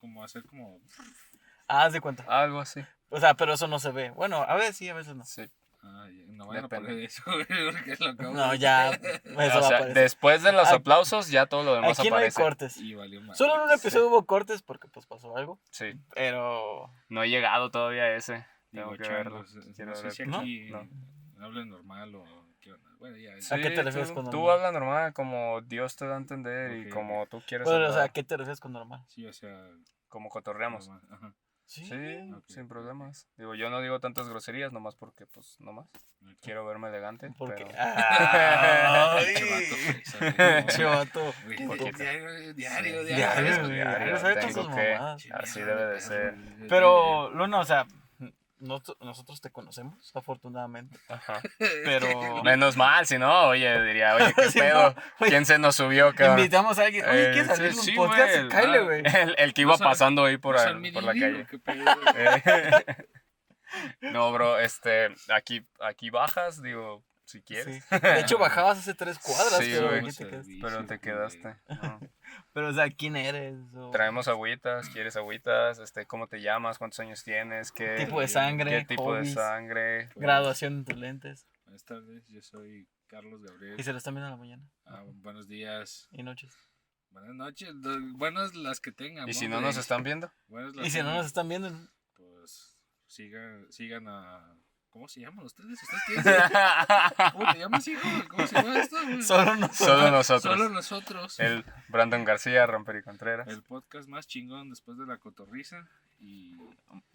como hacer como. Ah, haz de cuenta. Algo así. O sea, pero eso no se ve. Bueno, a veces sí, a veces no. Sí. Ah, no vayan a poner eso, porque lo acabo No, de- ya. Eso o va a sea, después de los aplausos, ya todo lo demás Aquí no hay aparece. cortes. Y valió madre. Solo en un episodio hubo cortes porque pues pasó algo. Sí. Pero. No he llegado todavía a ese. Digo, Tengo que verlo. no Quiero sé si ¿No? aquí No. hablen normal o qué onda. Bueno, ya. ¿A qué te Sí, refieres tú, con Tú normal? habla normal, como Dios te da a entender y Ok, como tú quieres Bueno, o hablar, sea, ¿a qué te refieres con normal? Sí, o sea. como cotorreamos. normal, Ajá. Sí. Sí, Ok. sin problemas. Digo, yo no digo tantas groserías, nomás porque, pues, nomás. ok. Quiero verme elegante. Porque. pero- Ay. Che vato fresa, güey. Che vato. Güey, Poquito. Diario, diario, Diario, diario. diario, Así debe de ser. Pero, Luna, o sea, nos- nosotros te conocemos, afortunadamente. Ajá. Pero. Menos mal, si no, oye, diría, oye, ¿qué Si pedo? no, oye, ¿Quién se nos subió, cabrón? Invitamos a alguien. Oye, Eh, ¿quieres salir en sí, un sí, podcast? güey, Cáele, ah, güey. El, el que iba No pasando ahí por, ¿No el- por la calle. ¿Qué pedo? Eh, no, bro, este, aquí, aquí bajas, digo, si quieres. Sí. De hecho, bajabas hace tres cuadras, Sí, pero aquí te quedaste. Pero te quedaste. Pero, o sea, ¿quién eres? O Traemos agüitas, ¿quieres agüitas? Este, ¿Cómo te llamas? ¿Cuántos años tienes? ¿Qué tipo de sangre? ¿Qué tipo de sangre? Graduación en tus lentes. Buenas tardes, yo soy Carlos Gabriel. Y se lo están viendo en la mañana Ah, buenos días, y noches. buenas noches, buenas las que tengan. ¿Y si no nos están viendo? Buenas las Y si que no nos están viendo, Pues sigan, sigan a. ¿Cómo se llaman ustedes? ¿Ustedes son? ¿Cómo te llamas, hijo? ¿Cómo se llama esto? solo nosotros. Solo nosotros. Solo nosotros. El Brandon García, Ramperi Contreras. El podcast más chingón después de la cotorriza. Y,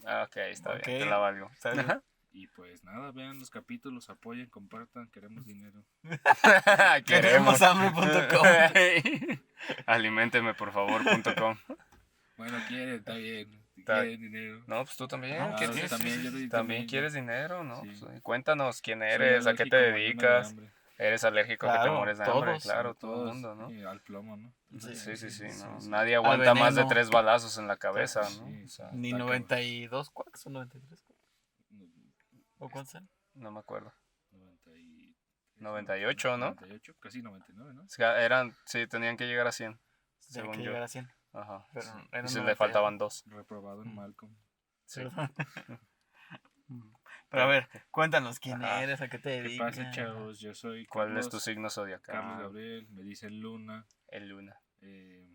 Ah, ok, está bien, te la valgo. Está bien. y pues nada, vean los capítulos, apoyen, compartan, queremos dinero. Queremos. Queremoshambre.com. Aliménteme, por favor, punto com. Bueno, quieren, está bien. Quieren dinero. No, pues tú también. Ah, ¿quieres- sí, sí, también, yo también, También quieres dinero, ¿no? Sí. Pues, cuéntanos quién eres, a qué te dedicas. hambre. ¿Eres alérgico a que te Claro, mueres de hambre? todos. Claro, todo el Todos, mundo, ¿no? sí, al plomo, ¿no? Sí, sí, sí, sí, ¿no? sí. Nadie aguanta más de tres balazos en la cabeza, ¿no? O sea, Ni Está 92 cuacks o 93 cuacks. ¿O cuántos eran? no me acuerdo. 90 y- 98, ¿no? 98, casi 99, ¿no? O sea, eran, sí, tenían que llegar a 100, Tenía según que yo. llegar a 100. Ajá. Pero sí. eran Y se le 90. faltaban dos. Reprobado en Mm. Malcolm. Sí. Pero a ver, cuéntanos quién Ajá. eres, a qué te ¿Qué dedicas. pasa, chavos? Yo soy ¿Cuál es Carlos, tu signo Carlos zodiacal? Gabriel, me dicen Luna. El Luna. eh,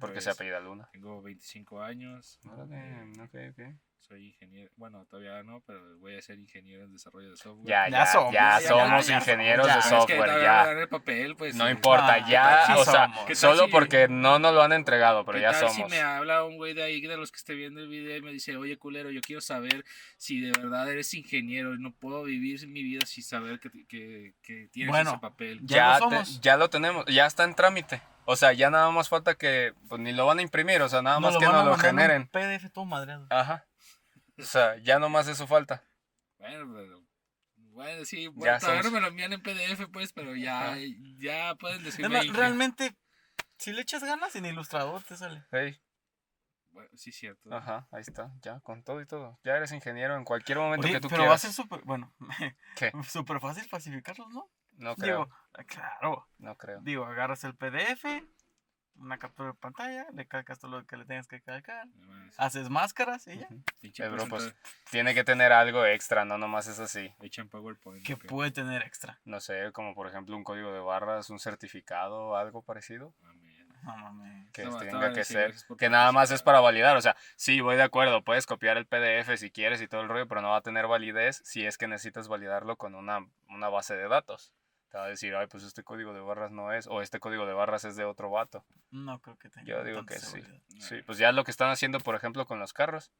Porque se apellida Luna. tengo 25 años. Órale, eh, ok, ok. soy ingeniero. Bueno, todavía no, pero voy a ser ingeniero en desarrollo de software. Ya, Ya ya, somos, ya, ya, somos ya, ingenieros ya. de Es Es que software, ya. el papel, pues. No importa, Ah, ya, sí o sea, somos. ¿Qué tal solo si- porque no nos lo han entregado, pero ¿Qué ya tal somos. si me habla un güey de ahí, de los que esté viendo el video, y me dice, oye, culero, yo quiero saber si de verdad eres ingeniero y no puedo vivir mi vida sin saber que, que, que tienes Bueno, ese papel? Ya Ya, lo te- somos. ya lo tenemos, ya está en trámite. O sea, ya nada más falta que, pues ni lo van a imprimir, o sea, nada más que nos lo un generen. PDF todo madreado. Ajá. O sea, ya nomás eso falta. Bueno, pero... Bueno, sí, bueno, todavía somos- no me lo envían en PDF, pues, pero ya, ya pueden Es decirme... más, ahí que- realmente, si le echas ganas, en ilustrador te sale. Hey, Bueno, sí, cierto. ajá, ahí está, ya, con todo y todo. Ya eres ingeniero en cualquier momento Oye, que tú pero va a quieras. ser súper, bueno, ¿Qué? súper fácil falsificarlos, ¿no? No creo, Digo, claro. no creo. Digo, agarras el PDF, una captura de pantalla, le calcas todo lo que le tengas que calcar, haces máscaras y ya. Pues, presenta- Tiene que tener algo extra, no nomás es así. Echan PowerPoint. Que ok. puede tener extra. No sé, como por ejemplo un código de barras, un certificado o algo parecido. No mames. que tenga que ser, que nada más es para validar, o sea, sí, voy de acuerdo, puedes copiar el PDF si quieres y todo el rollo, pero no va a tener validez si es que necesitas validarlo con una, una base de datos. Te va a decir, ay, pues este código de barras no es, o este código de barras es de otro vato. No creo que tenga. Yo digo que sí. seguridad. Sí, pues ya es lo que están haciendo, por ejemplo, con los carros.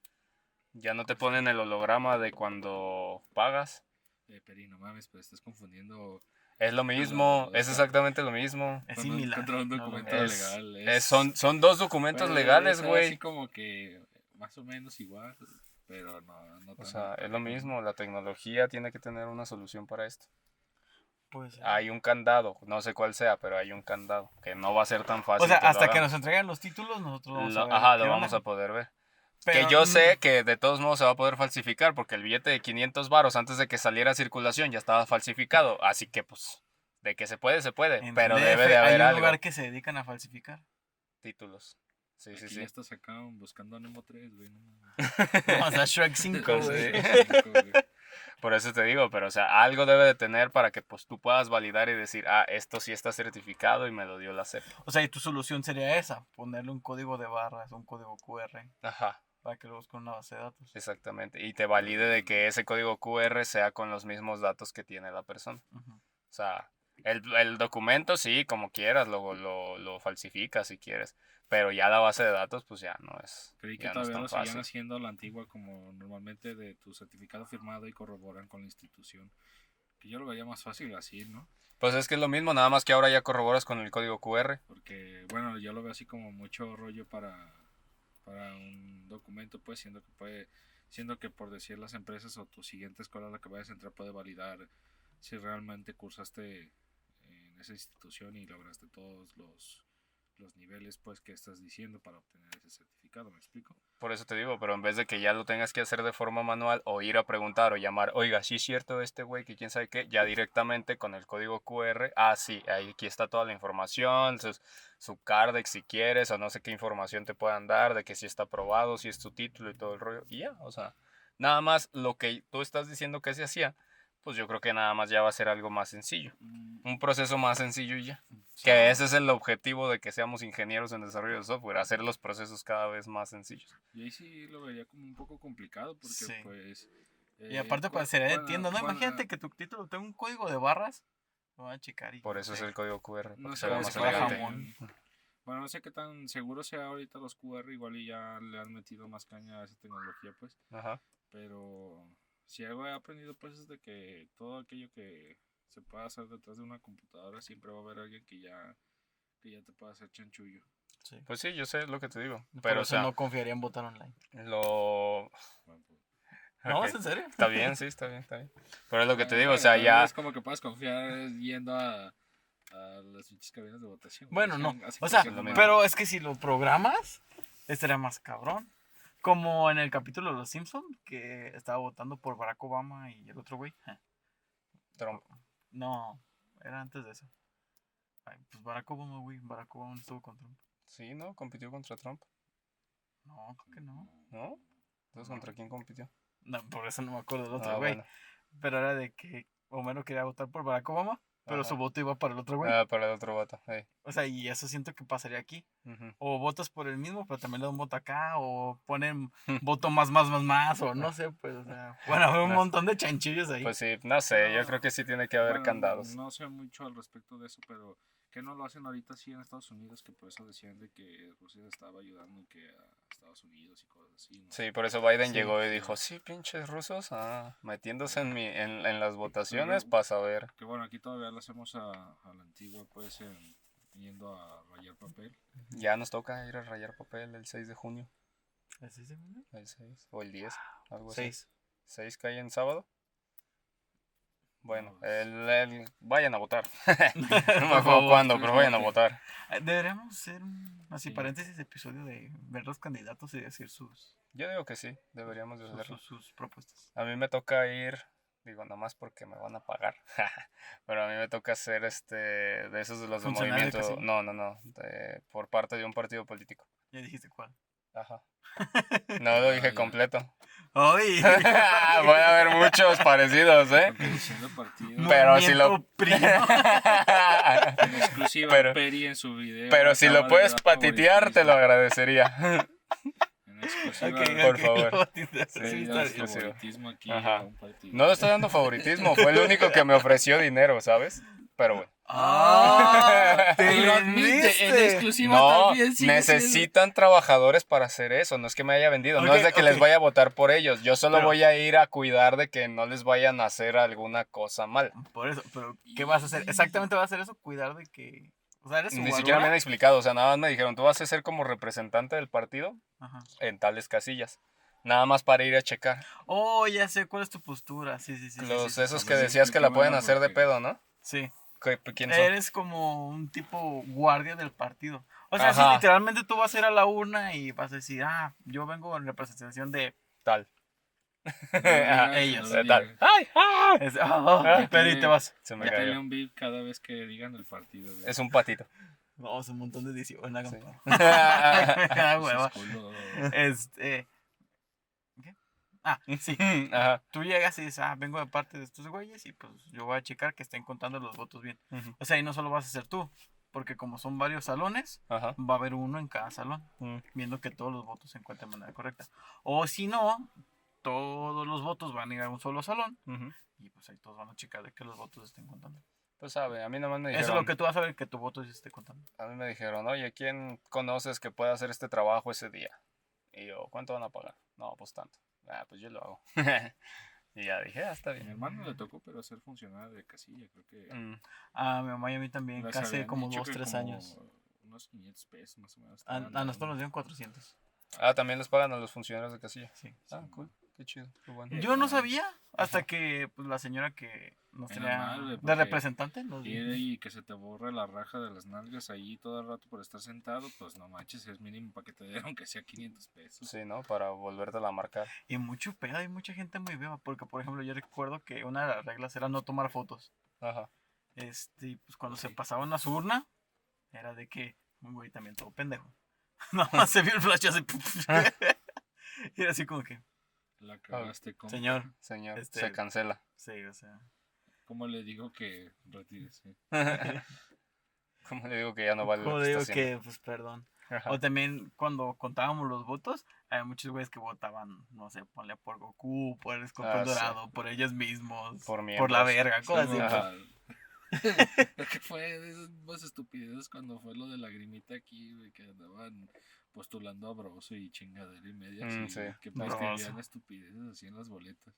Ya no te ponen el holograma de cuando pagas. Eh, Peri, no mames, pero estás confundiendo Es lo mismo, es exactamente lo mismo. Es similar. contra un no, documento no, Es- legal. Es- son, son dos documentos Bueno, legales, es güey. Así como que más o menos igual, pero no, no O sea, es lo mismo, la tecnología tiene que tener una solución para esto. Puede ser. Hay un candado, no sé cuál sea, pero hay un candado que no va a ser tan fácil. o sea, que hasta que nos entreguen los títulos, nosotros vamos Lo- a ver. ajá, lo onda. vamos a poder ver. Pero, que yo mm, sé que de todos modos se va a poder falsificar porque el billete de 500 varos antes de que saliera a circulación ya estaba falsificado. Así que, pues, de que se puede, se puede. Pero DF debe de Hay haber un algo. lugar que se dedican a falsificar. Títulos. Sí, sí, Aquí sí. ya estás acá buscando a Nemo 3, güey. No, mames. Vamos a Shrek 5, güey. Por eso te digo, pero o sea, algo debe de tener para que pues tú puedas validar y decir, ah, esto sí está certificado y me lo dio la CEP. O sea, y tu solución sería esa, ponerle un código de barras, un código QR, Ajá, para que lo busque en una base de datos. exactamente. Y te valide de que ese código QR sea con los mismos datos que tiene la persona. Ujú. O sea, el, el documento sí, como quieras, lo, lo, lo falsificas si quieres. Pero ya la base de datos, pues ya no es. Creí que no todavía tan lo haciendo la antigua como normalmente de tu certificado firmado y corroboran con la institución. Que yo lo veía más fácil así, ¿no? Pues es que es lo mismo, nada más que ahora ya corroboras con el código QR. Porque, bueno, yo lo veo así como mucho rollo para, para un documento, pues, siendo que puede, siendo que por decir las empresas o tu siguiente escuela a la que vayas a entrar puede validar si realmente cursaste en esa institución y lograste todos los, los niveles, pues, que estás diciendo para obtener ese certificado, ¿me explico? Por eso te digo, pero en vez de que ya lo tengas que hacer de forma manual o ir a preguntar o llamar, oiga, sí es cierto este güey que quién sabe qué, ya directamente con el código QR, ah, sí, aquí está toda la información, sus- su Cardex si quieres o no sé qué información te puedan dar de que si está aprobado, si es tu título y todo el rollo, y ya, o sea, nada más lo que tú estás diciendo que se hacía, pues yo creo que nada más ya va a ser algo más sencillo, un proceso más sencillo y ya. Que ese es el objetivo de que seamos ingenieros en desarrollo de software, hacer los procesos cada vez más sencillos. Y ahí sí lo vería como un poco complicado porque Sí. pues... Y eh, aparte, cu- pues sería de tienda, ¿no? Imagínate que tu título tenga un código de barras. Lo van a checar y. Por eso es el código QR. No se más elegante. Bueno, no sé qué tan seguro sea ahorita los QR, igual y ya le han metido más caña a esa tecnología, pues. Ajá. Pero si algo he aprendido, pues, es de que todo aquello que se pueda hacer detrás de una computadora, siempre va a haber alguien que ya, que ya te pueda hacer chanchullo. Sí. Pues sí, yo sé lo que te digo. Por Pero, o eso sea, no confiaría en votar online. lo. Bueno, pues, ¿No? Ok, ¿Es en serio? Está bien, sí, está bien, está bien. Pero es lo que te digo, o sea, ya. Es como que puedes confiar yendo a, a las pinches cabinas de votación. Bueno, no. O sea, pero es que si lo programas, estaría más cabrón. Como en el capítulo de Los Simpson que estaba votando por Barack Obama y el otro güey. Trump. No, era antes de eso. Ay, pues Barack Obama, güey. Barack Obama estuvo con Trump. Sí, ¿no? Compitió contra Trump. No, creo que no. ¿No? Entonces, ¿contra quién compitió? No, por eso no me acuerdo del Ah, otro güey. bueno. Pero era de que Homero quería votar por Barack Obama, pero Ajá. su voto iba para el otro güey. Ah, para el otro vato. ey. O sea, y eso siento que pasaría aquí. Ujú. O votas por el mismo, pero también le dan voto acá, o ponen voto más, más, más, más, o no sé, pues, o sea, bueno, hay un No. montón de chanchillos ahí. Pues sí, no sé, yo creo que sí tiene que haber Bueno, candados. No sé mucho al respecto de eso, pero que no lo hacen ahorita sí en Estados Unidos, que por eso decían de que Rusia estaba ayudando y que a Estados Unidos y cosas así. ¿no? Sí, por eso Biden Sí. llegó y dijo, sí, pinches rusos, ah, metiéndose en, mi, en, en las votaciones para saber. Que bueno, aquí todavía lo hacemos a, a la antigua, pues, en- yendo a rayar papel. Ya nos toca ir a rayar papel el 6 de junio, ¿Así se llama? el 6 o el 10, algo así. Seis. 6 cae en sábado. Bueno, No, el, el- vayan a votar. no me acuerdo cuándo, pero vayan a votar. Eh, Deberíamos hacer un, así, Sí. paréntesis, episodio de ver los candidatos y decir sus, Yo digo que sí, deberíamos de sus, hacerlo. sus- sus propuestas. A mí me toca ir, digo, nada más porque me van a pagar. Pero a mí me toca ser este de esos de los de movimiento. No, no, no, de- por parte de un partido político. Ya dijiste cuál. Ajá. No lo Ah, dije ya. Completo. ¡Ay! Puede haber muchos parecidos, ¿eh? Pero si lo-. En exclusiva, Pero- Peri en su video. Pero si lo de puedes patitear, te lo agradecería. En exclusiva. Ok, Por favor. sí, favoritismo aquí a. No le estoy dando favoritismo, fue el único que me ofreció dinero, ¿sabes? Pero bueno. ¡Ah! ¡Te Y lo admite, en vendiste! exclusiva No, también sigue necesitan trabajadores para hacer eso. No es que me haya vendido, no es de que les vaya a votar por ellos. Yo solo Pero- voy a ir a cuidar de que no les vayan a hacer alguna cosa mal. Por eso, pero ¿qué vas a hacer? Exactamente vas a hacer eso, cuidar de que... O sea, eres Ni siquiera me han explicado, o sea, nada más me dijeron, tú vas a ser como representante del partido Ajá. en tales casillas. Nada más para ir a checar. Oh, ya sé cuál es tu postura. Sí, sí, sí. sí, Los sí, sí, esos sí, que sí. decías que la pueden hacer de pedo, ¿no? Sí. ¿Qué- ¿Quién son? Eres como un tipo guardia del partido. O sea, sí, Ajá. literalmente tú vas a ir a la urna y vas a decir, ah, yo vengo en representación de... Tal. Ah, ellos, tal. digas. ¡Ay! ¡Ah! Ah, pero y te vas. Se me cayó. un beat cada vez que digan el partido. güey. Es un patito. Vamos, un montón de edición, hagan Sí. paro. Me da hueva. Ese es culo. Este. Ah, sí. Ajá. Tú llegas y dices, ah, vengo de parte de estos güeyes y pues yo voy a checar que estén contando los votos bien. O sea, y no solo vas a ser tú, porque como son varios salones, Ajá. va a haber uno en cada salón, Mm. viendo que todos los votos se encuentren de manera correcta. O si no, todos los votos van a ir a un solo salón y pues ahí todos van a checar de que los votos estén contando. Pues sabe, a mí nomás me Eso dijeron. es lo que tú vas a ver, que tu voto sí esté contando. A mí me dijeron, oye, ¿quién conoces que pueda hacer este trabajo ese día? Y yo, ¿cuánto van a pagar? No, pues tanto. Ah, pues yo lo hago. y ya dije, ah, está A mi bien. hermano le tocó, pero ser funcionario de casilla, creo que. Mm, A mi mamá y a mí también, casi como dos, tres como años. Unos 500 pesos más o menos. A, nosotros nos dieron 400. Ah, también les pagan a los funcionarios de casilla. Sí. Ah, Sí, cool. Qué chido. Qué bueno. Sí. Yo no sabía hasta que pues, la señora que nos Era tenía de representante nos Y, que se te borre la raja de las nalgas ahí todo el rato por estar sentado, pues no manches, es mínimo para que te dieran que sea 500 pesos. Sí, ¿no? Para volvértela a marcar. Y mucho pedo, hay mucha gente muy viva. Porque, por ejemplo, yo recuerdo que una de las reglas era no tomar fotos. Ajá. Este, y, pues cuando se Sí. pasaban a su urna, era de que un güey también todo pendejo. Nada más se vio el flash así. y era así como que, La cagaste como. señor, Señor, Este- se cancela. sí, o sea. ¿Cómo le digo que retírese? ¿Cómo le digo que ya no vale como lo que digo está haciendo? que, pues perdón. Ajá. O también cuando contábamos los votos, había muchos güeyes que votaban, no sé, ponle por Goku, por el escorpión Ah, sí. dorado, por ellos mismos, Por la miembros. verga, cosas así. Ajá. Lo que fue de esas estupideces cuando fue lo de la grimita aquí, güey, que andaban postulando a Broso y chingadera y media. Mm, así, sí. Que escribían estupideces así en las boletas.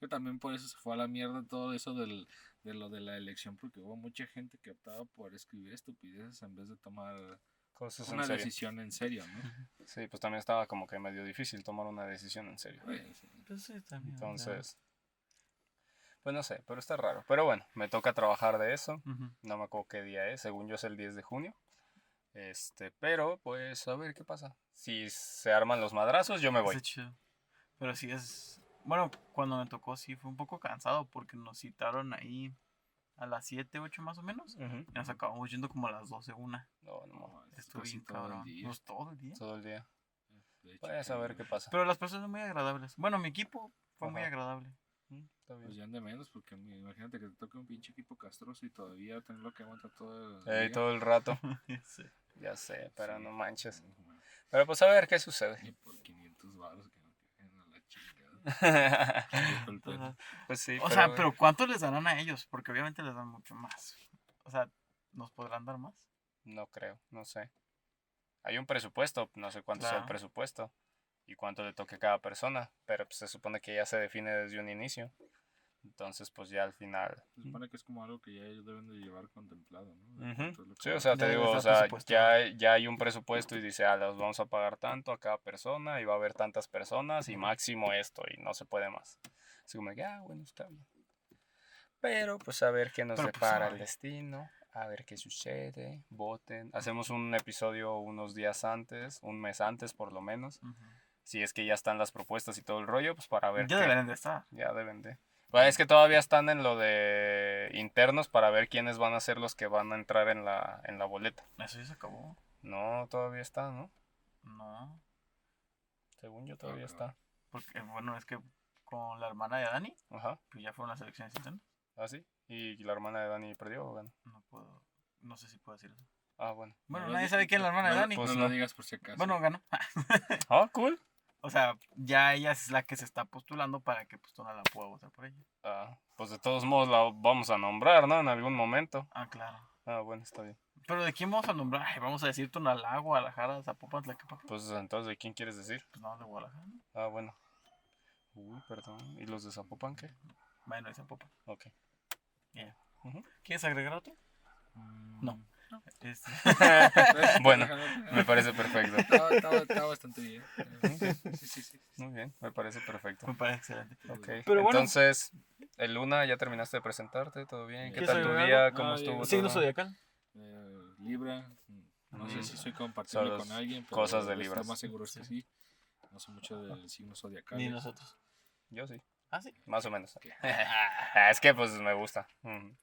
Que también por eso se fue a la mierda todo eso del, de lo de la elección, porque hubo mucha gente que optaba por escribir estupideces en vez de tomar Cosas en una serio. decisión en serio, ¿no? Sí, pues también estaba como que medio difícil tomar una decisión en serio. Pues sí, también, Entonces, pues no sé, pero está raro. Pero bueno, me toca trabajar de eso. ujú. No me acuerdo qué día es, según yo es el 10 de junio. Este, pero pues a ver qué pasa. Si se arman los madrazos, yo me voy. Pero sí es. Bueno, cuando me tocó, sí fue un poco cansado porque nos citaron ahí a las 7, 8 más o menos. Y nos acabamos yendo como a las 12, una. No, no, casi bien todo el cabrón. día. Pues todo el día. todo el día. Hecho, Pues a ver qué pasa. Pero las personas muy agradables. Bueno, mi equipo fue muy agradable. Mm, Está bien. Pues ya de menos, porque mi- imagínate que te toque un pinche equipo castroso y todavía tenerlo que aguantar todo el Ey, día. todo el rato. Sí. Ya sé, pero Sí. no manches. Pero pues a ver qué sucede. Y por 500 baros que no la chingada. Ajá. pues sí. O sea, pero ¿cuánto les darán a ellos? Porque obviamente les dan mucho más. O sea, ¿nos podrán dar más? No creo, no sé. Hay un presupuesto, no sé cuánto sea el Claro. presupuesto y cuánto le toque a cada persona, pero pues, se supone que ya se define desde un inicio. Entonces, pues ya al final. Se supone que es como algo que ya ellos deben de llevar contemplado, ¿no? Lo que Sí, o sea, te digo, o sea, ya, ya hay un presupuesto y dice, ah, los vamos a pagar tanto a cada persona y va a haber tantas personas y máximo esto y no se puede más. Así como que, ah, bueno, está bien. Pero pues a ver qué nos Pero, pues, depara el ay. destino, a ver qué sucede, voten. Hacemos un episodio unos días antes, un mes antes por lo menos. Si es que ya están las propuestas y todo el rollo, pues para ver Ya qué- deberían de estar. ya deben de. Pues es que todavía están en lo de internos para ver quiénes van a ser los que van a entrar en la, en la boleta. Eso ya se acabó. No, todavía está, ¿no? No. Según yo todavía está. Porque, bueno, es que con la hermana de Dani, Ajá, pues ya fueron las elecciones internas. ah, sí. ¿Y la hermana de Dani perdió o ganó? No puedo. No sé si puedo decir eso. Ah, bueno. Bueno, No, nadie di- sabe quién es la hermana de Dani. No Pues lo no. digas por si acaso. Bueno, ganó. Ah, cool. O sea, ya ella es la que se está postulando para que pues tú no la pueda votar por ella. Ah, pues de todos modos la vamos a nombrar, ¿no? En algún momento. Ah, claro. Ah, bueno, está bien. Pero ¿de quién vamos a nombrar? Ay, vamos a decir Tonalá, Guadalajara, Zapopan, Tlaquepaque. Pues entonces, ¿de quién quieres decir? Pues no, de Guadalajara. Ah, bueno. Uy, perdón. ¿Y los de Zapopan qué? Bueno, de Zapopan. Ok. ¿Quieres agregar otro? Mm. No. Este, Bueno, Déjalo. Me parece perfecto. Estaba, estaba- estaba bastante bien. Sí, sí, sí. Muy bien, me parece perfecto. me parece excelente. Ok, Pero bueno. entonces, el Luna, ya terminaste de presentarte, ¿todo bien? ¿Qué ¿Quieres tal tu día? algo? ¿Cómo Ah, estuvo? Signo zodiacal. Eh, Libra. No sé Mm. si soy compatible Son con alguien, pero cosas de Libras. más seguro es que sí. No sé mucho del signo zodiacal. Ni nosotros. Yo sí, Ah, sí. más o menos. ¿Qué? Ah, es que pues me gusta. Ujú.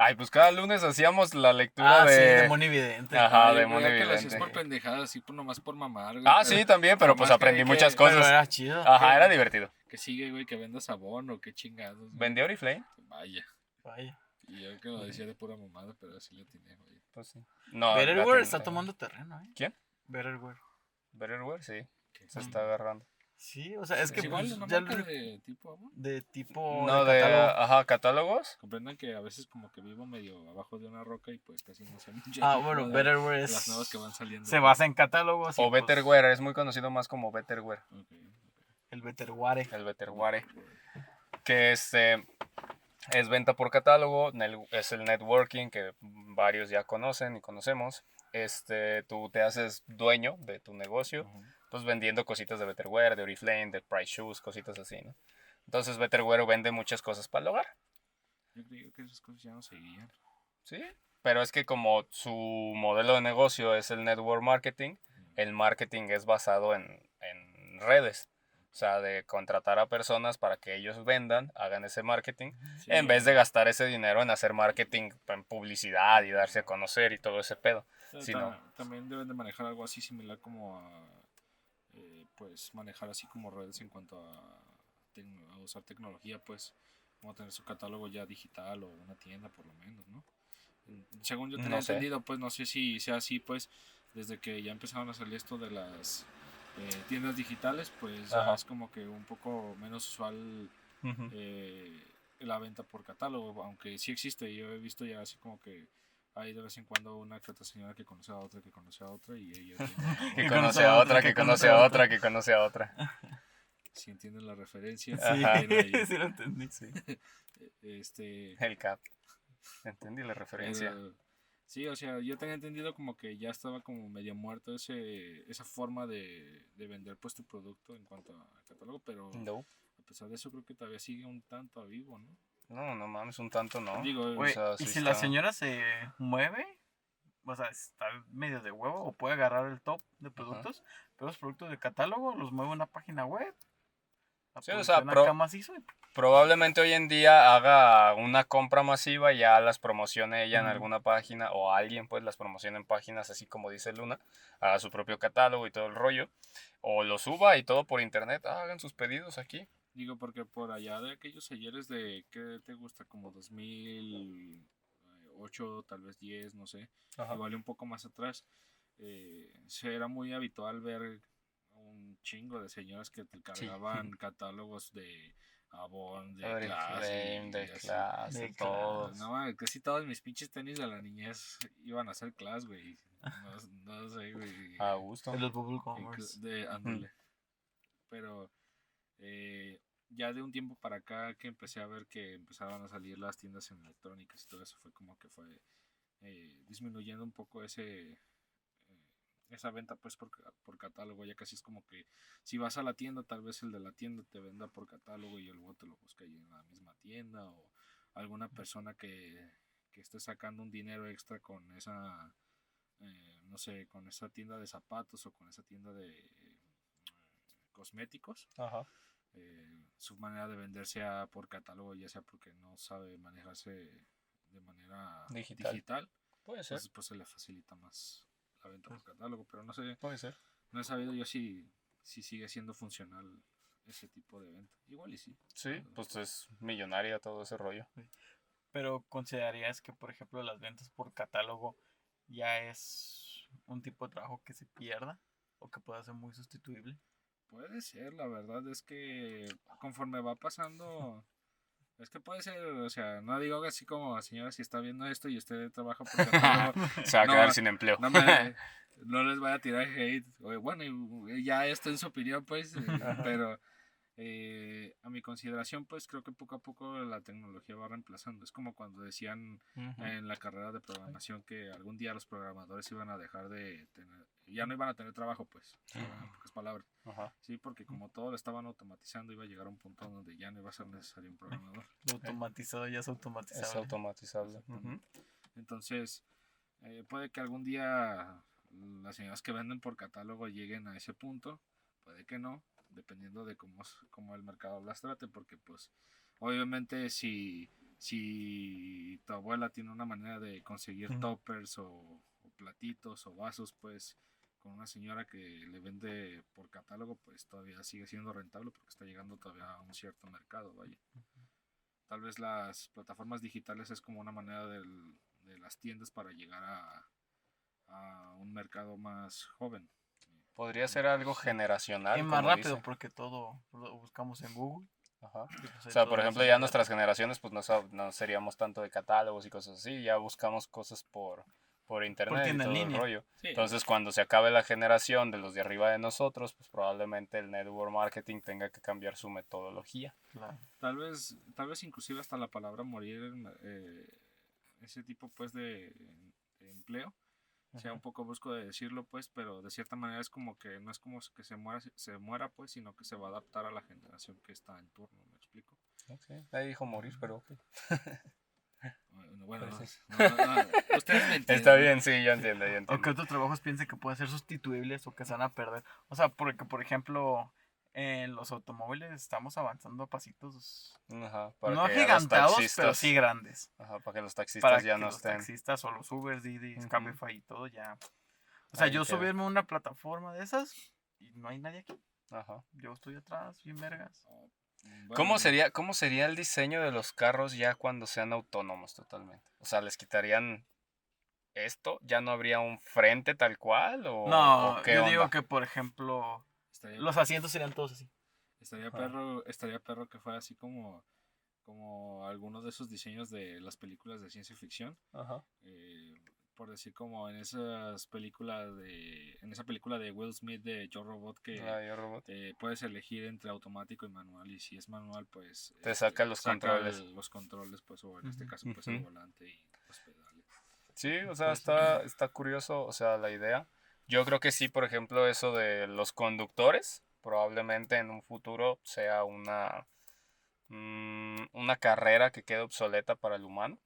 Ay, pues cada lunes hacíamos la lectura Ah, sí, de... de Monividente. Ajá, de creía que lo hacías Monividente. por pendejadas, así por nomás por mamar, güey. Ah, sí, también, pero pues aprendí muchas que- Pero cosas. era chido. Ajá, que- era divertido. Que sigue, güey, que venda sabón o qué chingados. güey. ¿Vendía Oriflame? Vaya. Vaya. Y yo que lo decía de pura mamada, pero así le tiene, güey. Pues sí. No, Betterware está tomando terreno, ¿eh? ¿Quién? Betterware. Betterware, sí. Se está agarrando. Sí, o sea, es que Es igual pues, una ya marca lo- de tipo amor. de tipo No, de de... catálogo. Ajá, catálogos. Comprendan que a veces como que vivo medio abajo de una roca y pues casi no sé mucho. Ah, bueno, Betterware Las es nuevas que van saliendo. se basa en catálogos O pues, Betterware, es muy conocido más como Betterware. El Betterware. El Betterware. Que este es venta por catálogo, es el networking que varios ya conocen y conocemos. Este, tú te haces dueño de tu negocio. Pues vendiendo cositas de Betterware, de Oriflame, de Price Shoes, cositas así, ¿no? Entonces Betterware vende muchas cosas para el hogar, Yo creo que esas cosas ya no seguían. ¿sí? Pero es que como su modelo de negocio es el network marketing, el marketing es basado en, en redes. O sea, de contratar a personas para que ellos vendan, hagan ese marketing, Sí, en vez de gastar ese dinero en hacer marketing en publicidad y darse a conocer y todo ese pedo. ta- sí, ta- no. También deben de manejar algo así similar como a, pues, manejar así como redes en cuanto a, usar tecnología, pues, como tener su catálogo ya digital o una tienda por lo menos, ¿no? Según yo tenía No sé. entendido, pues, no sé si sea así, pues, desde que ya empezaron a salir esto de las eh, tiendas digitales, pues, ya es como que un poco menos usual eh, la venta por catálogo, aunque sí existe, yo he visto ya así como que hay de vez en cuando una que otra señora que conoce a otra, que conoce a otra y ella tiene- Que conoce a otra, que conoce a otra, que conoce a otra. si entienden la referencia, Sí, sí lo entendí. este, El cap. Entendí la referencia. sí, o sea, yo tenía entendido como que ya estaba como medio muerto ese, esa forma de, de vender pues tu producto en cuanto a catálogo, pero No. a pesar de eso creo que todavía sigue un tanto a vivo, ¿no? No, no mames, un tanto no. Digo, Güey, sea, y si la señora se mueve, o sea, está medio de huevo o puede agarrar el top de productos, pero los productos de catálogo los mueve a una página web. La Sí, o sea, pro- acá macizo y- Probablemente hoy en día haga una compra masiva y ya las promocione ella en Ujú. alguna página o alguien pues las promocione en páginas así como dice Luna, haga su propio catálogo y todo el rollo. O lo suba y todo por internet, ah, hagan sus pedidos aquí. Digo, porque por allá de aquellos ayeres de, ¿qué te gusta? Como 2008, tal vez 10, no sé. Igual y un poco más atrás. Eh, se era muy habitual ver un chingo de señoras que te cargaban catálogos de Avon, de clase. Oriflame, de y así. clase, De todos. No, mames, casi todos mis pinches tenis de la niñez iban a ser class, güey. No, no sé, güey. A gusto. de los Bubble Commerce. De, ándale. Pero eh, ya de un tiempo para acá que empecé a ver que empezaban a salir las tiendas en electrónicas y todo eso fue como que fue eh, disminuyendo un poco ese eh, esa venta pues por, por catálogo. Ya casi es como que si vas a la tienda tal vez el de la tienda te venda por catálogo y luego te lo busca ahí en la misma tienda o alguna persona que, que esté sacando un dinero extra con esa eh, no sé con esa tienda de zapatos o con esa tienda de eh, cosméticos. Ajá. Eh, su manera de vender sea por catálogo, ya sea porque no sabe manejarse de manera Digital. digital, Puede ser, entonces pues se le facilita más la venta por catálogo, pero no sé, puede ser. no he sabido yo si, si sigue siendo funcional ese tipo de venta. Igual y sí. Sí, pues es millonaria todo ese rollo. Pero considerarías que, por ejemplo, las ventas por catálogo ya es un tipo de trabajo que se pierda o que pueda ser muy sustituible. Puede ser, la verdad es que conforme va pasando, es que puede ser, o sea, no digo así como, señora, si está viendo esto y usted trabaja por Se va a No, quedar sin empleo. no, me, no les voy a tirar hate. Bueno, ya esto en su opinión, pues, eh, pero eh, a mi consideración, pues creo que poco a poco la tecnología va reemplazando. Es como cuando decían en la carrera de programación que algún día los programadores iban a dejar de tener, ya no iban a tener trabajo, pues, en pocas palabras. Ajá. Sí, porque como todo lo estaban automatizando, iba a llegar a un punto donde ya no iba a ser necesario un programador. Lo automatizado ya es Es automatizable. Entonces, eh, puede que algún día las señoras que venden por catálogo lleguen a ese punto, puede que no, dependiendo de cómo, cómo el mercado las trate, porque pues obviamente si si tu abuela tiene una manera de conseguir toppers o, o platitos o vasos, pues con una señora que le vende por catálogo, pues todavía sigue siendo rentable porque está llegando todavía a un cierto mercado, vaya. Tal vez las plataformas digitales es como una manera del- de las tiendas para llegar a, a un mercado más joven. Podría ser algo generacional. Es más como rápido dice. porque todo lo buscamos en Google. Ajá. y pues O sea, por ejemplo, ya nuestras generaciones, pues no, no seríamos tanto de catálogos y cosas así, ya buscamos cosas por, por internet y tienda en todo el rollo. Sí, Entonces, cuando se acabe la generación de los de arriba de nosotros, pues probablemente el network marketing tenga que cambiar su metodología. Claro. tal vez, tal vez inclusive hasta la palabra morir, eh, ese tipo pues de, de empleo, sea un poco brusco de decirlo pues, pero de cierta manera es como que no es como que se muera, se muera pues, sino que se va a adaptar a la generación que está en turno, ¿me explico? Ahí dijo morir, pero ok. Bueno, no, no, no, ustedes me entienden. Está bien, sí, yo entiendo, yo O entiendo. que otros trabajos piensen que pueden ser sustituibles o que se van a perder. O sea, porque, por ejemplo, en los automóviles estamos avanzando a pasitos Ajá, para no que a los gigantados, pero sí grandes. Ajá, para que los taxistas Para ya que no los estén. taxistas o los Ubers, Didi. Cabify y todo ya. O sea, Ahí yo queda. subirme a una plataforma de esas y no hay nadie aquí. Ajá. Yo estoy atrás, bien vergas. Bueno, ¿Cómo sería, ¿Cómo sería el diseño de los carros ya cuando sean autónomos totalmente? O sea, ¿les quitarían esto? ¿Ya no habría un frente tal cual? ¿O, No, o qué yo onda? digo que, por ejemplo, Estaría, los asientos serían todos así. estaría perro, estaría perro que fuera así como, como algunos de esos diseños de las películas de ciencia ficción. Ajá. eh, por decir como en esas películas de en esa película de Will Smith de Yo Robot que Ah, yo robot. eh, puedes elegir entre automático y manual y si es manual pues Te saca los controles. el- los controles pues o en este caso pues el volante y los pedales Sí, o sea, Pues, está, está curioso, o sea, la idea. Yo creo que sí, por ejemplo, eso de los conductores, probablemente en un futuro sea una, mm, una carrera que quede obsoleta para el humano.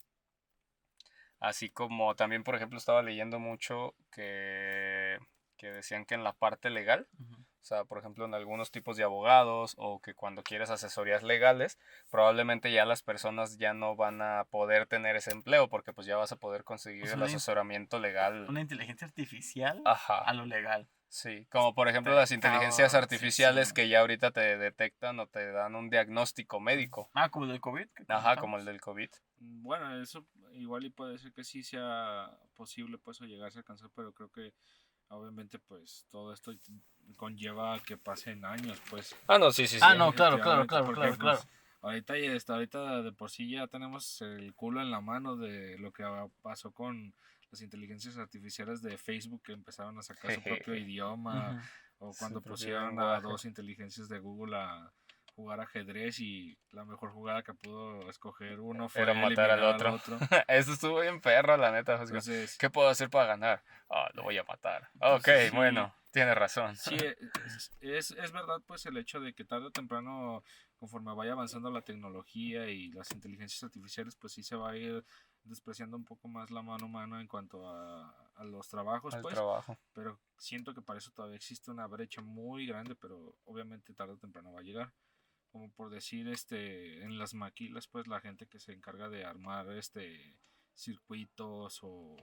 Así como también, por ejemplo, estaba leyendo mucho que, que decían que en la parte legal, o sea, por ejemplo, en algunos tipos de abogados o que cuando quieres asesorías legales, probablemente ya las personas ya no van a poder tener ese empleo porque pues ya vas a poder conseguir O sea, el in- asesoramiento legal. Una inteligencia artificial Ajá. a lo legal. Sí, como por ejemplo Está las inteligencias artificiales sí. que ya ahorita te detectan o te dan un diagnóstico médico. Ah, como el del COVID. Ajá, como el del COVID. bueno eso igual y puede ser que sí sea posible pues o llegarse a alcanzar pero creo que obviamente pues todo esto conlleva que pasen años pues Ah, no, sí, sí, sí. Ah, no, claro, claro, claro, claro, claro. pues, Ahorita y hasta ahorita de por sí ya tenemos el culo en la mano de lo que pasó con las inteligencias artificiales de Facebook que empezaron a sacar su propio idioma o cuando pusieron a dos inteligencias de Google a jugar ajedrez y la mejor jugada que pudo escoger uno fue Era matar al otro. Eso estuvo bien perro, la neta. Entonces, ¿Qué puedo hacer para ganar? Ah, lo voy a matar. Ok, Entonces, sí. bueno, tiene razón. Sí, e, es, es, es verdad pues el hecho de que tarde o temprano, conforme vaya avanzando la tecnología y las inteligencias artificiales, pues sí se va a ir despreciando un poco más la mano humana en cuanto a, a los trabajos, pues, trabajo. pero siento que para eso todavía existe una brecha muy grande, pero obviamente tarde o temprano va a llegar. Como por decir, este, en las maquilas, pues la gente que se encarga de armar este circuitos o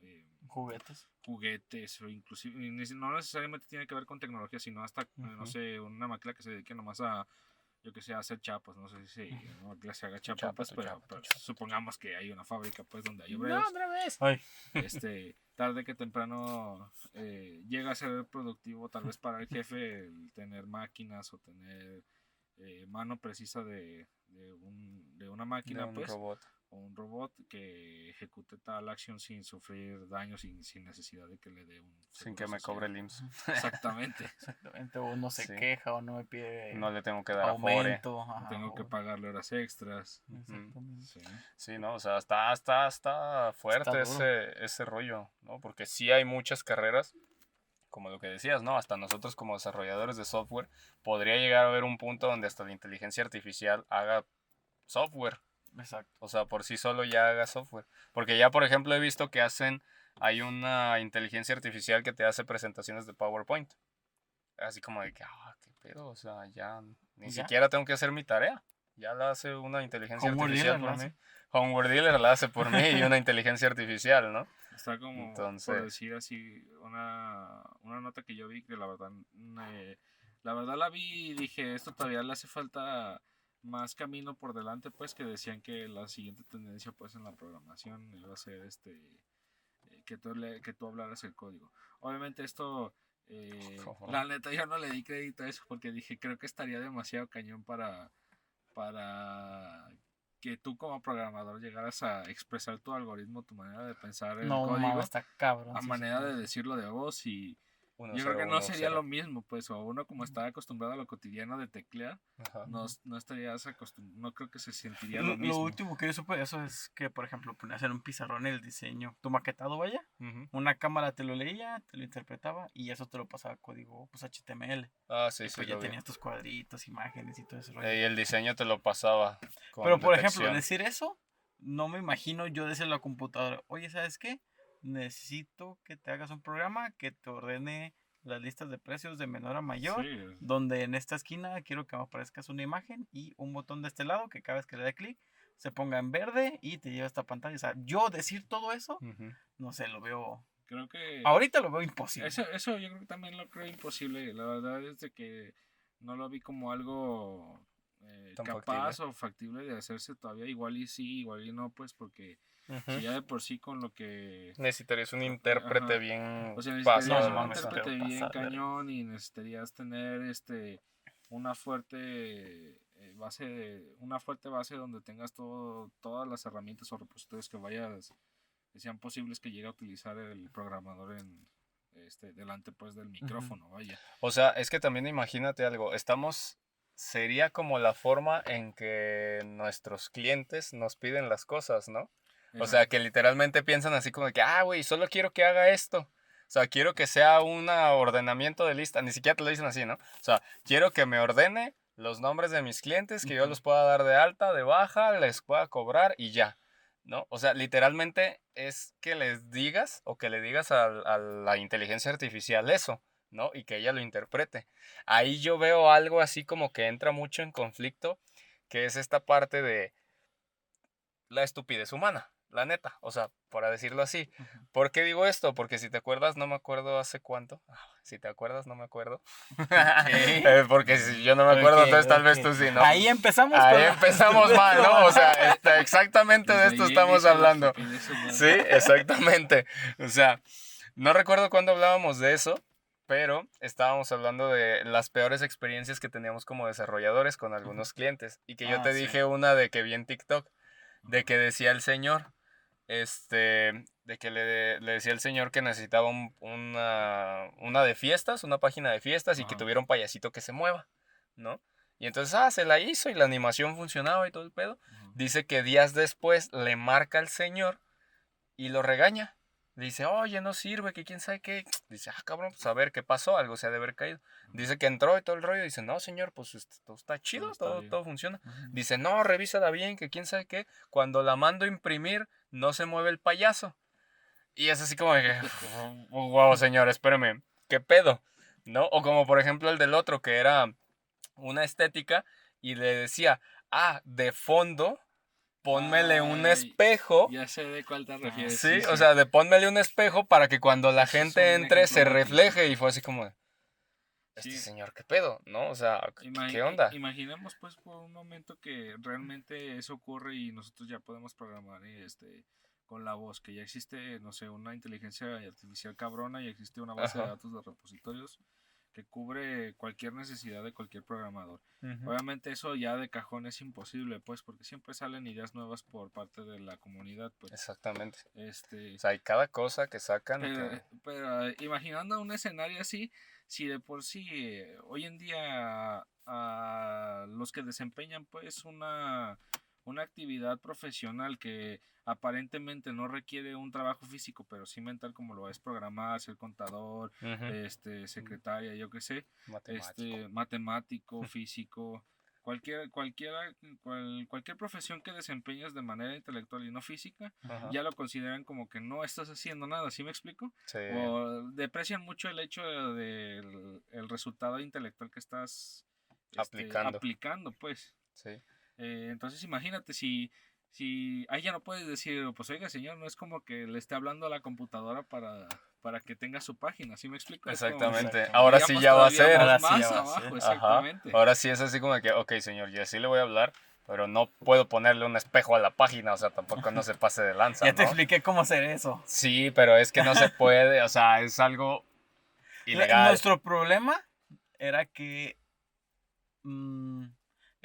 eh, Juguetes. juguetes o inclusive no necesariamente tiene que ver con tecnología sino hasta no sé una máquina que se dedique nomás a yo que sé hacer chapas no sé si una máquina se haga chapa, chapa, pues, tu pero, chapa, tu pero chapa. supongamos que hay una fábrica pues donde hay obreros otra vez. Ay, este tarde que temprano eh, llega a ser productivo tal vez para el jefe el tener máquinas o tener eh, mano precisa de, de, un- de una máquina un pues robot. O un robot que ejecute tal acción sin sufrir daños y sin necesidad de que le dé un Sin que me cobre el IMSS. Exactamente. exactamente. O no se Sí. queja o no me pide No le tengo que dar aumento. ajá, Tengo que o- pagarle horas extras. Exactamente. Sí. Sí, no, o sea, está, está, está fuerte Está ese, ese rollo, ¿no? Porque sí hay muchas carreras, como lo que decías, ¿no? Hasta nosotros como desarrolladores de software, podría llegar a haber un punto donde hasta la inteligencia artificial haga software. Exacto. O sea, por sí solo ya haga software. Porque ya, por ejemplo, he visto que hacen, hay una inteligencia artificial que te hace presentaciones de PowerPoint. Así como de que, ah, qué pedo, o sea, ya ni ¿Ya? siquiera tengo que hacer mi tarea. Ya la hace una inteligencia Homeward artificial Dealer por la mí. Homeward Dealer la hace por mí y una inteligencia artificial, ¿no? Está como, por Entonces- decir así, una, una nota que yo vi que la verdad, me- la verdad la vi y dije, esto todavía le hace falta más camino por delante, pues que decían que la siguiente tendencia pues en la programación iba a ser este, eh, que tú, le- que tú hablaras el código. Obviamente esto, eh, la neta yo no le di crédito a eso porque dije, creo que estaría demasiado cañón para, para que tú como programador llegaras a expresar tu algoritmo, tu manera de pensar el No, código mames, está cabrón. a sí, manera sí. de decirlo de voz y Uno, yo creo que no uno, sería cero. lo mismo, pues, o uno como está acostumbrado a lo cotidiano de teclear, Ajá. no, no estarías acostumbrado, no creo que se sentiría Lo, lo lo mismo. último que yo supe de eso es que, por ejemplo, ponías en un pizarrón el diseño, tu maquetado, vaya, Ujú. una cámara te lo leía, te lo interpretaba y eso te lo pasaba a código pues, HTML. Ah, sí, y sí. pues ya vi. tenías tus cuadritos, imágenes y todo eso. y el diseño te lo pasaba. con Pero, por ejemplo, decir eso, no me imagino yo decirle a la computadora, oye, ¿sabes qué? Necesito que te hagas un programa que te ordene las listas de precios de menor a mayor, Sí, donde en esta esquina quiero que me aparezcas una imagen y un botón de este lado que cada vez que le dé clic se ponga en verde y te lleva a esta pantalla. O sea, yo decir todo eso, no sé, lo veo... creo que Ahorita lo veo imposible. eso, eso yo creo que también lo creo imposible. La verdad es de que no lo vi como algo eh, capaz o factible de hacerse todavía. Igual y sí, igual y no, pues porque Ya de por sí con lo que Necesitarías un intérprete Ajá. bien O sea, necesitarías un intérprete bien cañón y necesitarías tener este una fuerte eh, base de- una fuerte base donde tengas todo todas las herramientas o repositorios que vayas que sean posibles que llegue a utilizar el programador en este delante pues del micrófono vaya O sea, es que también imagínate algo. Estamos. Sería como la forma en que nuestros clientes nos piden las cosas, ¿no? O sea, que literalmente piensan así como de que, ah, güey, solo quiero que haga esto. O sea, quiero que sea un ordenamiento de lista. Ni siquiera te lo dicen así, ¿no? O sea, quiero que me ordene los nombres de mis clientes, que yo los pueda dar de alta, de baja, les pueda cobrar y ya. ¿No? O sea, literalmente es que les digas o que le digas a, a la inteligencia artificial eso, ¿no? Y que ella lo interprete. Ahí yo veo algo así como que entra mucho en conflicto, que es esta parte de la estupidez humana, la neta, o sea, para decirlo así. ¿Por qué digo esto? Porque si te acuerdas, no me acuerdo hace cuánto. Ah, Si te acuerdas, no me acuerdo. Eh, Porque si yo no me acuerdo, entonces tal vez tú sí, ¿no? Ahí empezamos. Ahí con empezamos mal, ¿no? O sea, este, exactamente de Desde esto estamos hablando. Sí, exactamente. O sea, no recuerdo cuándo hablábamos de eso, pero estábamos hablando de las peores experiencias que teníamos como desarrolladores con algunos clientes. Y que yo Ah, te sí. dije una de que vi en TikTok, de que decía el señor, este, de que le, le decía el señor que necesitaba un- una, una de fiestas, una página de fiestas y que tuviera un payasito que se mueva, ¿no? Y entonces, ah, se la hizo y la animación funcionaba y todo el pedo. Dice que días después le marca al señor y lo regaña. Dice, oye, no sirve, que quién sabe qué. Dice, ah, cabrón, pues a ver qué pasó, algo se ha de haber caído. Dice que entró y todo el rollo. Dice, no, señor, pues este, todo está chido, todo, bien". todo funciona. Dice, no, revísala bien, que quién sabe qué. Cuando la mando a imprimir, no se mueve el payaso. Y es así como que, wow, señor, espérame, ¿qué pedo? ¿No? O como por ejemplo el del otro, que era una estética y le decía, ah, de fondo, pónmele un Ay, espejo. ya sé de cuál te refieres Sí, o sea, de pónmele un espejo para que cuando la gente entre se refleje. Y fue así como, este Sí. señor, ¿qué pedo? ¿No? O sea, ¿qué onda? Imaginemos pues por un momento que realmente eso ocurre y nosotros ya podemos programar este con la voz, que ya existe, no sé, una inteligencia artificial cabrona y existe una base de datos de repositorios que cubre cualquier necesidad de cualquier programador. Obviamente eso ya de cajón es imposible, pues, porque siempre salen ideas nuevas por parte de la comunidad, pues. Exactamente. Este, O sea, hay cada cosa que sacan. pero, que- pero, imaginando un escenario así, si de por sí eh, hoy en día a los que desempeñan pues una, una actividad profesional que aparentemente no requiere un trabajo físico, pero sí mental como lo es programar, ser contador, este, secretaria, yo qué sé, Matemático. este, matemático, físico, cualquier, cualquiera, cual- cualquier profesión que desempeñes de manera intelectual y no física, ya lo consideran como que no estás haciendo nada, ¿sí me explico? Sí. O deprecian mucho el hecho de- del el resultado intelectual que estás este, Aplicando. aplicando, pues. Sí. Eh, entonces imagínate si, si ahí ya no puedes decir, pues oiga señor, no es como que le esté hablando a la computadora para, para que tenga su página, ¿sí me explico? Como- Exactamente. Ahora sí ya va a ser. Ahora más sí ya va a abajo. Ajá. exactamente. Ahora sí es así como que, ok, señor, yo sí le voy a hablar, pero no puedo ponerle un espejo a la página, o sea, tampoco no se pase de lanza, Ya te ¿no? expliqué cómo hacer eso. Sí, pero es que no se puede, o sea, es algo ilegal. Nuestro problema era que mm,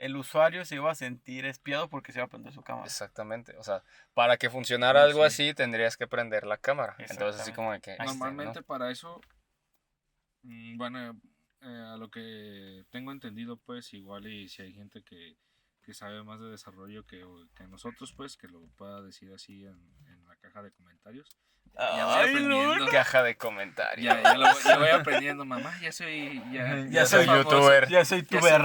el usuario se iba a sentir espiado porque se iba a prender su cámara. Exactamente, o sea, para que funcionara Sí, algo sí. así tendrías que prender la cámara. Entonces así como de que... este, ¿no? Normalmente para eso, mm, bueno, eh, a lo que tengo entendido, pues igual y si hay gente que, que sabe más de desarrollo que, que nosotros, pues que lo pueda decir así en, en la caja de comentarios. Ya voy Ay, aprendiendo. no. Caja de comentarios. Ya, ya, lo, voy- ya voy aprendiendo, mamá, ya soy, ya, Ya soy famoso, youtuber. Ya soy ya soy tuber.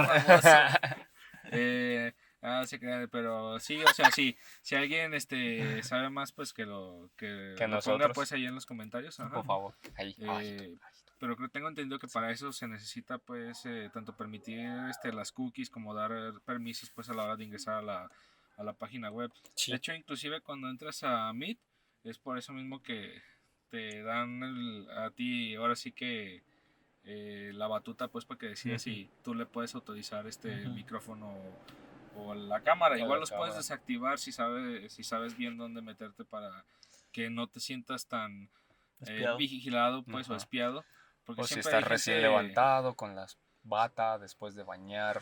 Eh, ah, se crean, pero sí, o sea, sí, si alguien este sabe más, pues que lo que, Que lo ponga pues ahí en los comentarios. ajá. Por favor. Ahí. Eh, pero creo tengo entendido que para eso se necesita pues eh, tanto permitir este las cookies como dar permisos pues a la hora de ingresar a la, a la página web. Sí. De hecho, inclusive cuando entras a Meet es por eso mismo que te dan el- a ti ahora sí que eh, la batuta pues para que decidas si tú le puedes autorizar este micrófono o la cámara. O Igual la los puedes desactivar si sabes si sabes bien dónde meterte para que no te sientas tan eh, vigilado pues o espiado. Porque O si siempre estás recién levantado con las bata después de bañar,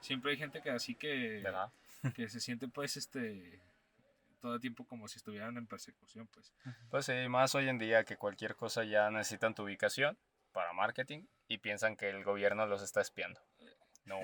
Siempre hay gente que así que, ¿verdad? que se siente pues este todo el tiempo como si estuvieran en persecución pues. Pues sí, más hoy en día que cualquier cosa ya necesitan tu ubicación para marketing y piensan que el gobierno los está espiando. No,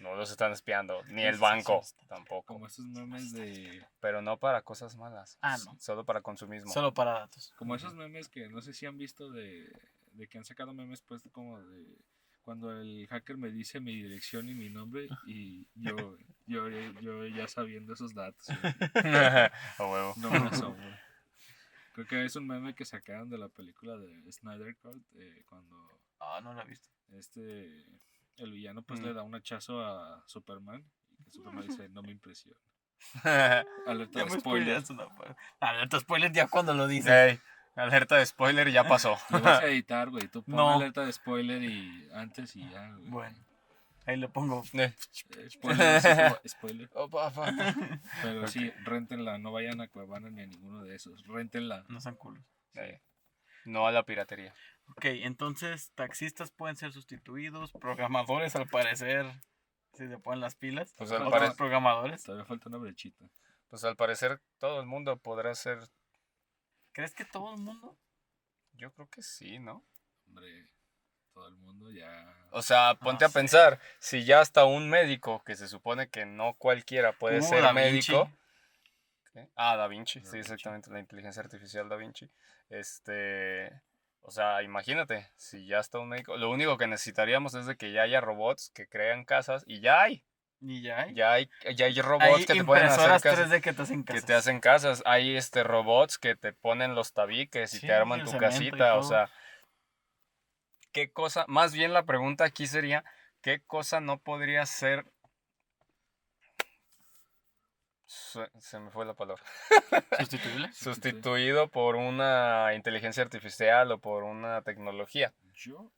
no los están espiando, ni el banco tampoco. Como estos memes de Pero no para cosas malas. Ah, no. Solo para consumismo. Solo para datos. como esos memes que no sé si han visto de, de que han sacado memes pues como de cuando el hacker me dice mi dirección y mi nombre y yo yo, yo ya sabiendo esos datos. A huevo. No me asombra. Creo que es un meme que sacaron de la película de Snyder Cut eh, cuando Ah, no lo he visto. este el villano pues Mm. le da un hachazo a Superman y que Superman dice no me impresiona. Ya Alerta de spoiler. Alerta spoiler ya cuando lo dices. Ey, alerta de spoiler, ya pasó. Lo vas a editar, güey. Tú pon No. alerta de spoiler y antes y ya, güey. Bueno, ahí le pongo. Eh, Spoiler, como spoiler. oh, papá. Pero sí, rentenla. No vayan a Cuevana ni a ninguno de esos. Rentenla. No sean culos. Eh, No a la piratería. Ok, entonces taxistas pueden ser sustituidos, programadores al parecer, si se ponen las pilas. Pues al Otros programadores. Todavía falta una brechita. Pues al parecer todo el mundo podrá ser. ¿Crees que todo el mundo? Yo creo que sí, ¿no? Hombre, todo el mundo ya. O sea, ponte No a sé. pensar, si ya hasta un médico, que se supone que no cualquiera puede Uh, ser Da Vinci. médico. Ah, Da Vinci, Da sí, Vinci. exactamente, la inteligencia artificial Da Vinci. Este, o sea, imagínate, si ya está un médico, lo único que necesitaríamos es de que ya haya robots que crean casas y ya hay, Y ya hay. ya hay, ya hay robots hay que te pueden hacer casas. 3D que te hacen Que casas. te hacen casas, hay este robots que te ponen los tabiques y Sí, te arman tu casita, o sea, ¿qué cosa? Más bien la pregunta aquí sería, ¿qué cosa no podría ser? Se, se me fue la palabra. ¿Sustituible? Sustituido por una inteligencia artificial o por una tecnología. Yo,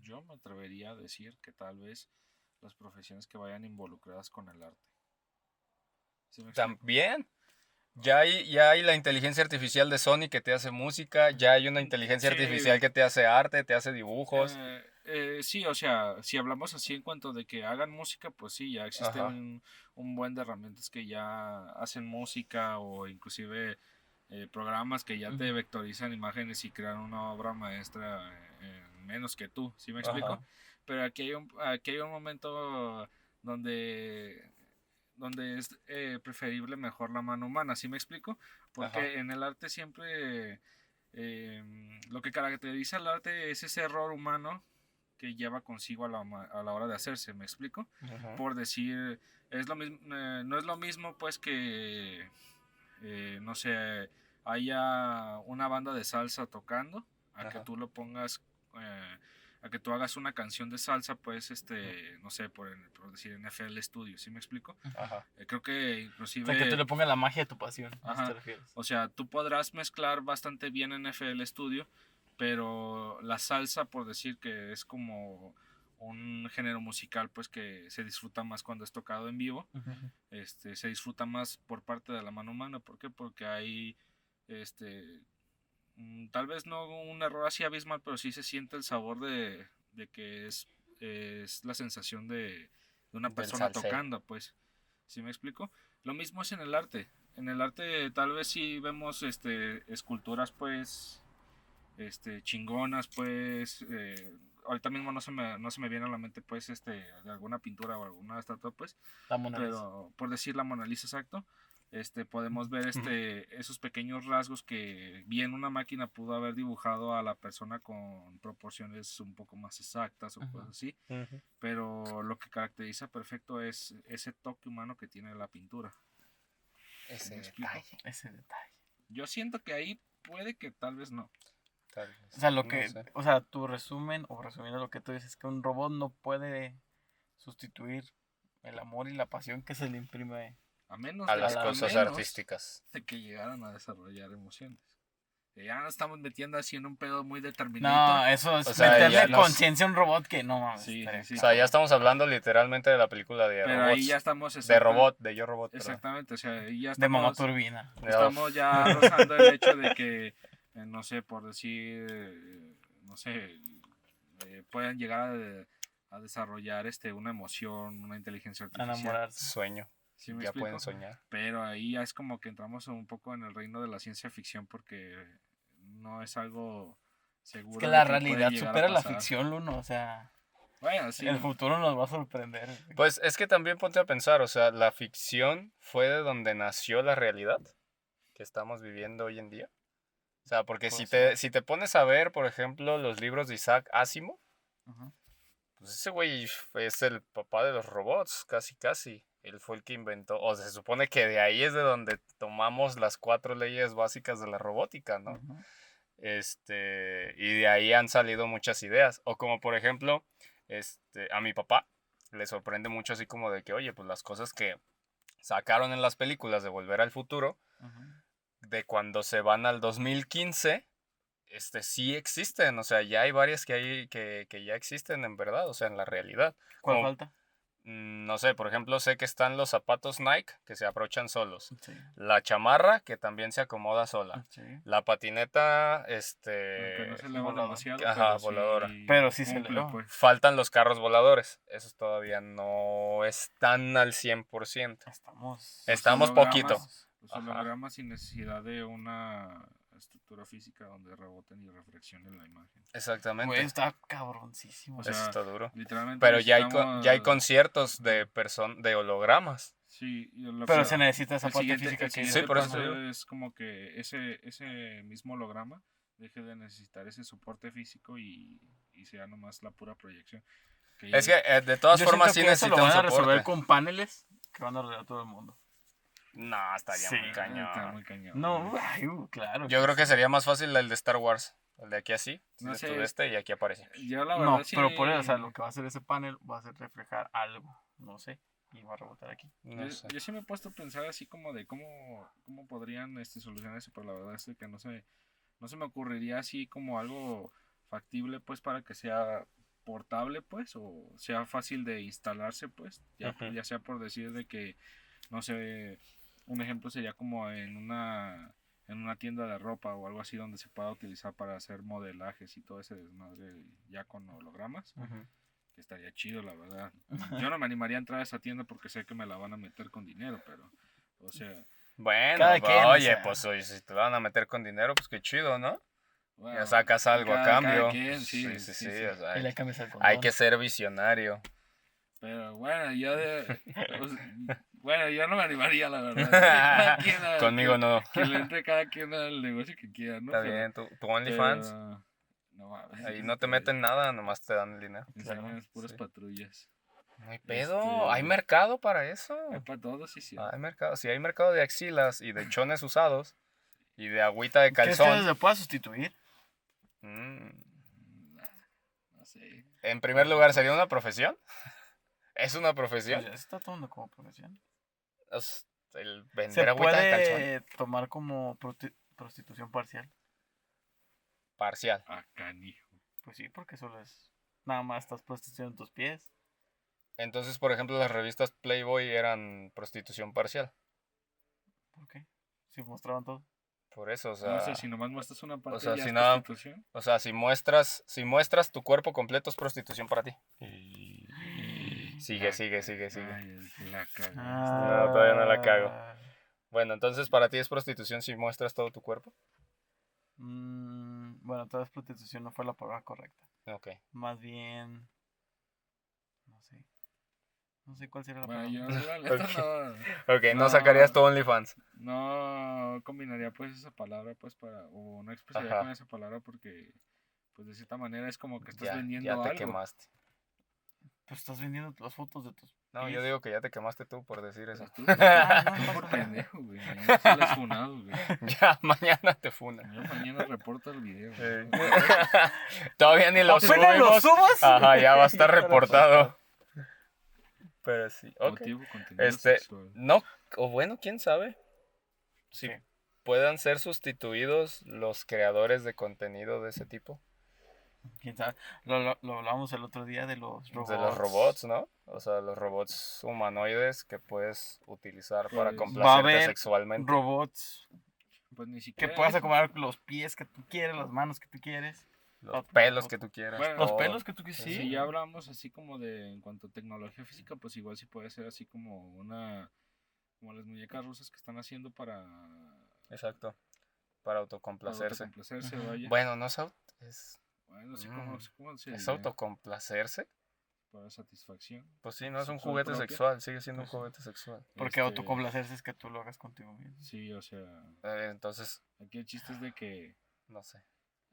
yo me atrevería a decir que tal vez las profesiones que vayan involucradas con el arte. También. Ya hay, ya hay la inteligencia artificial de Sony que te hace música, ya hay una inteligencia Sí. artificial que te hace arte, te hace dibujos. Eh, eh, sí, o sea, si hablamos así en cuanto de que hagan música, pues sí, ya existe Ajá. un, un buen de herramientas que ya hacen música o inclusive eh, programas que ya te Ujú. vectorizan imágenes y crean una obra maestra en menos que tú, ¿sí me explico? Ajá. Pero aquí hay un, aquí hay un momento donde donde es eh, preferible mejor la mano humana, ¿sí me explico? Porque Ajá. en el arte siempre eh, lo que caracteriza al arte es ese error humano que lleva consigo a la, a la hora de hacerse, ¿me explico? Por decir, es lo mismo, eh, no es lo mismo pues que, eh, no sé, haya una banda de salsa tocando, a que tú lo pongas eh, a que tú hagas una canción de salsa, pues, este, no sé, por, el- por decir en FL Studio, ¿sí me explico? Ajá. Eh, creo que O inclusive... sea, que tú le pongas la magia de tu pasión. ¿A eso Ajá. te refieres? O sea, tú podrás mezclar bastante bien en FL Studio, pero la salsa, por decir que es como un género musical, pues que se disfruta más cuando es tocado en vivo, este, se disfruta más por parte de la mano humana. ¿Por qué? Porque hay, este, tal vez no un error así abismal, pero sí se siente el sabor de, de que es, es la sensación de, de una persona tocando, pues. ¿Sí me explico? Lo mismo es en el arte. En el arte tal vez sí vemos este, esculturas, pues, este, chingonas, pues, eh, ahorita mismo no se, me, no se me viene a la mente, pues, este, de alguna pintura o alguna estatua, pues, La Mona Lisa. pero por decir la Mona Lisa exacto, este, podemos ver este, esos pequeños rasgos que bien una máquina pudo haber dibujado a la persona con proporciones un poco más exactas o cosas así, pero lo que caracteriza perfecto es ese toque humano que tiene la pintura. Ese detalle, Ese detalle. Yo siento que ahí puede que tal vez no. tal vez. O sea, lo No que, sé. o sea, tu resumen o resumiendo lo que tú dices, que un robot no puede sustituir el amor y la pasión que se le imprime. A menos A de- las a cosas menos artísticas. de que llegaran a desarrollar emociones. Que ya nos estamos metiendo así en un pedo muy determinado. No, eso es O sea, meterle ya los- conciencia a un robot que no mames. Sí, estaría sí, O sea, ya estamos hablando literalmente de la película de pero robots. ahí ya estamos de robot, de yo robot. perdón. Exactamente, o sea, ahí ya De mamá estamos, turbina. De- estamos ya rozando el hecho de que, eh, no sé, por decir, eh, no sé, eh, puedan llegar a, de- a desarrollar este una emoción, una inteligencia A artificial. enamorarse. Sueño. ¿Sí me ya explico? pueden soñar. Pero ahí ya es como que entramos un poco en el reino de la ciencia ficción porque no es algo seguro. Es que la realidad supera la ficción, Luno. O sea, Bueno, sí. el futuro nos va a sorprender. Pues es que también ponte a pensar, o sea, la ficción fue de donde nació la realidad que estamos viviendo hoy en día. O sea, porque si te, si te pones a ver, por ejemplo, los libros de Isaac Asimov, Ujú. pues ese güey es el papá de los robots, casi casi. Él fue el que inventó, o se supone que de ahí es de donde tomamos las cuatro leyes básicas de la robótica, ¿no? Este, y de ahí han salido muchas ideas. O como por ejemplo, este, a mi papá le sorprende mucho así como de que, oye, pues las cosas que sacaron en las películas de Volver al Futuro, de cuando se van al 2015, este, sí existen. O sea, ya hay varias que, hay, que, que ya existen en verdad, o sea, en la realidad. ¿Cuál Como- falta? Mm, No sé, por ejemplo, sé que están los zapatos Nike que se abrochan solos. Sí. La chamarra que también se acomoda sola. Sí. La patineta, Aunque este... no se demasiado. Ajá, pero sí voladora. Pero sí se eleva. pues. Faltan los carros voladores. Esos todavía no están al 100%. Estamos. Estamos poquito. Los hologramas sin necesidad de una estructura física donde reboten y reflexionen la imagen. Exactamente. Güey, está cabroncísimo. O Eso está duro. Literalmente. Pero ya hay, con- ya hay conciertos de, person de hologramas. Sí, Pero que- se necesita esa el parte física que Sí, por eso es como que ese, ese mismo holograma deje de necesitar ese soporte físico y, y sea nomás la pura proyección. Que Es que eh, de todas Yo formas sí que eso lo van a resolver soporte. con paneles que van a rodear a todo el mundo. No, estaría Sí, muy cañón. Está muy cañón. No, ay, uh, claro. Yo creo que sería más fácil el de Star Wars. El de aquí así. No sé. este y aquí aparece. Yo la verdad No, sí- pero por eso, o sea, lo que va a hacer ese panel va a ser reflejar algo, no sé, y va a rebotar aquí. No yo, sé. yo sí me he puesto a pensar así como de cómo, cómo podrían este, solucionar eso, pero la verdad es que no se, no se me ocurriría así como algo factible pues para que sea portable pues o sea fácil de instalarse pues ya, ya sea por decir de que no sé un ejemplo sería como en una en una tienda de ropa o algo así donde se pueda utilizar para hacer modelajes y todo ese desmadre ya con hologramas que estaría chido, la verdad. Yo no me animaría a entrar a esa tienda porque sé que me la van a meter con dinero, pero, o sea, Bueno, Cada pues, quien, o oye, sea. pues oye, si te van a meter con dinero, pues qué chido, ¿no? bueno, ya sacas algo a cada- cada cambio. quien, sí, sí, sí, sí, sí, sí. o sea, Y hay, que ser visionario. Pero bueno, yo de, o sea, bueno, yo no me animaría, la verdad. Quien a- Conmigo que- no. Que le entre cada quien al negocio que quiera, ¿no? Está Pero- bien, tu, tu OnlyFans, no mames, ahí no te meten nada, nomás te dan el dinero. enseñas puras sí. patrullas. No hay pedo, Este- hay mercado para eso. Hay para todos, sí, sí. Hay mercado, sí, hay mercado de axilas y de chones usados y de agüita de ¿Crees que calzón. se pueda sustituir? Mm, No sé. En primer lugar, ¿sería una profesión? ¿Es una Pues profesión? ya se está tomando como profesión. Es el Se vender agüita de calzón. puede tomar como prosti- prostitución parcial. Parcial. Ah, canijo. Pues sí, porque solo es. Nada más estás prostituyendo tus pies. Entonces, por ejemplo, las revistas Playboy eran prostitución parcial. ¿Por qué? Si mostraban todo. Por eso, o sea, no sé, si nomás muestras una parte sea, ya si es nada- prostitución. o sea, si muestras, si muestras tu cuerpo completo es prostitución para ti. Sigue, Ah, sigue, sigue, sigue. Ay, la cagaste. No, todavía no la cago. Ah, Bueno, entonces para ti es prostitución si muestras todo tu cuerpo. mm, bueno, toda prostitución no fue la palabra correcta. Ok. Más bien. No sé. No sé cuál sería la Bueno, palabra. yo la neta no, Ok, no, No. sacarías tu OnlyFans. no combinaría pues esa palabra pues para, o no expresaría Ajá. con esa palabra porque pues de cierta manera es como que estás Ya, vendiendo ya te algo. quemaste. Pues estás vendiendo las fotos de tus. No, pies. yo digo que ya te quemaste tú por decir eso. Pues tú, no, tú no por pendejo, güey. Lo has funado, güey. ya, mañana te funa. Yo mañana reporto el video. Eh. Todavía ni lo Apenas lo subimos. subas. Ajá, ya va a estar reportado. Pero sí, ok. Motivo, contenido Este, sexual. no, o bueno, quién sabe. Si ¿Qué? puedan ser sustituidos los creadores de contenido de ese tipo. ¿Quién sabe? Lo, lo, lo hablamos el otro día de los robots. De los robots, ¿no? O sea, los robots humanoides que puedes utilizar para Pues, va a complacerte haber sexualmente. Robots Pues ni que siquiera. puedas eso. acomodar los pies que tú quieres, las manos que tú quieres. Los pelos que tú quieras. Bueno, Los pelos que tú quieres. Sí. Si ya hablamos así como de en cuanto a tecnología física, pues igual sí puede ser así como una como las muñecas rusas que están haciendo para, Exacto. Para para autocomplacerse. vaya. Bueno, no es, es, Bueno, sí, como, Mm. cómo se es autocomplacerse. para satisfacción. Pues sí, no es un juguete propia. sexual, sigue siendo un Pues juguete sexual. Porque Este, autocomplacerse es que tú lo hagas contigo mismo. Sí, o sea, Eh, entonces, aquí el chiste es de que no sé.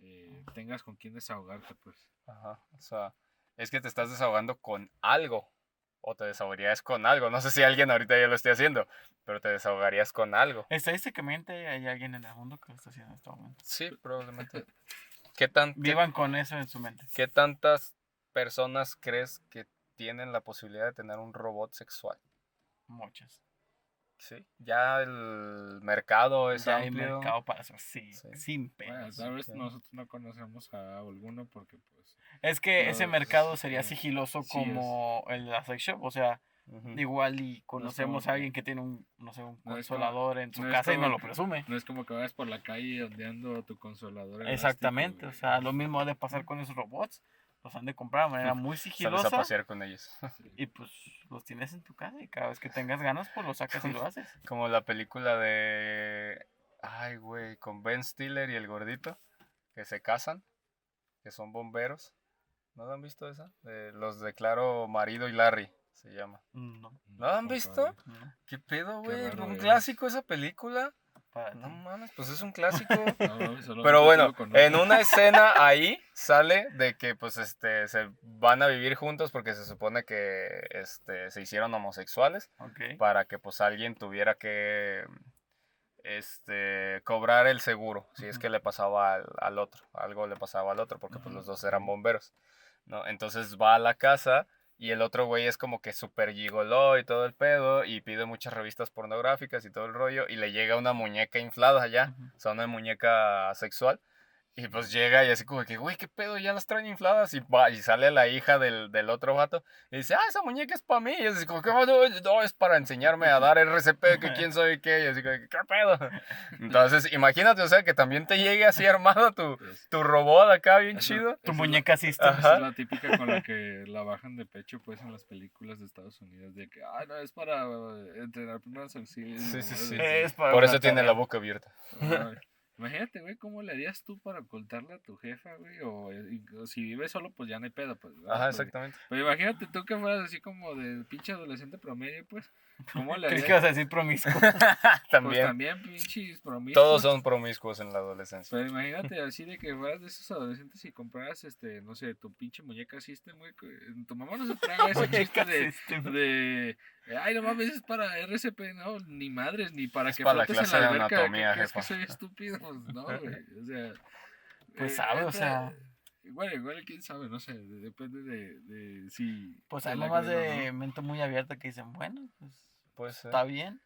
eh, tengas con quién desahogarte, pues. Ajá. O sea, es que te estás desahogando con algo. O te desahogarías con algo. No sé si alguien ahorita ya lo esté haciendo, pero te desahogarías con algo. Estadísticamente hay alguien en el mundo que lo está haciendo en este momento. Sí, probablemente. ¿Qué, tan, qué, Vivan con eso en su mente. qué tantas personas crees que tienen la posibilidad de tener un robot sexual? Muchas. Sí. Ya el mercado es ya hay amplio. mercado para eso. Sí, Sí. sin Bueno, pedos. tal vez sí. nosotros no conocemos a alguno porque, pues, Es que No, ese es- mercado sería sí. sigiloso Sí, como el de la sex shop. O sea, Igual y conocemos a alguien que tiene un, no sé, un No es como- consolador en su no casa y no lo presume. no es como que vayas por la calle ondeando tu consolador. elástico, Exactamente, o sea, lo mismo ha de pasar con esos robots. Los han de comprar de manera muy Sales a sigilosa pasear con ellos. Y pues los tienes en tu casa y cada vez que tengas ganas pues los sacas y lo haces. Como la película de. Ay, güey, con Ben Stiller y el gordito, que se casan, que son bomberos. ¿No la han visto esa? Los declaro marido y Larry, se llama. No, ¿No han visto? no, ¿Qué pedo, Qué güey? raro ¿Un clásico esa película? para No mames, pues es un clásico. No, Pero bueno, en una escena ahí sale de que pues este se van a vivir juntos porque se supone que este se hicieron homosexuales para que pues alguien tuviera que este cobrar el seguro si es que le pasaba al, al otro, algo le pasaba al otro porque pues los dos eran bomberos, ¿no? Entonces va a la casa y el otro güey es como que súper gigoló y todo el pedo y pide muchas revistas pornográficas y todo el rollo y le llega una muñeca inflada ya, Ujú. o sea, una muñeca sexual. Y pues llega y así como que, güey, qué pedo, ya las traen infladas. Y, va, y sale la hija del, del otro vato y dice, ah, esa muñeca es para mí. Y así como que, "Oh, no, no, es para enseñarme a dar RCP, que quién soy qué. Y así como que, ¿qué pedo? Entonces, imagínate, o sea, que también te llegue así armado tu, tu robot acá bien Esa- chido. Tu muñeca. Ajá. Esa es la típica con la que la bajan de pecho, pues, en las películas de Estados Unidos, de que, ah, no, es para entrenar primeros auxilios. Sí, sí, sí. Es para Por eso tiene tarea. la boca abierta. Ay, Imagínate, güey, ¿cómo le harías tú para ocultarle a tu jefa, güey? O, eh, o si vives solo, pues ya no hay pedo, pues. ¿verdad? Ajá, exactamente. Pero imagínate tú que fueras así como de pinche adolescente promedio, pues. ¿Cómo le Crees que vas a decir promiscuo. Pues También. también pinches promiscuos. Todos son promiscuos en la adolescencia. Pero imagínate así de que fueras de esos adolescentes y compraras, este, no sé, tu pinche muñeca System, güey. que Tu mamá no se traga ese chiste de, System. de, ay, no mames, es para RCP, no, ni madres, ni para Es que para la flotes en clase la de alberca. anatomía, ¿qué crees que jefa. soy estúpido? Pues no, güey, o sea. Pues eh, sabe, o sea. Bueno, igual quién sabe, no sé, de- depende de, de si... Pues hay o de no. mente muy abierta que dicen, bueno, pues Puede ser. está bien,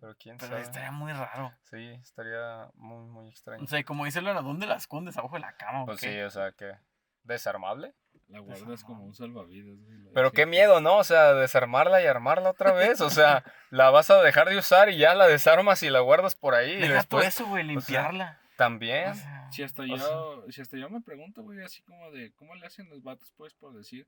Pero quién pero sabe. estaría muy raro. Sí, estaría muy, muy extraño. O sea, como dice Lora, ¿dónde la escondes? ¿Abajo de la cama o Pues qué? sí, o sea, que desarmable. La guardas como un salvavidas, güey. Pero qué miedo, ¿no? O sea, desarmarla y armarla otra vez. O sea, la vas a dejar de usar y ya la desarmas y la guardas por ahí. y Deja todo después eso, güey, limpiarla. también. O sea, Si hasta O yo, sea- si hasta yo me pregunto, güey, así como de cómo le hacen los vatos, pues, por decir,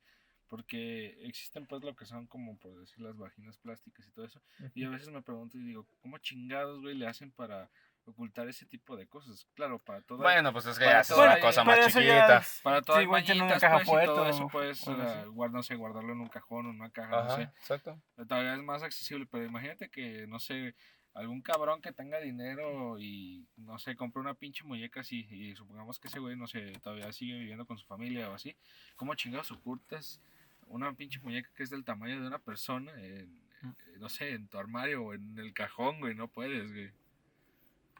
porque existen, pues, lo que son como, por decir, las vaginas plásticas y todo eso, y a veces me pregunto y digo, ¿cómo chingados, güey, le hacen para ocultar ese tipo de cosas? Claro, para todo. Bueno, pues es que ya es una cosa más chiquita. es- para todo sí, mañitas, caja pues, y todo eso, o- pues, o algo eh, así. guard- no sé, guardarlo en un cajón, en una caja, no sé. exacto. Todavía es más accesible, pero imagínate que, no sé, algún cabrón que tenga dinero y, no sé, compre una pinche muñeca así, y supongamos que ese güey, no sé, todavía sigue viviendo con su familia o así, ¿cómo chingados ocultas una pinche muñeca que es del tamaño de una persona en, Mm. eh, no sé, en tu armario o en el cajón, güey? No puedes, güey,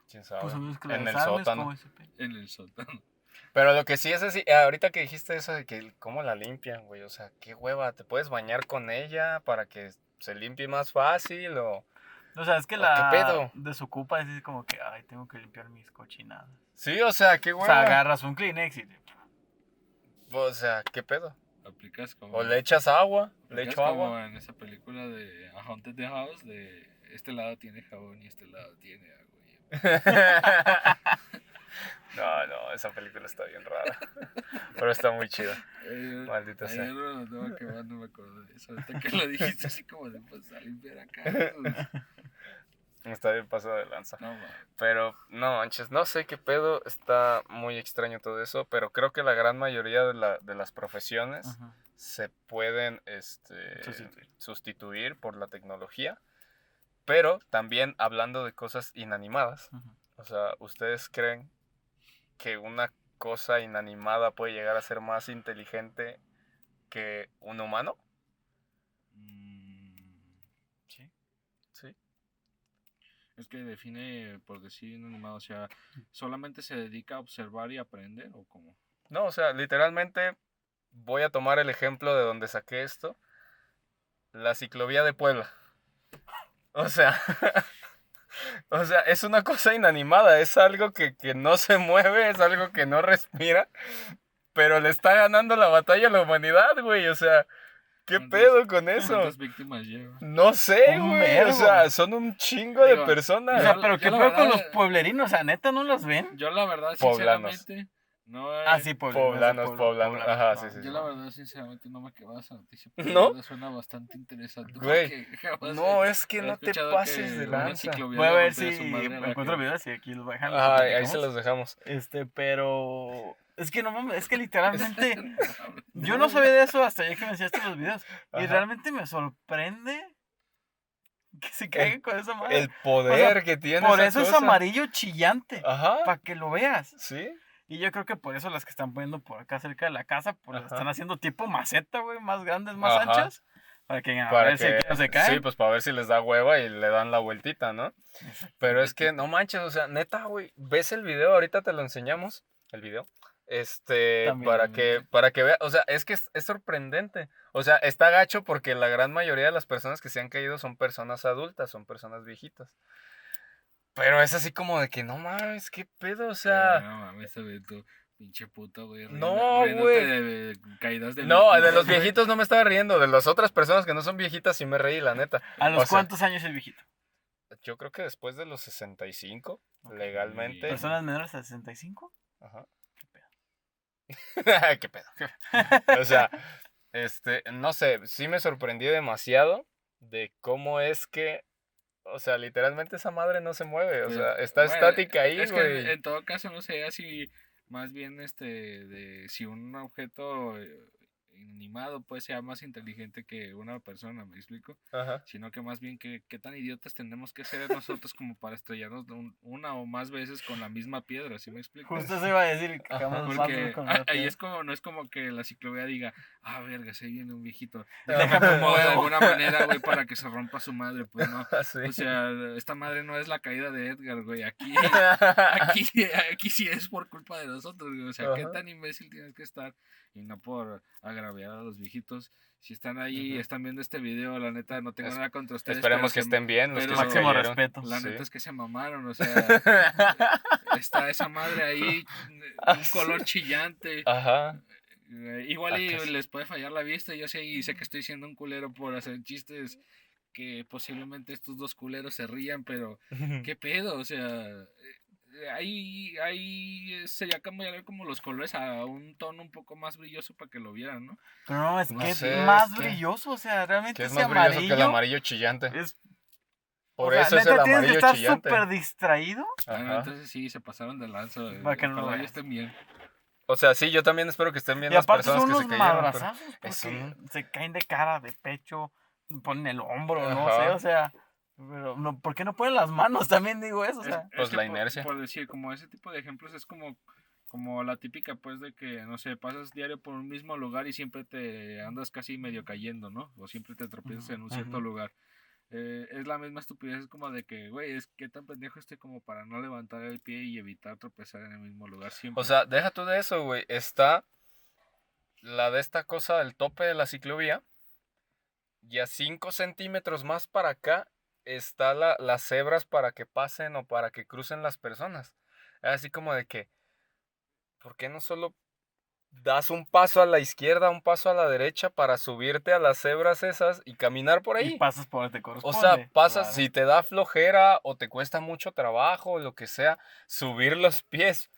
¿Quién sabe? Pues a menos que la en el sótano. como ese pe- en el sótano. Pero lo que sí es así, ahorita que dijiste eso de que cómo la limpian, güey, o sea, qué hueva, te puedes bañar con ella para que se limpie más fácil o... O sea, es que ¿O la qué pedo? desocupa es como que, ay, tengo que limpiar mis cochinadas. Sí, o sea, qué O hueva. sea, agarras un Kleenex y te... O sea, qué pedo. Aplicas como... O le echas agua, le echo como agua. en esa película de A Haunted the House, de este lado tiene jabón y este lado tiene agua. no, no, esa película está bien rara. Pero está muy chida. Eh, Maldita sea. Ayer no, no, que va, no me acuerdo de eso. Ahorita que lo dijiste así como de pues a limpiar acá. pues, Está bien pasado de lanza. No. Pero no manches, no sé qué pedo, está muy extraño todo eso, pero creo que la gran mayoría de, la- de las profesiones se pueden este, Sustituir. sustituir por la tecnología, pero también hablando de cosas inanimadas, o sea, ¿ustedes creen que una cosa inanimada puede llegar a ser más inteligente que un humano? Mm, Sí. Sí. Es que define, por decir inanimado, o sea, solamente se dedica a observar y aprender o cómo. No, o sea, literalmente voy a tomar el ejemplo de donde saqué esto. La ciclovía de Puebla. O sea, o sea, es una cosa inanimada, es algo que, que no se mueve, es algo que no respira, pero le está ganando la batalla a la humanidad, güey. O sea, ¿qué ¿Cuántas- pedo con eso? ¿Cuántas víctimas lleva? No sé, güey. O sea, son un chingo de Digo, O personas. sea, pero yo ¿qué pedo con los pueblerinos? O sea, ¿neta no los ven? Yo la verdad, Poblanos. sinceramente, no Ah, sí, Poblanos, Puebla, poblanos, ajá, sí, sí, Yo la verdad, sinceramente, no me quedaba esa noticia. pero ¿No? Suena bastante interesante. Güey, No, es que no te pases de lanza. Voy a ver si encuentro videos y aquí los dejan. Ajá, ahí se los dejamos. Este, pero. Es que no mames, es que literalmente. Yo no sabía de eso hasta ya que me enseñaste los videos. Y Ajá. realmente me sorprende que se caigan con esa madre. El poder que tiene Por esa eso es amarillo chillante. Ajá. Para que lo veas. Sí. Y yo creo que por eso las que están poniendo por acá cerca de la casa, pues las están haciendo tipo maceta, güey, más grandes, más Ajá. anchas. Para que a Para ver que, no se caen. sí, pues para ver si les da hueva y le dan la vueltita, ¿no? Pero es que no manches, o sea, neta, güey, ves el video, ahorita te lo enseñamos, el video. Este, También, para que sí. para que vea, o sea, es que es, es sorprendente. O sea, está gacho porque la gran mayoría de las personas que se han caído son personas adultas, son personas viejitas. Pero es así como de que no mames, qué pedo, o sea, No mames, ese tu pinche puto, güey. No, güey. de caídas de no, de los viejitos no me estaba riendo, de las otras personas que no son viejitas sí me reí, la neta. ¿A los o sea, cuántos años el viejito? Yo creo que después de los 65, Ok. legalmente. ¿Personas menores a 65? Ajá. ¿Qué pedo? O sea, este, no sé, sí me sorprendí demasiado de cómo es que, o sea, literalmente esa madre no se mueve, o Pues, sea, está bueno, estática ahí, Es que en- güey. en todo caso no sé si más bien este de si un objeto eh, animado pues sea más inteligente que una persona, ¿me explico? Ajá. Sino que más bien que qué tan idiotas tenemos que ser nosotros como para estrellarnos un- una o más veces con la misma piedra, ¿sí me explico? Justo se iba a decir que Ajá, Porque con la ahí piedra. es como, no es como que la ciclovía diga, ah, verga, se viene un viejito. De muevo". alguna manera, güey, para que se rompa su madre, pues no. Sí. O sea, esta madre no es la caída de Edgar, güey. Aquí, aquí, aquí sí es por culpa de nosotros, güey. O sea, qué tan imbécil tienes que estar y no por agraviar a los viejitos. Si están ahí y están viendo este video, la neta, no tengo Es- nada contra ustedes. Esperemos que se- estén bien. Los que Máximo cayeron. respeto. La Sí. neta es que se mamaron, o sea, está esa madre ahí, un color chillante. Ajá. Eh, Igual y Acá sí. les puede fallar la vista, yo sé, y sé que estoy siendo un culero por hacer chistes que posiblemente estos dos culeros se rían, pero ¿qué pedo? O sea, eh, ahí, ahí eh, sería cambiar como los colores a un tono un poco más brilloso para que lo vieran, ¿no? Pero no, es No que sé, es más es que- brilloso, o sea, realmente Que es ese más brilloso amarillo que el amarillo chillante. es... Por o sea, eso es el tienes que amarillo estar chillante. súper distraído. Ah, entonces sí, se pasaron de lanza. Para que no lo y veas. estén bien. O sea, sí, yo también espero que estén bien y las aparte son personas que unos se cayeron. pero- es un- se caen de cara, de pecho, ponen el hombro, no sé, o sea... Pero, no, ¿por qué no ponen las manos? También digo eso, o sea... Es- Pues es que la por- inercia. Por, decir, como ese tipo de ejemplos es como, como la típica, pues, de que, no sé, pasas diario por un mismo lugar y siempre te andas casi medio cayendo, ¿no? O siempre te tropiezas en un cierto lugar. Eh, es la misma estupidez, es como de que, güey, es que tan pendejo estoy como para no levantar el pie y evitar tropezar en el mismo lugar siempre. O sea, deja tú de eso, güey. Está la de esta cosa del tope de la ciclovía. Y a 5 centímetros más para acá está la, las cebras para que pasen o para que crucen las personas. Así como de que, ¿por qué no solo das un paso a la izquierda, un paso a la derecha para subirte a las cebras esas y caminar por ahí? Y pasas por donde te O corresponde. sea, pasas, claro. si te da flojera o te cuesta mucho trabajo o lo que sea, subir los pies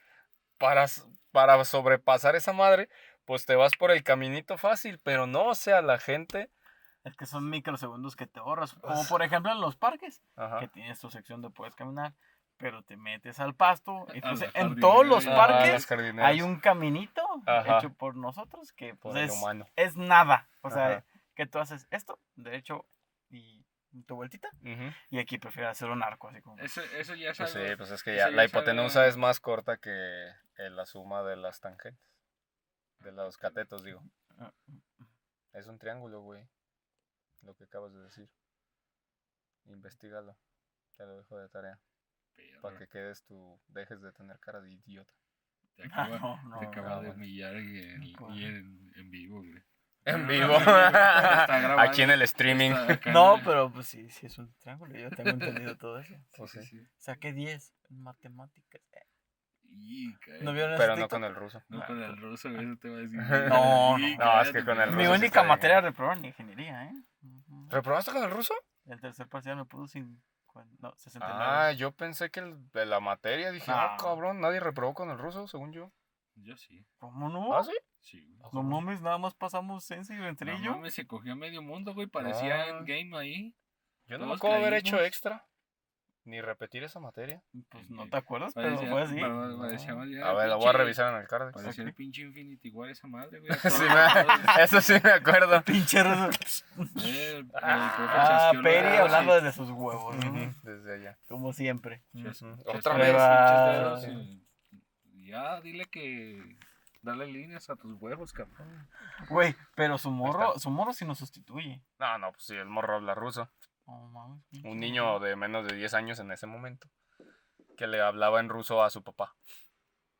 para, para sobrepasar esa madre, pues te vas por el caminito fácil, pero no, o sea, la gente... Es que son microsegundos que te ahorras. Como por ejemplo en los parques, Ajá. que tienes tu sección donde puedes caminar, pero te metes al pasto. Entonces, la en todos los. Ajá, parques hay un caminito Ajá. hecho por nosotros que pues, es, humano. es nada. O sea, Ajá. que tú haces esto, derecho y tu vueltita. Y aquí prefiero hacer un arco, así como. eso, eso ya es Pues sí, pues es que ya ya la hipotenusa es más corta que eh, la suma de las tangentes. De los catetos, digo. Es un triángulo, güey. Lo que acabas de decir. Investígalo. Te lo dejo de tarea. Para que quedes tú, dejes de tener cara de idiota. Te acaba, No, no, te acaba no, de humillar y en, y en, en vivo, güey. En No, vivo. Aquí en el streaming. No, pero pues sí, sí es un triángulo. Yo tengo entendido todo eso. Pues Sí, sí. sí, sí. Saqué 10 en matemáticas. ¿No vieron Pero no con el ruso. No con el ruso, eso te va a decir. No, no. No, es que con el. Mi ruso sí única materia de reprobar en ingeniería, ¿eh? ¿Reprobaste con el ruso? El tercer parcial me pudo sin. No, 69. Ah, yo pensé que el de la materia. Dije, ah, No. cabrón, nadie reprobó con el ruso, según yo. Yo sí. ¿Cómo no? ¿Ah, sí? Sí. No mames, nada más pasamos sencillo entre No yo. mames, se cogió medio mundo, güey. Parecía Ah. Endgame ahí. Yo no me acuerdo haber hecho extra. Ni repetir esa materia. Pues no te acuerdas, pero Parecía, fue así. pero parecía más bien A ver, lo voy a revisar en el card. Parecía el pinche Infinity War esa madre, güey. Sí, me- eso sí me acuerdo. Pinche ruso. eh, el- Ah, Peri hablando desde sus huevos, ¿no? Desde allá. Como siempre. Otra vez. Ya, dile que. Dale líneas a tus huevos, cabrón. Güey, pero su morro, su morro sí nos sustituye. No, no, pues sí, el morro habla ruso. No mames. Un niño de menos de 10 años en ese momento. Que le hablaba en ruso a su papá.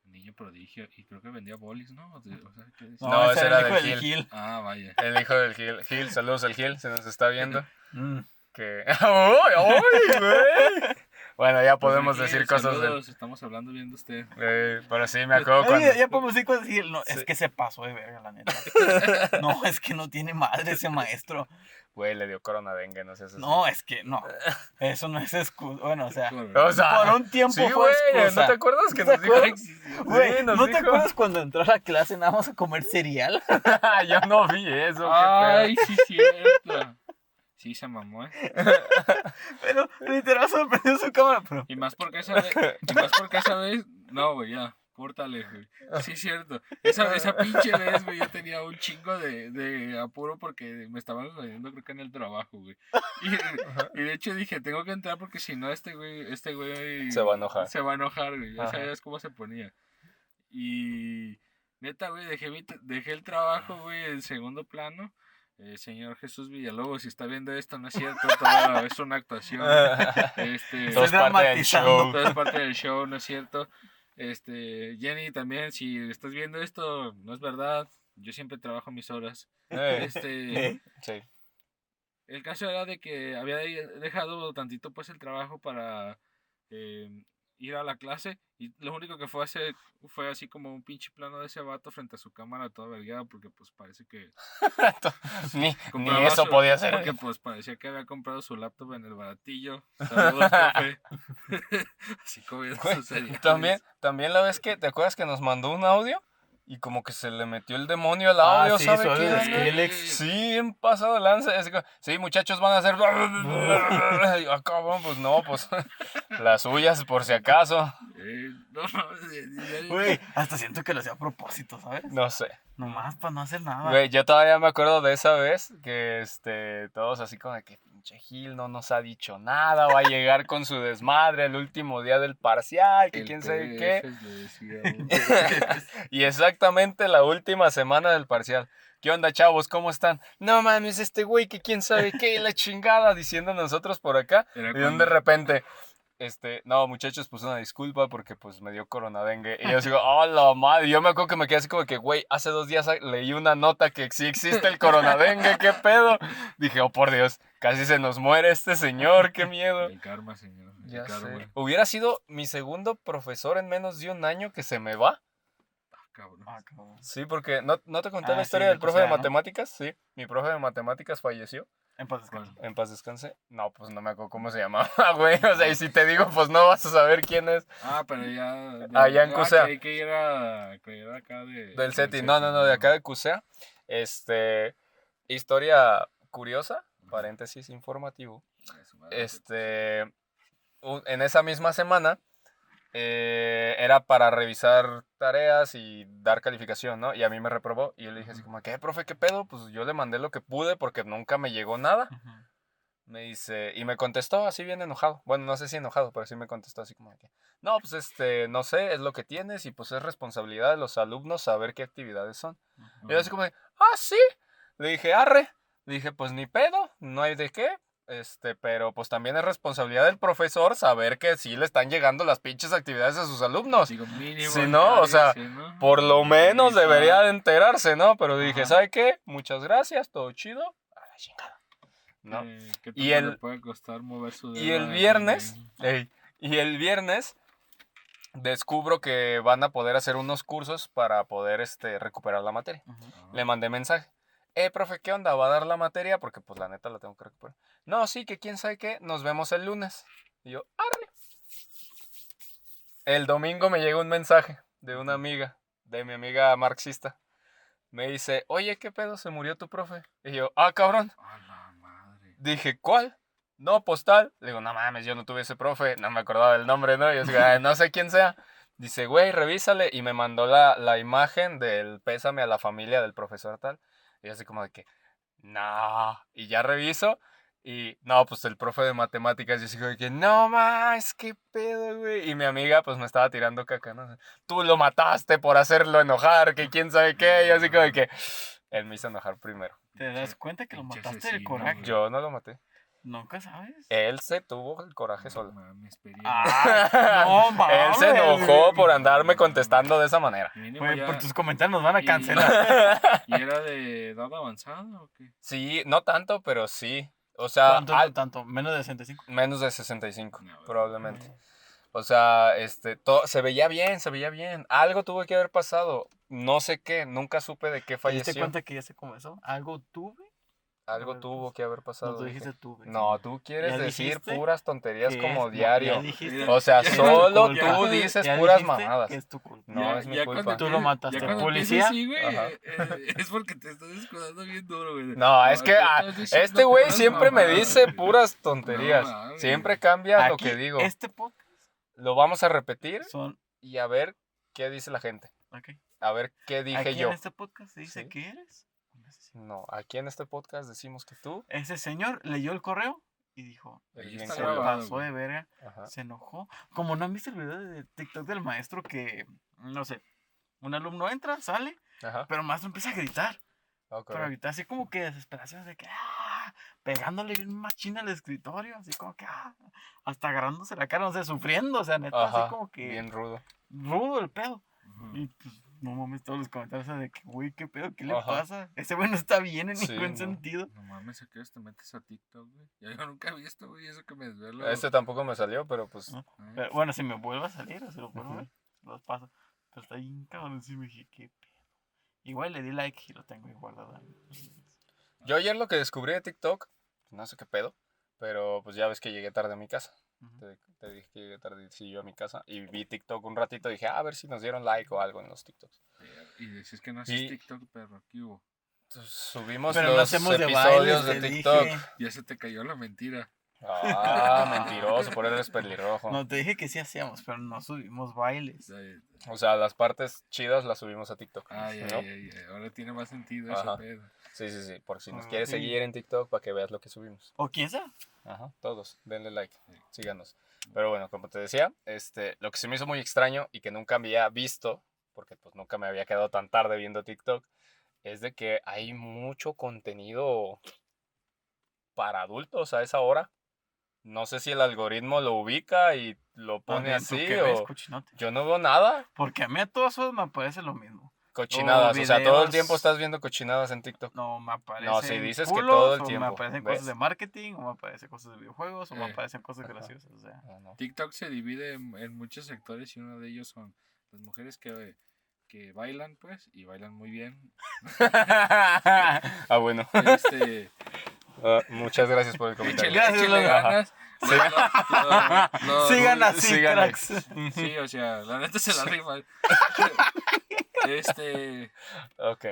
Niño prodigio. Y creo que vendía bolis, ¿no? O sea, ¿qué decía? No, ese era el hijo del Gil. Gil. Ah, vaya. El hijo del Gil. Gil, saludos al Gil, se nos está viendo. Mm. Que. ¡Ay, ay, güey! Bueno, ya podemos Pues, decir cosas saludos, Estamos hablando bien de usted. Eh, pero sí, me acuerdo cuando. ya podemos decir cosas. No, Sí. es que se pasó de verga, la neta. No, es que no tiene madre ese maestro. Güey, le dio corona dengue, no sé si. No, es que no. Eso no es excusa. Bueno, o sea, O sea, por un tiempo sí, fue güey. ¿no te acuerdas que ¿No te nos dijo? Güey, Sí, nos ¿no te acuerdas cuando entró a la clase nada más a comer cereal? Yo no vi eso, qué Ay, sí, cierto. Sí, se mamó, ¿eh? Pero literal sorprendió su cámara. Pero Y más porque esa vez. Y más porque esa vez. No, güey, ya. Córtale, güey. Sí, es cierto. Esa, esa pinche vez, güey, yo tenía un chingo de, de apuro porque me estaban jodiendo, creo que en el trabajo, güey. Y, y de hecho dije, tengo que entrar porque si no, este güey, este güey. Se va a enojar. Se va a enojar, güey. Ya Ajá. sabías cómo se ponía. Y. Neta, güey, dejé, mi dejé el trabajo, güey, en segundo plano. Eh, señor Jesús Villalobos, si está viendo esto, no es cierto, todo es una actuación. Este, Todo es parte del dramatizando. show. todo es parte del show, ¿no es cierto? Este, Jenny, también, si estás viendo esto, no es verdad. Yo siempre trabajo mis horas. Eh, Este, sí. el caso era de que había de- dejado tantito pues el trabajo para eh, ir a la clase y lo único que fue hacer fue así como un pinche plano de ese vato frente a su cámara todo vergueado porque pues parece que ni, eso su- podía ser. porque pues parecía que había comprado su laptop en el baratillo. Saludos, profe. así como. También, también la vez que, ¿te acuerdas que nos mandó un audio? Y como que se le metió el demonio al Ah, audio, sí, ¿sabe qué? Sí, en pasado lanza. sí, muchachos, van a hacer... Y "Ah, cabrón, pues no, pues las suyas por si acaso. Eh, Güey, hasta siento que lo hacía a propósito, ¿sabes? No sé. Nomás para no hacer nada. Güey, yo todavía me acuerdo de esa vez que este, todos así como de que pinche Gil no nos ha dicho nada, va a llegar con su desmadre el último día del parcial, que el quién sabe qué. Y exactamente la última semana del parcial. ¿Qué onda, chavos? ¿Cómo están? No mames, este güey que quién sabe qué, la chingada, diciendo nosotros por acá. Era Y de repente, este, no, muchachos, pues una disculpa porque pues me dio coronadengue. Y yo digo, oh, la madre. Y yo me acuerdo que me quedé así como que, güey, hace dos días leí una nota que sí existe el coronadengue, ¿qué pedo? Dije, oh, por Dios, casi se nos muere este señor, qué miedo. El karma, señor. el Ya karma. sé. Hubiera sido mi segundo profesor en menos de un año que se me va. Ah, cabrón. Ah, cabrón. Sí, porque ¿no, no te conté Ah, la sí, historia de del profe de ¿no? matemáticas? Sí, mi profe de matemáticas falleció. En paz descanse. En paz descanse. No, pues no me acuerdo cómo se llamaba, güey. O sea, y si te digo, pues no vas a saber quién es. Ah, pero ya. Ah, ya en Cusea. creí que era, que era acá de. Del SETI. No, no, no, de acá de Cusea. Este, historia curiosa, paréntesis informativo. Este, un- en esa misma semana eh, era para revisar tareas y dar calificación, ¿no? Y a mí me reprobó. Y yo le dije así como, ¿qué, profe, qué pedo? Pues yo le mandé lo que pude porque nunca me llegó nada. Me dice, y me contestó así bien enojado. Bueno, no sé si enojado, pero sí me contestó así como no, pues este, no sé, es lo que tienes y pues es responsabilidad de los alumnos saber qué actividades son. Y yo así como ah, sí. Le dije, arre. Le dije, pues ni pedo, no hay de qué. Este, pero pues también es responsabilidad del profesor saber que sí le están llegando las pinches actividades a sus alumnos. Digo, mínimo. Si no, o sea, sí, ¿no? Por lo menos debería de enterarse, ¿no? Pero dije, Ajá. ¿sabe qué? Muchas gracias, todo chido. A la chingada. ¿No? Eh, ¿qué Y tanto le el- puede costar mover su Y el viernes, ey, y el viernes descubro que van a poder hacer unos cursos para poder este, recuperar la materia. Ajá. Le mandé mensaje. Eh, profe, ¿qué onda? ¿Va a dar la materia? Porque pues la neta la tengo que recuperar. No, sí, que quién sabe qué. Nos vemos el lunes. Y yo, arre. El domingo me llega un mensaje de una amiga, de mi amiga marxista. Me dice, oye, ¿qué pedo? ¿Se murió tu profe? Y yo, ah, cabrón. A la madre. Dije, ¿cuál? No, postal. Le digo, no mames, yo no tuve ese profe. No me acordaba del nombre, ¿no? Y yo "Ay, no sé quién sea. Dice, güey, revísale. Y me mandó la, la imagen del pésame a la familia del profesor tal. Y así como de que, no. Y ya reviso. Y no, pues el profe de matemáticas. Yo como de que, no más, qué pedo, güey. Y mi amiga, pues me estaba tirando caca, ¿no? Tú lo mataste por hacerlo enojar, que quién sabe qué. Y así como de que, él me hizo enojar primero. ¿Te das cuenta que lo mataste del coraje? Yo no lo maté. Nunca sabes. Él se tuvo el coraje No solo. mames. Ah, no, mames. Él se enojó por andarme contestando de esa manera. Ya- por tus comentarios nos van a cancelar. ¿Y era de edad avanzada o qué? Sí, no tanto, pero sí. O sea, ¿Cuánto al- tanto? Menos de 65. menos de 65, No, güey. probablemente. O sea, este, to- se veía bien, se veía bien. Algo tuvo que haber pasado. No sé qué, nunca supe de qué ¿Te diste falleció. cuenta que ya se comenzó? ¿Algo tuve? Algo tuvo que haber pasado. No, tú dijiste tuve. No, tú quieres ¿Ya decir puras tonterías como diario. dijiste O sea, solo tú dices Ya puras mamadas. que es tu culpa. No, Ya- es mi ya culpa. cuando Tú lo mataste. ¿Policía? así, güey, eh, eh, es porque te estás escudando bien duro, güey. No, es que tú este güey siempre me dice puras tonterías. Siempre cambia lo que digo. Este podcast Lo vamos a repetir son y a ver qué dice la gente. Ok. A ver qué dije Aquí yo. en este podcast se dice Sí. que eres. No, aquí en este podcast decimos que tú. Ese señor leyó el correo y dijo, grabado, pasó de verga, Ajá. se enojó. Como no han visto el video de TikTok del maestro que, no sé, un alumno entra, sale, Ajá. pero el maestro empieza a gritar. ok. Pero gritar así como que desesperación de que, ah, pegándole bien machina al escritorio, así como que, ah, hasta agarrándose la cara, no sé, sufriendo, o sea, neta, Ajá. así como que Bien rudo. rudo el pedo. Y pues, no mames, todos los comentarios de que, güey, qué pedo, ¿qué le Ajá. pasa? Ese güey no está bien en Sí, ningún sentido. No mames, ¿a qué hora te metes a TikTok, güey? Ya yo nunca he visto, güey, eso que me desvelo. Este tampoco me salió, pero pues. No. Ah, Pero, bueno, si me vuelve a salir, o si lo vuelvo a ver, los paso. Pero está bien cabrón, sí me dije, qué pedo. Igual le di like y lo tengo ahí guardado. Yo ayer lo que descubrí de TikTok, no sé qué pedo, pero pues ya ves que llegué tarde a mi casa. Te, te dije que llegué tarde sí, yo a mi casa y vi TikTok un ratito y dije, "Ah, a ver si nos dieron like o algo en los TikToks. Y decís que no haces Y- TikTok, perro, ¿qué hubo? Subimos Pero no los hacemos de episodios bailes, de TikTok. dije. Ya se te cayó la mentira. Ah, mentiroso, por eso eres pelirrojo. No, te dije que sí hacíamos, pero no subimos bailes. O sea, las partes chidas las subimos a TikTok. ay, ¿no? ay, ay, ay, ahora tiene más sentido Ajá. ese pedo. Sí, sí, sí, por si nos Ah, quieres sí. seguir en TikTok para que veas lo que subimos. O quién sabe. Ajá, todos, denle like, síganos. Pero bueno, como te decía, este, lo que se me hizo muy extraño y que nunca había visto, porque pues nunca me había quedado tan tarde viendo TikTok, es de que hay mucho contenido para adultos a esa hora. No sé si el algoritmo lo ubica y lo pone También, ¿tú así ves, o yo no veo nada. Porque a mí a todos esos me parece lo mismo. Cochinadas, o sea, todo el tiempo estás viendo cochinadas en TikTok. No, me aparecen No, si dices que todo el o tiempo, me aparecen ¿ves? cosas de marketing, o me aparecen cosas de videojuegos, o me Eh. aparecen cosas Ajá. graciosas. O sea, Ah, no. TikTok se divide en, en muchos sectores y uno de ellos son las mujeres que, que bailan, pues, y bailan muy bien. ah, bueno. Este, Ah, muchas gracias por el comentario. échale, Gracias, échale ganas. Lo- lo- lo- Sigan así, síganle. cracks. Sí, o sea, la neta se la rifa. Este, Ok.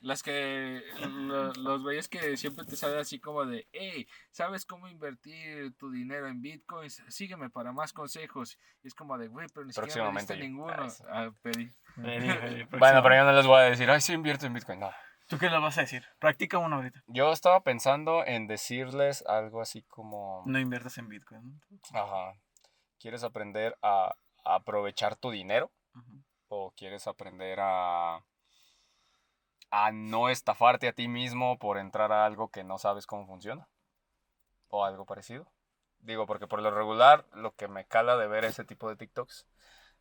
las que, lo- los güeyes que siempre te salen así como de, hey, ¿sabes cómo invertir tu dinero en bitcoins? Sígueme para más consejos. Y es como de, güey, pero ni siquiera me diste ninguno. Ah, sí. Pedí. Vení, vení, Bueno, pero yo no les voy a decir, ay, sí invierto en Bitcoin. No. ¿Tú qué le vas a decir? Practica uno ahorita. Yo estaba pensando en decirles algo así como, No inviertas en Bitcoin. ¿no? ajá, ¿quieres aprender a, aprovechar tu dinero? ¿O quieres aprender a, a no estafarte a ti mismo por entrar a algo que no sabes cómo funciona? ¿O algo parecido? Digo, porque por lo regular lo que me cala de ver ese tipo de TikToks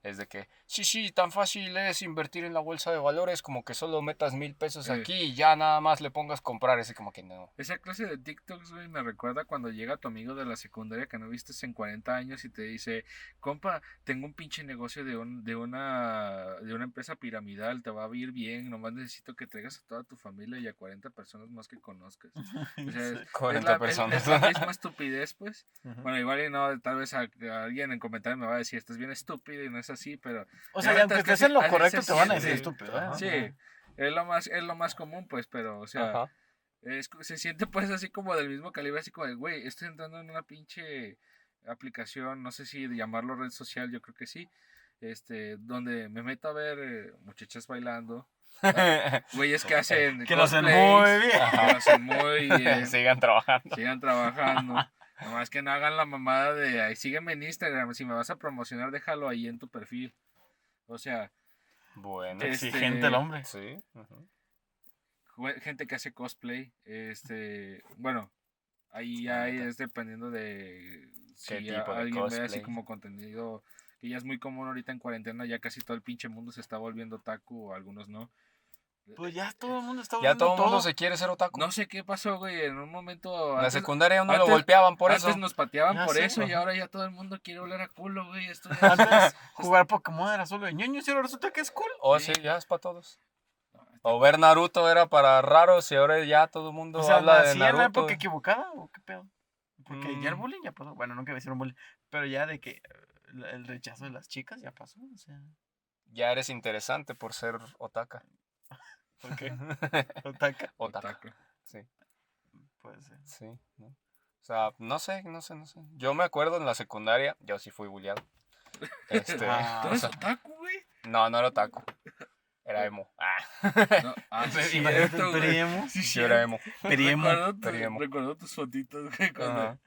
es de que, sí, sí, tan fácil es invertir en la bolsa de valores como que solo metas mil pesos Eh. aquí y ya nada más le pongas comprar. Así como que no. Esa clase de TikToks, güey, me recuerda cuando llega tu amigo de la secundaria que no vistes en 40 años y te dice, compa, tengo un pinche negocio de, un, de, una, de una empresa piramidal, te va a ir bien, nomás necesito que traigas a toda tu familia y a 40 personas más que conozcas. O sea, es, 40 es la, es- personas. es la misma estupidez, pues. Ujú. Bueno, igual y no, tal vez a, a alguien en comentarios me va a decir, estás bien estúpido y no es así, pero O sea, aunque estés en lo correcto, te van a decir estúpido. ¿eh? Ajá. sí, es lo más, es lo más común, pues, pero, o sea... Ajá. Es, se siente pues así como del mismo calibre, así como de, güey, estoy entrando en una pinche aplicación, no sé si llamarlo red social, yo creo que sí, este, donde me meto a ver eh, muchachas bailando, güeyes que hacen Que lo hacen muy bien. que lo hacen muy bien, Sigan trabajando. sigan trabajando, nomás que no hagan la mamada de, ay, sígueme en Instagram, si me vas a promocionar, déjalo ahí en tu perfil, o sea, Bueno, Sí. Exigente el hombre. sí. gente que hace cosplay, este, bueno, ahí ya es dependiendo de si ¿Qué a- tipo de alguien ve así como contenido que ya es muy común ahorita en cuarentena, ya casi todo el pinche mundo se está volviendo taku, o algunos no. Pues ya todo el mundo está Ya todo el mundo se quiere ser otaku. No sé qué pasó, güey, en un momento en la antes, secundaria uno lo antes- golpeaban por antes eso. nos pateaban Ya por sé, eso y ahora ya todo el mundo quiere oler a culo, güey. Esto ya- Antes jugar Pokémon era solo de ñoños y ahora resulta que es cool. O Sí. sí, ya es para todos. O ver Naruto era para raros y ahora ya todo el mundo O sea, habla de ¿nací en la Naruto. época equivocada o qué pedo? Porque ya el Mm. bullying ya pasó. Bueno, nunca me hicieron bullying. Pero ya de que eh, el rechazo de las chicas ya pasó. O sea, Ya eres interesante por ser otaka. ¿Por qué? Otaka. Otaka. Sí, Puede ser. sí. ¿no? O sea, no sé, no sé, no sé. Yo me acuerdo en la secundaria, yo sí fui bulleado. Este, Ah, ¿Tú o eres sea, otaku, güey? No, no era otaku. Era emo. Ah, No, ah, sí, cierto, güey. Periemo. Sí, sí era emo. Periemo. Recuerdo, tu- recuerdo tus fotitos, güey, cuando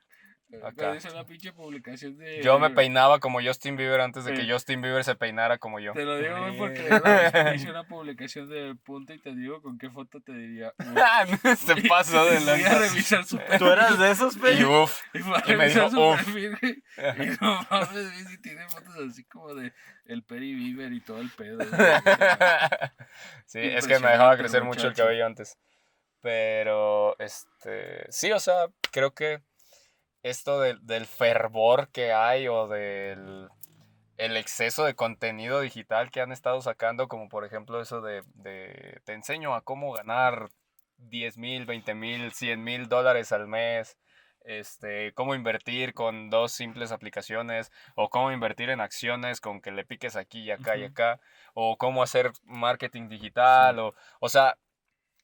Acá. hice una pinche publicación de... Yo me peinaba como Justin Bieber antes de que Sí. Justin Bieber se peinara como yo. Te lo digo, güey, porque hice una publicación de punto y te digo con qué foto te diría. se pasó de Voy a revisar su ¿Tú eras de esos, Y uff. Y voy a y me dijo, su "Uf". perfil, güey. Y no mames, si tiene fotos así como de el Peri Bieber y todo el pedo. sí, es que me dejaba crecer mucho el cabello antes. Pero, este, sí, o sea, creo que esto del, del fervor que hay o del el exceso de contenido digital que han estado sacando, como por ejemplo eso de, de te enseño a cómo ganar 10 mil, 20 mil, 100 mil dólares al mes, este, cómo invertir con dos simples aplicaciones, o cómo invertir en acciones con que le piques aquí y acá y acá, o cómo hacer marketing digital, o, o sea,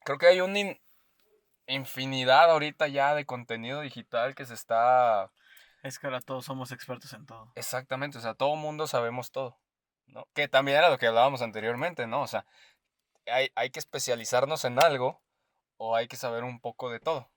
creo que hay in- infinidad ahorita ya de contenido digital que se está Es que ahora todos somos expertos en todo. Exactamente, o sea, todo mundo sabemos todo, ¿no? Que también era lo que hablábamos anteriormente, ¿no? O sea, hay, hay que especializarnos en algo o hay que saber un poco de todo,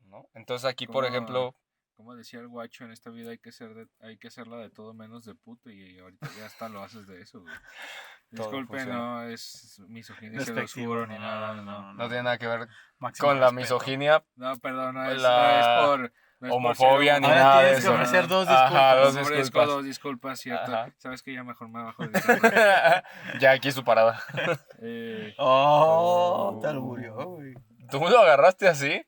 ¿no? Entonces aquí, por ejemplo, Como decía el guacho, en esta vida hay que ser de, hay que hacerla de todo menos de puto y ahorita ya hasta lo haces de eso, güey. Disculpe, funciona. no es misoginia Despectivo, sedosuro ni nada, no. no tiene nada que ver Máximo con la respeto. misoginia, No, perdón, no es, La no es por... no es por homofobia ser ni Ahora nada de tienes que eso. ofrecer dos Ajá, disculpas. dos Ofrezco disculpas. dos disculpas, cierto. Ajá. Sabes que ya mejor me bajo de ya aquí su parada. eh, Oh, te alburió, güey. ¿Tú lo agarraste así?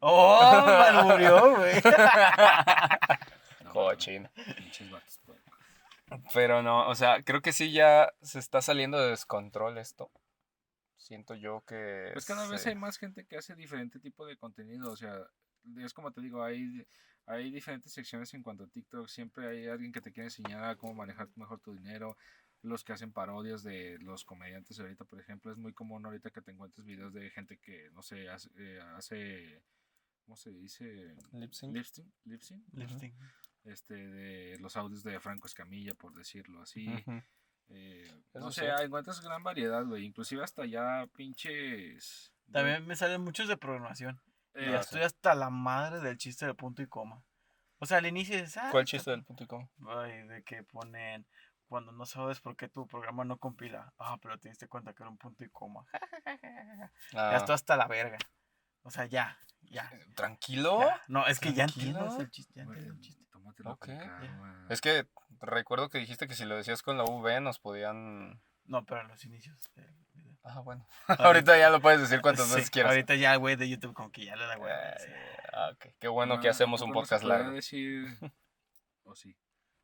Oh, me alburió, güey. no, Cochino. Pinches vatos, pues. Pero no, o sea, creo que sí ya se está saliendo de descontrol esto. Siento yo que... Pues cada vez hay más gente que hace diferente tipo de contenido, o sea, es como te digo, hay, hay diferentes secciones en cuanto a TikTok, siempre hay alguien que te quiere enseñar a cómo manejar mejor tu dinero, los que hacen parodias de los comediantes ahorita, por ejemplo, es muy común ahorita que te encuentres videos de gente que, no sé, hace, eh, hace ¿cómo se dice? Lip sync. Lip sync, lip sync, Lifting. Este, de los audios de Franco Escamilla, por decirlo así. Ujú. Eh, Eso no sí. encuentras gran variedad, güey. Inclusive hasta ya pinches. También me salen muchos de programación. Y Eh, ya Ah, estoy hasta la madre del chiste de punto y coma. O sea, al inicio dices, ah, ¿Cuál chiste del punto y coma? Ay, de que ponen cuando no sabes por qué tu programa no compila. Ah, pero te diste cuenta que era un punto y coma. Ah, Ya estoy hasta la verga. O sea, ya, ya. ¿Tranquilo? ya. No, es que ya entiendo el chiste. Ya güey, entiendo el chiste. Calma. Es que recuerdo que dijiste que si lo decías con la V nos podían... No, pero en los inicios del video. Ah, bueno. Ahorita ya lo puedes decir cuantas Sí, veces quieras. Ahorita ya, güey, de YouTube como que ya le da güey. Eh, ah, ok. Qué bueno No, que hacemos ¿a un no se podcast puede largo. decir. O sí.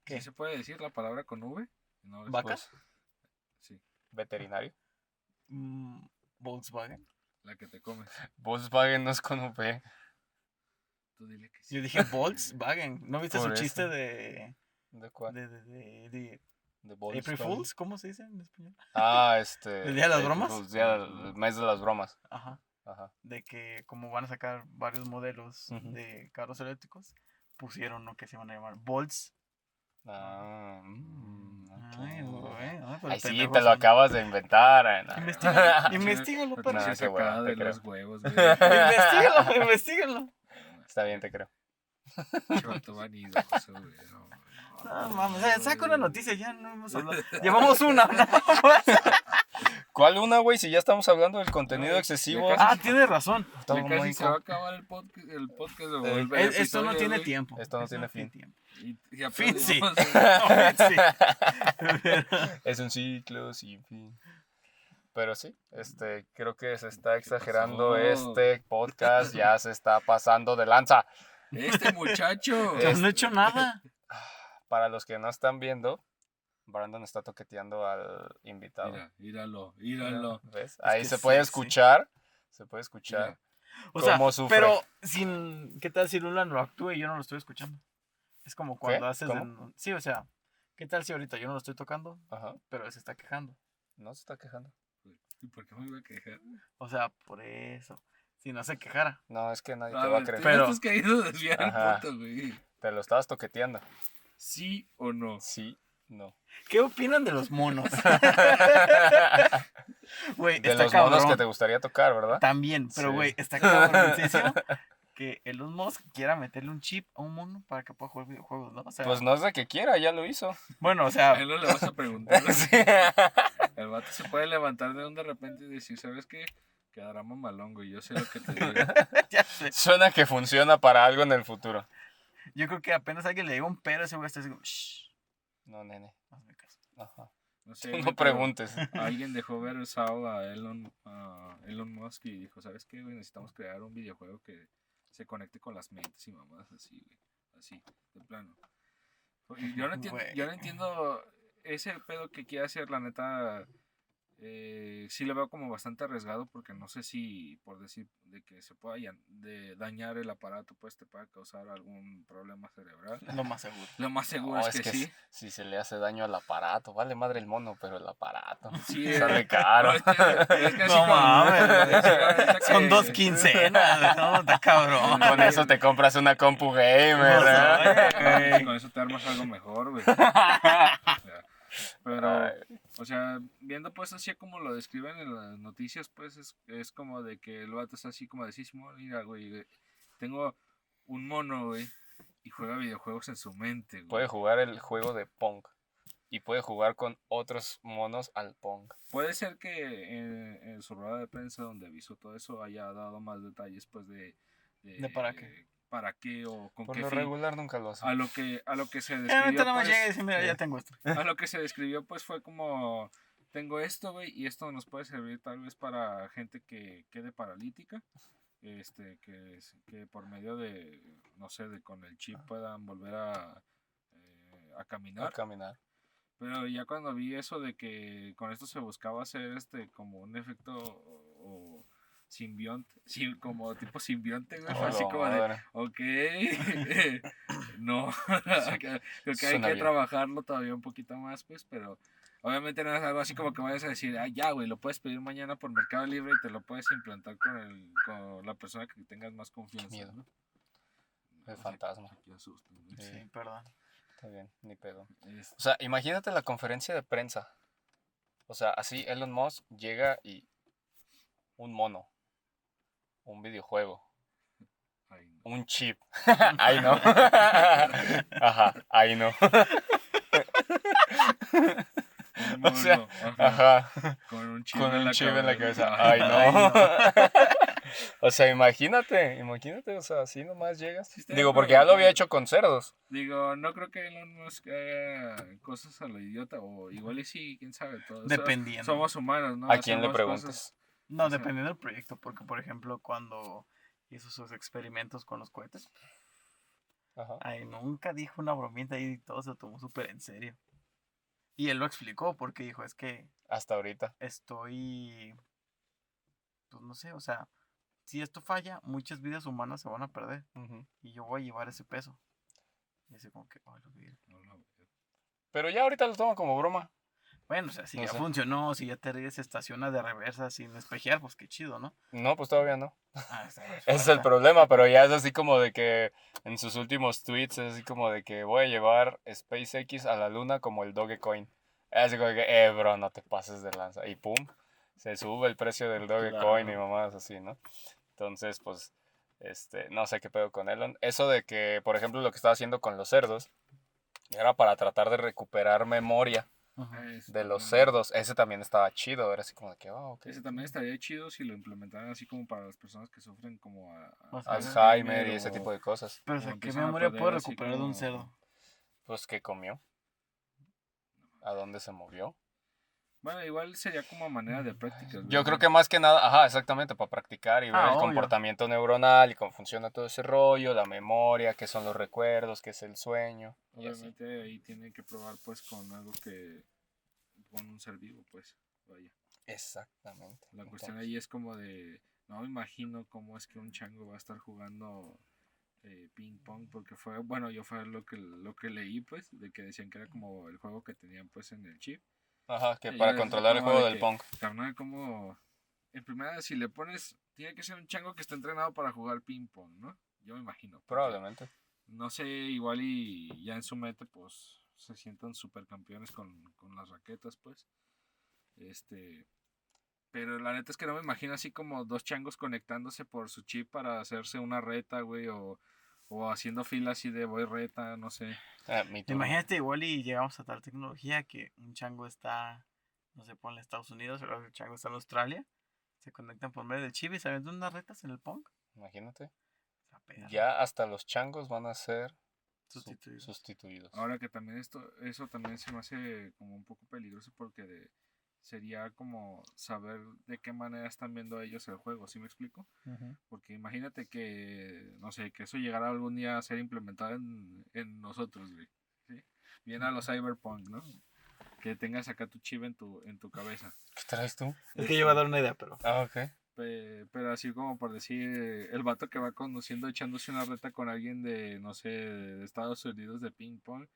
¿Qué? ¿Sí se puede decir la palabra con V? No, es- ¿Vaca? Pues, Sí, veterinario. Mm, Volkswagen. la que te comes. Volkswagen no es con V. Tú dile que sí. Yo dije Volkswagen. ¿No viste Por su eso. chiste de, ¿De cuál? de, de, de- de De April. Fools? ¿Cómo se dice en español? Ah, este... ¿El día de las April bromas? Fools, día del- el mes de las bromas. Ajá. Ajá. De que como van a sacar varios modelos Ujú. de carros eléctricos, pusieron lo que se van a llamar Volts. Ah, mm, ok. Ay, güey, ay, pero Ay, sí, te lo son. acabas de inventar. eh, no. Investígalo, Lo perro. tienes No, bueno, de los huevos, güey. investígalo, investígalo. Está bien, te creo. Chato vanidoso, güey. No, No, mames, eh, saca una noticia, ya no hemos hablado. Llevamos una, ¿no? ¿Cuál una, güey? Si ya estamos hablando del contenido excesivo. casi- Ah, tienes razón. Casi muy se va a com- acabar el podcast, el podcast Eh, el Es- esto no tiene tiempo. Esto no tiene fin. tiempo. Y, y apenas Fin, sí. No, fin, sí. Es un ciclo sin fin. Pero sí, este, creo que se está exagerando pasó? este podcast, ya se está pasando de lanza. Este muchacho. Yo no he hecho nada. Para los que no están viendo, Brandon está toqueteando al invitado. Mira, míralo, míralo. ¿Ves? Ahí que se puede sí, sí. escuchar, se puede escuchar. O sea, ¿Cómo sufre? pero sin. ¿Qué tal si Lula no lo actúe y yo no lo estoy escuchando? Es como cuando haces. En- Sí, o sea, ¿qué tal si ahorita yo no lo estoy tocando, Ajá, pero él se está quejando? no se está quejando. ¿Y por qué me iba a quejar? O sea, por eso. Si no se quejara. No, es que nadie A te va a creer. Pero- estás queriendo desviar punto, güey. Te lo estabas toqueteando. ¿Sí o no? Sí. No. ¿Qué opinan de los monos? Güey, De está los monos que te gustaría tocar, ¿verdad? También, pero Sí. güey, está cabroncísimo que Elon Musk quiera meterle un chip a un mono para que pueda jugar videojuegos, ¿no? O sea, Pues no es de que quiera, ya lo hizo. bueno, o A sea, él no le vas a preguntar. Sí. El vato se puede levantar de un de repente y decir, ¿sabes qué? Quedará mamalongo y yo sé lo que te digo. ya sé. Suena que funciona para algo en el futuro. Yo creo que apenas alguien le diga un pero, ese güey está así como, shh, No, nene. hazme caso. Ajá. No sé. No preguntes. Alguien dejó ver el sábado a Elon, a Elon Musk y dijo, ¿sabes qué, güey? Necesitamos crear un videojuego que se conecte con las mentes y mamadas así, güey. Así, de plano. Y yo no entiendo, yo no entiendo ese pedo que quiere hacer, la neta. Eh, sí lo veo como bastante arriesgado porque no sé si por decir de que se pueda ya- de dañar el aparato pues te pueda causar algún problema cerebral. Lo más seguro. Lo más seguro No, es, que, sí. si se le hace daño al aparato, vale madre el mono, pero el aparato. Sí, eh, Sale caro. no, es que- es que así No como- mames, Son que- dos quincenas, no, está cabrón. Con eso te compras una compu gamer. No ¿eh? Con eso te armas algo mejor, güey. Pero, Ay, o sea, viendo pues así como lo describen en las noticias, pues es, es como de que el vato está así como de sí, Simón, mira, güey, tengo un mono, güey, y juega videojuegos en su mente, güey. Puede jugar el juego de Pong. Y puede jugar con otros monos al Pong. Puede ser que en, en su rueda de prensa donde avisó todo eso haya dado más detalles, pues, de... ¿De para qué? ¿Para qué o con Por qué lo fin. regular nunca lo hace. A lo que, a lo que se Realmente describió, pues, ya tengo esto. a lo que se describió pues fue como tengo esto güey y esto nos puede servir tal vez para gente que quede paralítica este que, que por medio de no sé de con el chip puedan volver a eh, a A caminar caminar. pero ya cuando vi eso de que con esto se buscaba hacer este como un efecto simbionte sí, como tipo simbionte güey, Oh, así como de. Ok, no, creo que hay que bien. trabajarlo todavía un poquito más, pues, pero obviamente no es algo así como que vayas a decir, ah, ya, güey, lo puedes pedir mañana por Mercado Libre y te lo puedes implantar con, el, con la persona que tengas más confianza. miedo. ¿no? El fantasma. sí, qué asusto, güey. Sí. Sí, perdón. Está bien, ni pedo. Es- O sea, imagínate la conferencia de prensa. O sea, así Elon Musk llega y un mono, un videojuego, ay, no. un chip. Ahí no. Ajá, ahí no. Un O sea, mono, ajá, Ajá, con un chip, con en, un la chip en la cabeza. Ay no. O sea, imagínate, imagínate, o sea, así nomás llegas. Sí, Digo, porque ya lo había hecho con cerdos. Digo, no creo que Elon Musk haga cosas a lo idiota, o igual y sí, quién sabe. Todo eso- Dependiendo. Somos humanos, ¿no? ¿A quién le cosas- No, dependiendo del proyecto, porque por ejemplo, cuando hizo sus experimentos con los cohetes, Ajá. ay, nunca dijo una bromita y todo se lo tomó súper en serio. Y él lo explicó porque dijo, es que Hasta ahorita. estoy, pues no sé, o sea, si esto falla, muchas vidas humanas se van a perder y yo voy a llevar ese peso. Y así como que, ay, lo vi. No, no, Pero ya ahorita lo toma como broma. Bueno, o sea, si No ya sé. funcionó, si ya te se estaciona de reversa sin espejear, pues qué chido, ¿no? No, pues todavía no. Ah, Ese es el problema, pero ya es así como de que en sus últimos tweets es así como de que voy a llevar SpaceX a la luna como el Dogecoin. Así como que, eh, bro, no te pases de lanza. Y pum, se sube el precio del Dogecoin y Claro. mamadas así, ¿no? Entonces, pues, este, no sé qué pedo con Elon. Eso de que, por ejemplo, lo que estaba haciendo con los cerdos era para tratar de recuperar memoria Ajá. Es- de los cerdos. Ese también estaba chido, era así como de que, oh, ok. Ese también estaría chido si lo implementaran así como para las personas que sufren como a, Alzheimer y ese tipo de cosas. Pero, o sea, ¿qué memoria así recuperar de un cerdo? Pues, ¿qué comió? ¿A dónde se movió? Bueno, igual sería como manera de prácticas. Yo creo que más que nada, ajá, exactamente, para practicar y ver Ah, el obvio. comportamiento neuronal y cómo funciona todo ese rollo, la memoria, qué son los recuerdos, qué es el sueño. Y así. Obviamente ahí tienen que probar pues con algo que... con un ser vivo, pues, vaya. Exactamente. La cuestión Entonces, ahí es como de... No me imagino cómo es que un chango va a estar jugando eh, ping pong porque fue bueno yo fue lo que lo que leí pues de que decían que era como el juego que tenían pues en el chip Ajá, que para controlar el juego de del Pong. carnal como en primera si le pones tiene que ser un chango que esté entrenado para jugar ping pong no yo me imagino Probablemente. no sé igual y ya en su mente pues se sientan supercampeones con, con las raquetas, pues. Este. Pero la neta es que no me imagino así como dos changos conectándose por su chip para hacerse una reta, güey, o, o haciendo fila así de voy reta, no sé. Ah. Imagínate igual y llegamos a tal tecnología que un chango está, no sé, pone en Estados Unidos, pero el chango está en Australia. Se conectan por medio del chip y se venden unas retas en el punk. Imagínate. Ya hasta los changos van a ser su- Sustituidos. sustituidos. Ahora que también esto, eso también se me hace como un poco peligroso porque de- sería como saber de qué manera están viendo ellos el juego, ¿sí me explico? Porque imagínate que, no sé, que eso llegara algún día a ser implementado en, en nosotros, güey. ¿sí? Bien a los cyberpunk, ¿no? Que tengas acá tu chip en tu, en tu cabeza. ¿Qué traes tú? Es que yo iba a dar una idea, pero. Ah, ok. Pe- Pero así como por decir, el vato que va conduciendo echándose una reta con alguien de, no sé, de Estados Unidos de ping pong.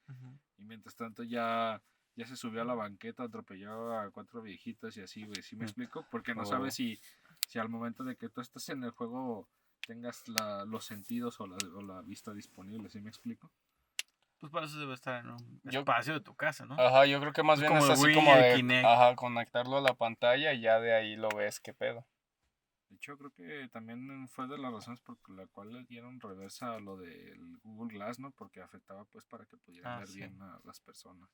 Y mientras tanto ya, ya se subió a la banqueta, atropelló a cuatro viejitos y así, güey. ¿Sí me Mm. explico? Porque no Oh. sabes si, si al momento de que tú estés en el juego tengas la, los sentidos o la, o la vista disponible. ¿Sí me explico? Pues para eso debe estar en un Yo- espacio de tu casa, ¿no? Ajá, yo creo que más bien como es así Wii, como de Kinect. ajá, conectarlo a la pantalla y ya de ahí lo ves qué pedo. De hecho, creo que también fue de las razones por la cual le dieron reversa a lo del Google Glass, ¿no? Porque afectaba pues para que pudieran Ah, ver sí. bien a las personas.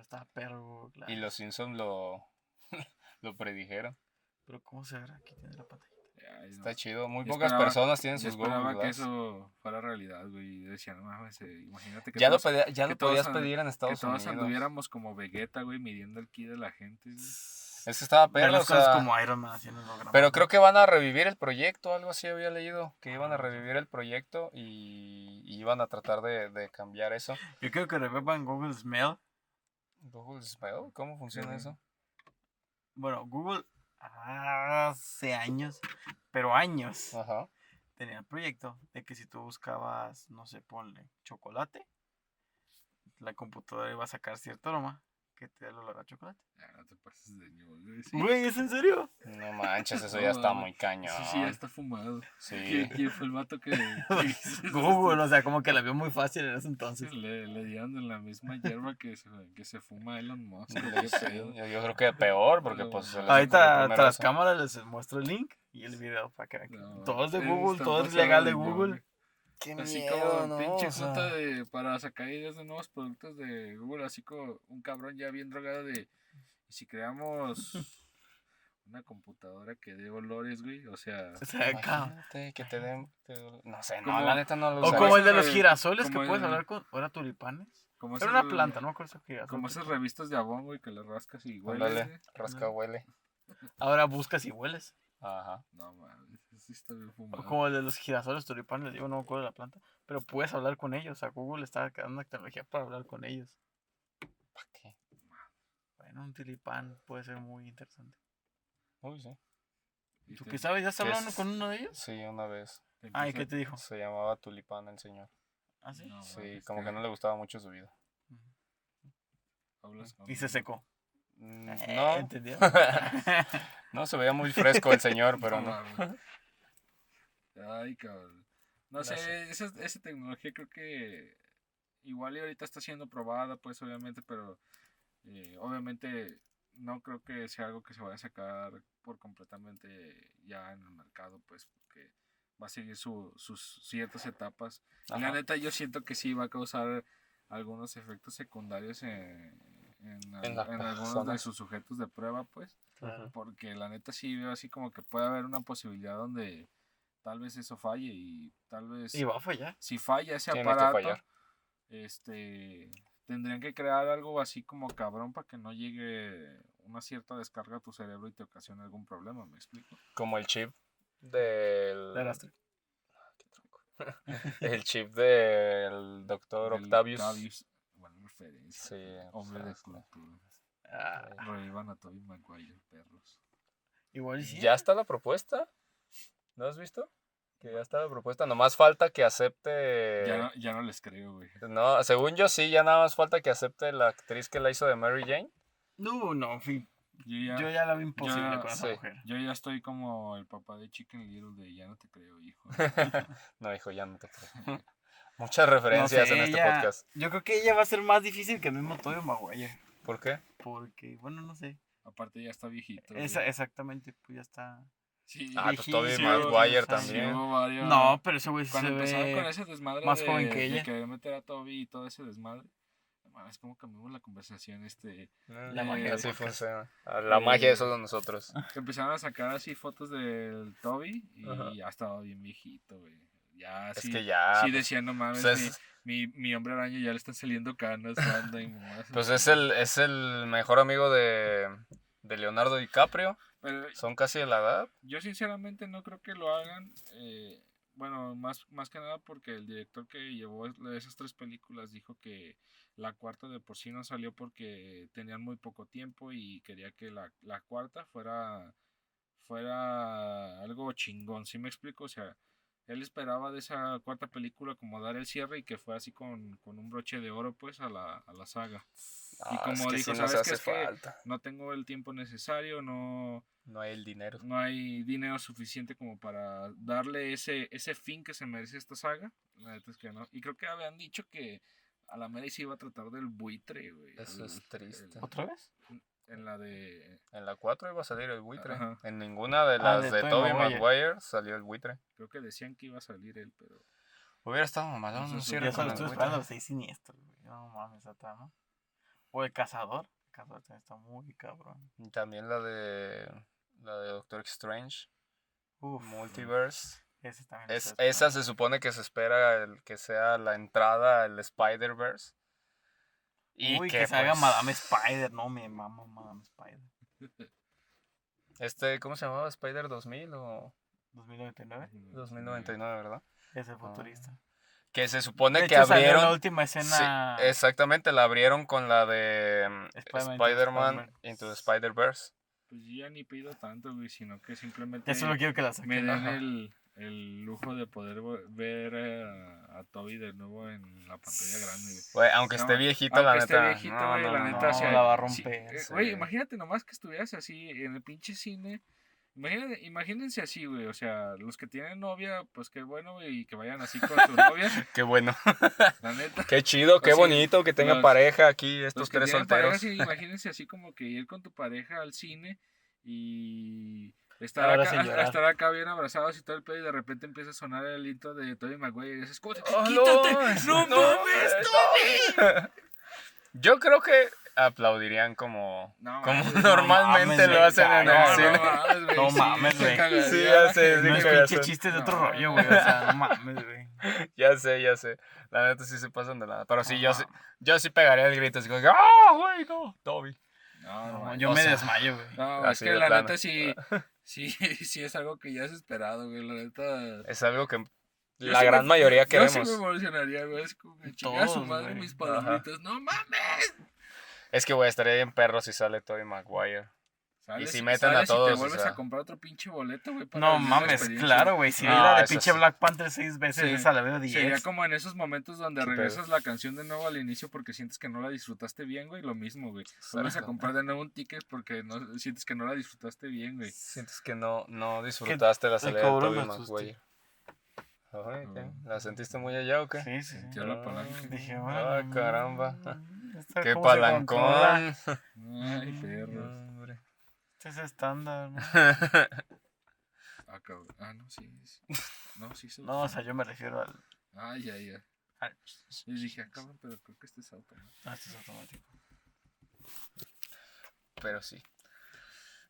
Está perro, claro. Y los Simpsons lo, lo predijeron. Pero ¿cómo se verá? Aquí tiene la pantalla. Ay, no. Está chido. Muy Yo pocas esperaba- personas tienen sus Google esperaba que Glass. eso fuera realidad, güey. Y decía, no mames, eh, imagínate que Ya lo, todos, pedía- ya que lo todos podías pedir en que Estados todos Unidos. anduviéramos como Vegeta, güey, midiendo el ki de la gente. güey. Es que estaba perro, o sea, como Iron Man haciendo. Pero creo que van a revivir el proyecto, algo así había leído, que iban a revivir el proyecto y, y iban a tratar de, de cambiar eso. Yo creo que revivan Google Mail. Google Spell, ¿cómo funciona eso? Bueno, Google hace años, pero años, Ajá. tenía el proyecto de que si tú buscabas, no sé, ponle chocolate, la computadora iba a sacar cierto aroma que te da el olor a chocolate. Ya, no te pases de ñol, güey. Sí. Güey, ¿es en serio? No manches, eso No, ya está muy cañón. Eso sí, ya está fumado. Sí. ¿Quién, quién fue el vato que, Google, o sea, como que la vio muy fácil en ese entonces. le, le dieron en la misma hierba que se, que se fuma Elon Musk? Sí, yo, yo creo que peor, porque No, pues... se Ahorita tras cámara les muestro el link y el video para que vean. No, todo es de eh, Google, todo es legal de Google. Qué Así miedo, como ¿no? pinche O sea, foto de para sacar ideas de nuevos productos de Google, así como un cabrón ya bien drogado de ¿y si creamos una computadora que dé olores, güey, o sea, O sea, acá. Imagínate que te den... te- No sé, no, la neta no lo O como el de los girasoles que puedes el- hablar con. ¿O era tulipanes? como Era una planta, no me acuerdo si girasol. como esas revistas de Avon, güey, que le rascas y güey. rasca huele. Ahora buscas y hueles. Ajá. No mames, eso sí está bien O fumado. como el de los girasoles tulipanes, les digo, no me acuerdo de la planta. Pero puedes hablar con ellos. O sea, Google está creando una tecnología para hablar con ellos. ¿Para qué? Bueno, un tulipán puede ser muy interesante. Uy, sí. Y ¿Tú qué sabes? ¿Ya estás ¿Qué hablando es? con uno de ellos? Sí, una vez. Ay, empieza- ¿qué te dijo? Se llamaba Tulipán el señor. ¿Ah, sí? No, Sí, como que no le gustaba mucho su vida. hablas con Y se secó. Mm, Eh, No, ¿Entendió? no, se veía muy fresco el señor, pero no. mames. Ay, cabrón. No No sé, sé. Esa, esa tecnología creo que igual y ahorita está siendo probada, pues obviamente, pero eh, obviamente no creo que sea algo que se vaya a sacar por completamente ya en el mercado, pues porque va a seguir su- sus ciertas etapas. Y la neta yo siento que sí va a causar algunos efectos secundarios en, en, algunos de sus sujetos de prueba, pues. Porque la neta sí veo así como que puede haber una posibilidad donde tal vez eso falle y tal vez Y va a fallar. si falla ese aparato, fallar. este tendrían que crear algo así como cabrón para que no llegue una cierta descarga a tu cerebro y te ocasione algún problema, ¿me explico? Como el chip del. De las- Qué tronco. el chip del doctor Del Octavius. Octavius, referencia. Sí, Hombre de cultura. Ah, Revivan a Toby Maguire, perros. igual sí. Ya está la propuesta. ¿No has visto? Que ya está la propuesta. Nomás falta que acepte. Ya, no, ya no les creo, güey. No, según yo sí, ya nada más falta que acepte la actriz que la hizo de Mary Jane. No, no, en fin. Yo ya, Yo ya la vi imposible ya- con esa sí. mujer. yo ya estoy como el papá de Chicken Little de ya no te creo, hijo. No, hijo, ya no te creo. Muchas No referencias sé, en este ella- podcast. Yo creo que ella va a ser más difícil que el mismo Tobey Maguire. ¿Por qué? Porque, bueno, no sé. Aparte ya está viejito. Esa, exactamente, pues ya está. Sí, Ah, pues Tobey Viejísimo, Maguire sí, también. hubo varios- No, pero ese güey sí Cuando se empezaron con ve. ese desmadre más de, joven que de ella. querer meter a Toby y todo ese desmadre. Es como cambiamos la conversación, este... La Eh, magia Así funciona. Ah, La Eh, magia es solo nosotros. que empezaron a sacar así fotos del Toby y Ajá. ya estaba bien viejito, güey. Ya, Es sí, que ya. sí decían, no mames, pues es- mi, mi, mi hombre araña ya le están saliendo canas, banda y. Pues es el, es el mejor amigo de, de Leonardo DiCaprio. Pero Son casi de la edad. yo sinceramente no creo que lo hagan. eh, bueno, más, más que nada porque el director que llevó es- esas tres películas dijo que la cuarta de por sí no salió porque tenían muy poco tiempo y quería que la, la cuarta fuera fuera algo chingón, ¿sí me explico? O sea, él esperaba de esa cuarta película como dar el cierre y que fuera así con, con un broche de oro pues a la, a la saga. Y Ah, como es que dijo, sí ¿sabes qué? que-. No tengo el tiempo necesario, no, No hay el dinero. no hay dinero suficiente como para darle ese, ese fin que se merece esta saga. La neta es que no. Y creo que habían dicho que a la mera se iba a tratar del buitre, güey. Eso El- es triste. el- ¿Otra vez? En la de. En la 4 iba a salir el buitre. Ajá. En ninguna de Ah, las de de, Tobey Maguire. Salió el buitre. Creo que decían que iba a salir él, pero. Hubiera estado mamalón un cierre Yo solo buitre. esperando los seis siniestros, güey. No mames, esa trama. O el cazador. El cazador también está muy cabrón. Y También la de la de Doctor Strange, Uf. Multiverse. Ese también Es, esa se supone que se espera el, que sea la entrada al Spider-Verse. Y Uy, que, que, se haga pues, Madame Spider. No, me mama Madame Spider. Este, ¿cómo se llamaba? ¿Spider 2000 o 2099. 2099, verdad? Ese futurista. Que se supone De que hecho, abrieron. la última Sí, escena. exactamente, la abrieron con la de mm, Spider-Man into the Spider-Verse. Pues yo ya ni pido tanto, güey, sino que simplemente. Ya solo quiero que la me saquen. den ajá. el, el lujo de poder ver a, a Toby de nuevo en la pantalla grande, güey. Aunque No, esté viejito, Aunque la esté neta. viejito, no, güey, no, la neta, no. o sea, la va a romper, eh. Güey, imagínate nomás que estuvieras así en el pinche cine. Imagínate, imagínense así, güey. O sea, los que tienen novia, pues qué bueno, güey, y que vayan así con su novia. Qué bueno. La neta. Qué chido, qué Así, bonito que tenga los- pareja aquí Los estos que tres tienen pareja, solteros. sí, imagínense así como que ir con tu pareja al cine y estar Ahora acá, sin a- llorar. estar acá bien abrazados y todo el pedo y de repente empieza a sonar el intro de Tobey Maguire y dices, "Como de, Oh, ¡quítate! ¡No, no, mames, eh, Tobey! Yo creo que aplaudirían como, No como mames, no normalmente mames, lo hacen en no, el no, cine. mames, güey, No mames, güey. Sí, ya sé, No es pinche chiste de otro No. rollo, güey. O sea, no mames, güey. Ya sé, ya sé. La neta sí se pasan de nada. Pero sí, No yo sí, mames. yo sí pegaría el grito. Así como, ¡ah, güey, no! Toby. No, no, No, mames. yo me sea, desmayo, güey. No, Así es que la neta sí, sí, sí es algo que ya es esperado, güey. La neta. Es algo que Yo la sí gran me- mayoría Yo sí queremos. me emocionaría, güey. Es como que chingar a su madre güey. mis palomitas. ¡No mames! Es que, güey, estaría bien perro si sale Toby Maguire. Sales- si meten a sales y todos, te o vuelves sea. a comprar otro pinche boleto, güey. No mames, claro, güey. Si vi No, la de pinche sí. Black Panther seis veces, Sí. esa la veo Sería diez. como en esos momentos donde pedo. regresas la canción de nuevo al inicio porque sientes que no la disfrutaste bien, güey. Lo mismo, güey. Vuelves a comprar de nuevo un ticket porque no sientes que no la disfrutaste bien, güey. Sientes que no, no disfrutaste la salida de. Mm. ¿La sentiste muy allá o qué? Sí, sí. Sentía la palanca. Dije, Ay, bueno. caramba. mm, ¿esta ¡Qué palancón! Ay, perro. Este es estándar, ¿no? Ah, cabrón. Ah, no, sí. sí. No, sí. se No, o sea, yo me refiero al. Ay, ya, ya. al- Yo dije, ah, cabrón, pero creo que este es automático. Ah, este es automático. Pero sí.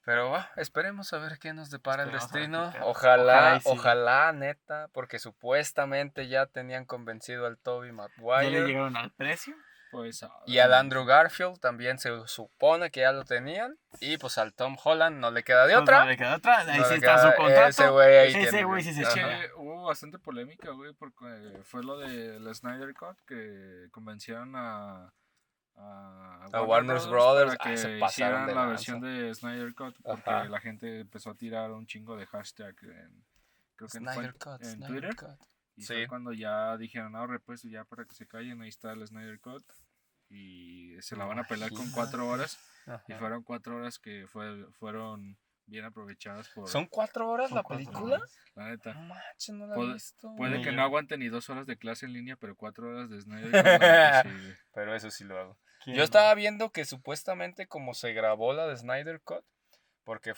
Pero va, esperemos a ver qué nos depara el Esperemos destino. Ojalá, Ojalá sí. ojalá, neta, porque supuestamente ya tenían convencido al Toby ¿Ya le Maguire. llegaron al precio? Pues, ah, Y al Andrew Garfield también se supone que ya lo tenían. Y pues al Tom Holland no le queda de Pues otra. no le queda otra. Ahí No sí está queda- su contrato. ese güey ahí Ese tiene- güey sí se Es que hubo bastante polémica, güey, porque fue lo del Snyder Cut que convencieron a, a, A Warner Brothers, para ah, se que pasaron hicieran de la lanza. versión de Snyder Cut porque Ajá. la gente empezó a tirar un chingo de hashtag en, creo que Snyder en, Cut, en Snyder Twitter Cut. Y Sí. fue cuando ya dijeron, no, repuesto ya para que se callen, ahí está el Snyder Cut y se la van a pelar con cuatro horas y Ajá. fueron cuatro horas que fue, fueron bien aprovechadas por ¿Son cuatro horas Son la cuatro película? horas. la neta. No manches, no la he Puede- visto. Puede Ni que yo. no aguante ni dos horas de clase en línea, pero cuatro horas de Snyder. Cut, sí, güey. Pero eso sí lo hago. ¿Quién? Yo estaba viendo que supuestamente como se grabó la de Snyder Cut, porque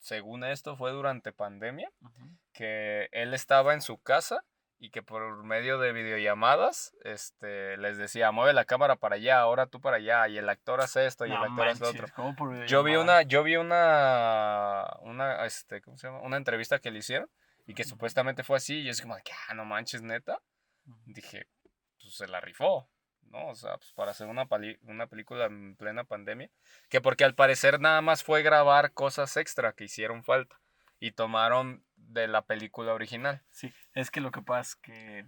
según esto fue durante pandemia, Ujú. que él estaba en su casa y que por medio de videollamadas este, les decía, mueve la cámara para allá, ahora tú para allá, y el actor hace esto y el actor hace lo otro. ¿cómo por Yo vi una, yo vi una, una, este, ¿cómo se llama? Una entrevista que le hicieron y que supuestamente fue así y es como, que, ah, no manches, neta. Ujú. Dije, pues se la rifó, ¿no? O sea, pues para hacer una, pali- una película en plena pandemia. Que porque al parecer nada más fue grabar cosas extra que hicieron falta y tomaron de la película original. Sí, es que lo que pasa es que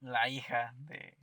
la hija de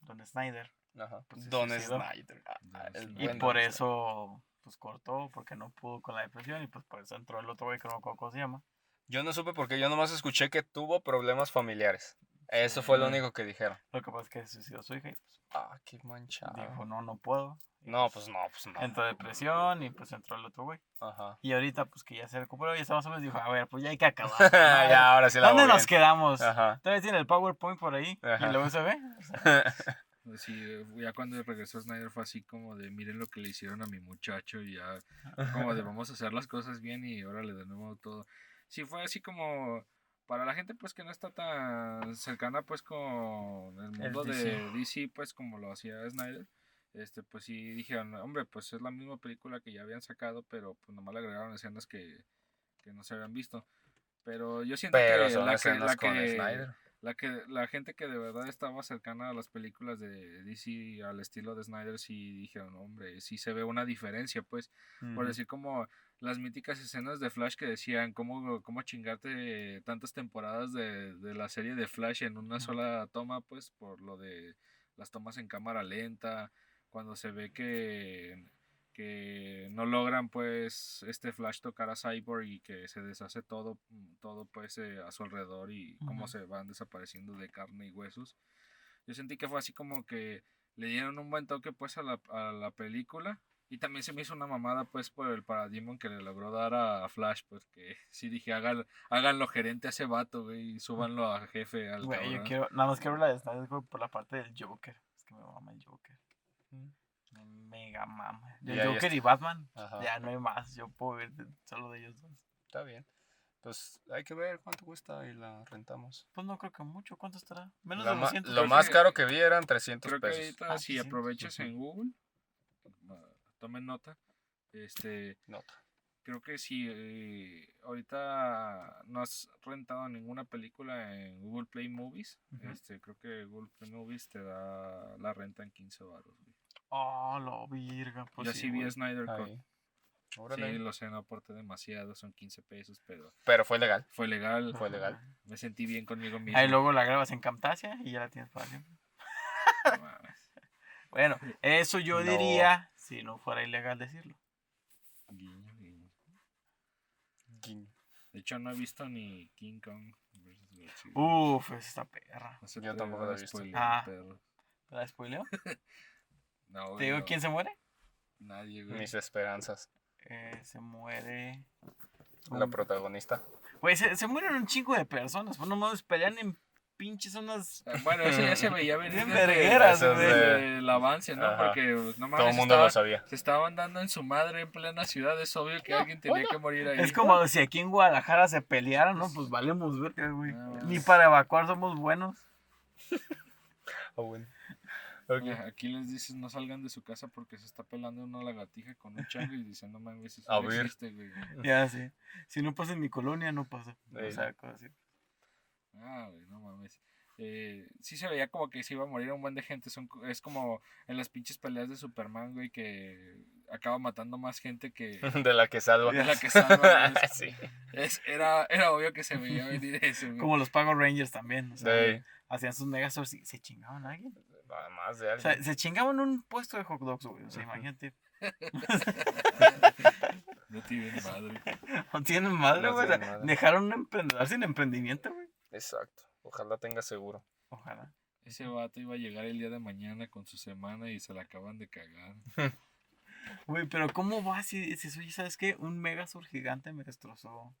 Don Snyder Ajá. Pues Don. Snyder. ah, Snyder. y por Snyder. eso pues cortó porque no pudo con la depresión y pues por eso entró el otro güey que no cómo se llama. Yo no supe porque yo nomás escuché que tuvo problemas familiares. Eso fue lo único que dijeron. Lo que pasa es que suicidó su hija y pues, Ah, qué manchado. dijo no, no puedo. No, pues no, pues no. Entró en depresión y pues entró el otro güey. Ajá. Y ahorita pues que ya se recuperó y está más o menos dijo, a ver, pues ya hay que acabar. ya, ahora sí la ¿Dónde nos bien. quedamos? Ajá. Todavía tiene el PowerPoint por ahí Ajá. y luego se ve. Pues sí, eh, ya cuando regresó Snyder fue así como de miren lo que le hicieron a mi muchacho y ya como de vamos a hacer las cosas bien y órale de nuevo todo. Sí, fue así como para la gente pues que no está tan cercana pues con el mundo DC. de DC pues como lo hacía Snyder. Este, pues sí dijeron, hombre, pues es la misma película que ya habían sacado, pero pues nomás le agregaron escenas que, que no se habían visto. Pero yo siento Pero que la que, la que- la que la gente que de verdad estaba cercana a las películas de DC al estilo de Snyder sí dijeron, hombre, sí se ve una diferencia, pues, por ujú. decir como las míticas escenas de Flash que decían cómo, cómo chingarte tantas temporadas de, de la serie de Flash en una sola toma, pues, por lo de las tomas en cámara lenta, cuando se ve que que no logran pues este Flash tocar a Cyborg y que se deshace todo todo pues eh, a su alrededor y cómo Ujú. se van desapareciendo de carne y huesos yo sentí que fue así como que le dieron un buen toque pues a la, a la película y también se me hizo una mamada pues por el paradigma que le logró dar a, Flash pues que sí dije hagan, háganlo gerente a ese vato güey y súbanlo a jefe al Güey, yo cabrón". quiero, nada más quiero la de Snyder por la parte del Joker. Es que me mama el Joker. Me mega mama. Y El ahí Joker y Batman. Ajá. Ya no hay más. Yo puedo ver solo de ellos dos. Está bien. Pues hay que ver cuánto cuesta y la rentamos. Pues no creo que mucho. ¿Cuánto estará? Menos La de ma- 200. lo más que- caro que vi eran 300 creo que pesos. ahorita Ah, si aprovechas en Google tomen nota este Nota. creo que si eh, ahorita no has rentado ninguna película en Google Play Movies, este, creo que Google Play Movies te da la renta en 15 baros. Oh, lo virga. Pues Yo sí, sí vi güey. Snyder Cut. Sí, lo sé, no aporté demasiado, son 15 pesos, pero Pero fue legal. fue legal. Fue legal. Me sentí bien conmigo mismo. Ahí luego la grabas en Camtasia y ya la tienes para. No mames. Bueno, eso yo No. diría si no fuera ilegal decirlo. Guiño, guiño. Guiño. De hecho, no he visto ni King Kong. Uf, esta perra. No se yo tampoco la a he visto. spoilear, Ah. perro. ¿Te la spoileo? No, ¿Te digo no, quién se muere? Nadie, güey. Mis esperanzas. Eh, se muere. La protagonista. Güey, se, se mueren un chingo de personas. Pues no mames, pelean en pinches unas. Ah, Bueno, eso ya se veía venir desde, vergueras, güey. el avance, ¿no? Ajá. Porque pues, no mames, Todo el mundo estaba- lo sabía. se estaban dando en su madre en plena ciudad. Es obvio que alguien tenía que morir ahí. Es como si aquí en Guadalajara se pelearan, ¿no? Pues valemos verga, güey. No, Ni es- para evacuar somos buenos. Ah, bueno. Aquí les dices no salgan de su casa porque se está pelando una lagartija con un chango y dicen no mames, eso A no ver. existe, güey. Ya sé. Si no pasa en mi colonia, no pasa. O sea, cosas así. Ah, güey, no mames. Eh, sí se veía como que se iba a morir un buen de gente. Son, es como en las pinches peleas de Superman, güey, que acaba matando más gente que De la que salva. de la que salva. Es- sí. es- era, era obvio que se veía venir eso, güey. Como los Pago Rangers también. O sea, hacían sus megazords y se chingaban a alguien. Más de O sea, alguien. se chingaban un puesto de hot dogs, güey. O sea, imagínate. No tienen madre. No tienen madre, No güey. Tienen madre. dejaron un emprendedor sin emprendimiento, güey. Exacto. Ojalá tenga seguro. Ojalá. Ese vato iba a llegar el día de mañana con su semana y se la acaban de cagar. Güey, pero ¿cómo vas si dices, oye, ¿sabes qué? Un Megazord gigante me destrozó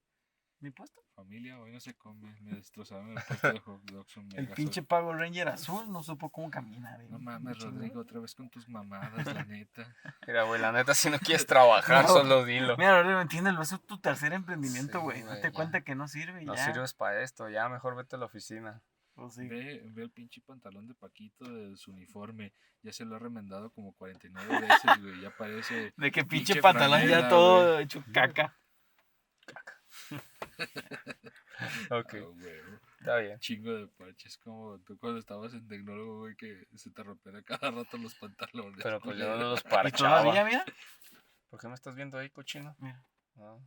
mi puesto. Familia, hoy no se come. Me destrozaron el puesto de hot dogs. un El pinche Power Ranger azul no supo cómo caminar. eh, No mames. Rodrigo, otra vez con tus mamadas, la neta. Mira, güey, la neta, si no quieres trabajar, No. solo dilo. Mira, Rodrigo, entiéndelo, eso es tu tercer emprendimiento, Sí, güey. güey, Date ya. cuenta que no sirve No ya. sirves para esto, ya mejor vete a la oficina. Pues sí. Ve, ve el pinche pantalón de Paquito de su uniforme. Ya se lo ha remendado como 49 veces, güey. Ya parece. De que pinche, pinche pantalón ya todo hecho caca. Ok, ah, güey, está bien. chingo de parches. Como tú cuando estabas en tecnólogo, güey, que se te rompían a cada rato los pantalones. Pero pues yo no los Y todavía, parchaba. mira. ¿Por qué me estás viendo ahí, cochino? Mira. No.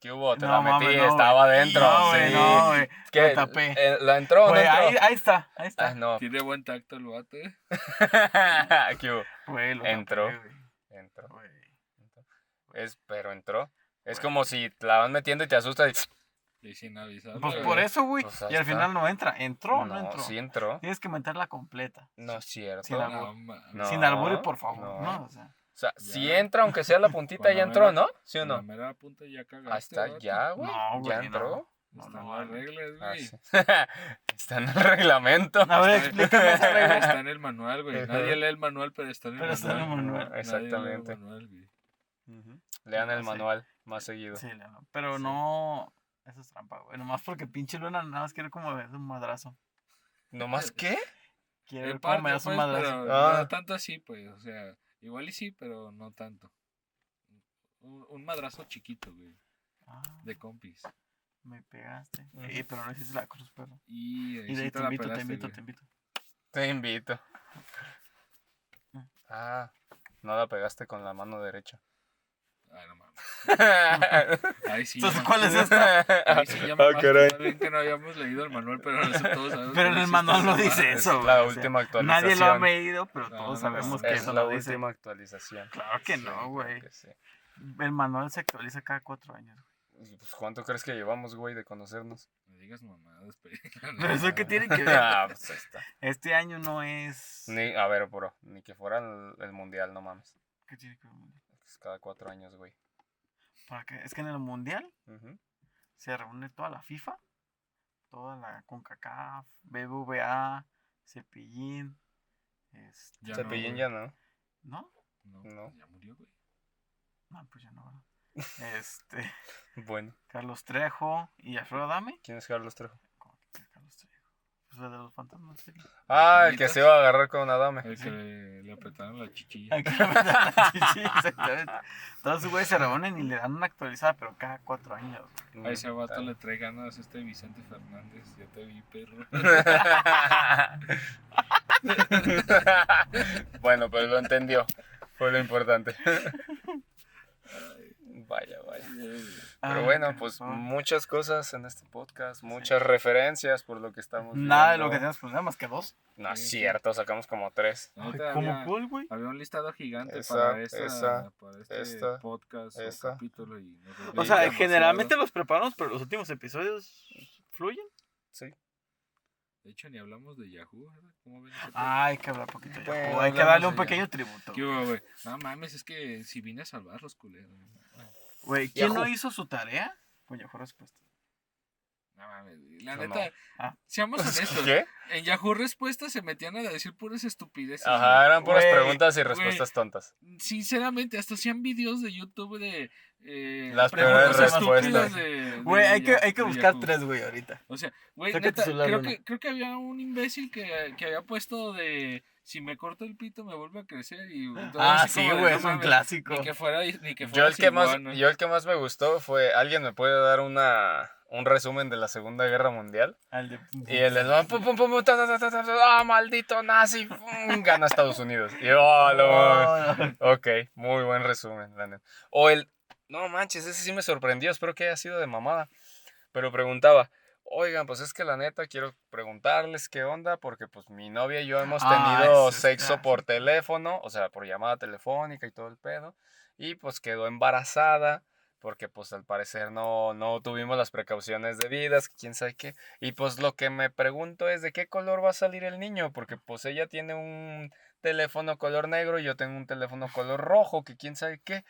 ¿Qué hubo? Te No, la metí, no, estaba adentro. No, güey, sí. no, güey. ¿Qué? Lo tapé. Eh, ¿La entró no Güey, entró? ahí, ahí está, ahí está. Ah, no. Tiene buen tacto el vato, eh. ¿Qué hubo? Güey, lo Entró. tapé, güey. Entró. Güey. Es, pero entró. Es como si te la van metiendo y te asustas y... Y sin avisar. Pues por eso, güey. Pues y al final no entra. ¿Entró o no, No, entró? sí entró. Tienes que meterla completa. No es cierto. Sin albur. No. Sin por favor. no. No, o sea. O sea, Ya. si entra, aunque sea la puntita, ya la entró, mera- ¿no? ¿Sí o La no? mera punta ya cagaste. Vato. ya, güey. No, güey, ya entró. No, Están no, las Ah, sí. está en el reglamento. A ver, Está- explícame esa regla. Está en el manual, güey. Nadie lee el manual, pero está en el Pero está en el manual. manual. Exactamente. manual, güey. Lean el Sí. manual más seguido. Sí, Leonardo, pero Sí. no. Eso es trampa, güey. Nomás porque pinche Luna nada más quiere como das un madrazo. ¿Nomás qué? Quiere cómo me das un pues, madrazo. pero Ah. no tanto así, pues. O sea, igual y sí, pero no tanto. Un, un madrazo chiquito, güey. Ah, De compis. me pegaste. Eh, pero no hiciste la cruz, perro. Y, ahí Y de sí ahí te te invito, te invito, te invito. Te invito. Mm. Ah, no la pegaste con la mano derecha. Ay, no mames. Ahí sí. Entonces, ya- ¿cuál es esta? Ahí sí ya Ah, caray. está bien que no habíamos leído el manual, pero eso todos sabemos. Pero en el manual no dice eso. Es la última actualización. Nadie lo ha medido, pero No, todos sabemos no, que es eso la lo dice. última actualización. Claro que Sí, no, güey. sí. El manual se actualiza cada cuatro años. güey. Y, Pues, ¿Cuánto crees que llevamos, güey, de conocernos? No digas mamadas, pero. Pero eso que tiene que ver. ah, pues ahí está. Este año no es. Ni, a ver, bro, ni que fuera el, el mundial, no mames. ¿Qué tiene que ver? mundial? Es cada cuatro años, güey. ¿Para qué? Es que en el mundial Ujú. se reúne toda la FIFA, toda la CONCACAF, BBVA, Cepillín, este, Ya no, Cepillín güey. ya no. ¿no? No, No. ya murió, güey. No, pues ya no, ¿verdad? Este, Bueno, Carlos Trejo y Alfredo Adame. ¿quién es Carlos Trejo? ¿Cómo que Carlos Trejo? Pues el de los fantasmas. sí. Ah, el que se iba a agarrar con Adame. El que le, le apretaron la chichilla. Hay que meter la chichi, exactamente. Todos esos güeyes se reúnen y le dan una actualizada, pero cada cuatro años. güey. A ese vato le trae ganas este Vicente Fernández. Ya te vi, perro. bueno, pero lo entendió. Fue lo importante. Vaya, vaya. Pero Ay, bueno, pues muchas cosas en este podcast, muchas referencias por lo que estamos Nada de lo que tenemos problemas más que dos. No es Sí, cierto, sacamos como tres. Neta, ¿Cómo cuál, güey? había un listado gigante Esa, para, esta, esa, para este esta, podcast esta. o capítulo. Y O sea, demasiado. generalmente los preparamos, pero los últimos episodios fluyen. Sí. De hecho, ni hablamos de Yahoo, ¿verdad? ¿Cómo ven? Ah, hay que hablar poquito. de Yahoo, hay que darle un pequeño tributo. ¿Qué hubo, güey? No mames, es que si vine a salvar los culeros. Güey, ¿quién Yahoo. no hizo su tarea? Con Yahoo Respuesta. No mames, güey. La No, neta, no. Ah. seamos honestos. ¿Qué? En Yahoo Respuestas se metían a decir puras estupideces. Ajá, güey. eran puras Güey, preguntas y güey. respuestas tontas. Sinceramente, hasta hacían videos de YouTube de. Eh, Las preguntas peores estúpidas respuestas. de- de Güey, hay que, hay que buscar Yahoo. tres, güey, ahorita. O sea, güey, neta, creo que, creo que había un imbécil que, que había puesto de si me corto el pito me vuelve a crecer y Ah, sí, güey, es un clásico. Ni que fuera, ni que Yo fuera el que más, yo el que más me gustó fue alguien me puede dar una un resumen de la Segunda Guerra Mundial de... y el de pum, pum, pum, ah maldito nazi pum, gana Estados Unidos y yo, "Ah, lo mames". Oh. Ok, muy buen resumen, la neta. O el. No manches, ese sí me sorprendió. Espero que haya sido de mamada. Pero preguntaba. Oigan, pues es que la neta quiero preguntarles qué onda, porque pues mi novia y yo hemos Ah, tenido sexo por teléfono, o sea, por llamada telefónica y todo el pedo, y pues quedó embarazada, porque pues al parecer no, no tuvimos las precauciones debidas, quién sabe qué. Y pues lo que me pregunto es de qué color va a salir el niño, porque pues ella tiene un teléfono color negro y yo tengo un teléfono color rojo, que quién sabe qué.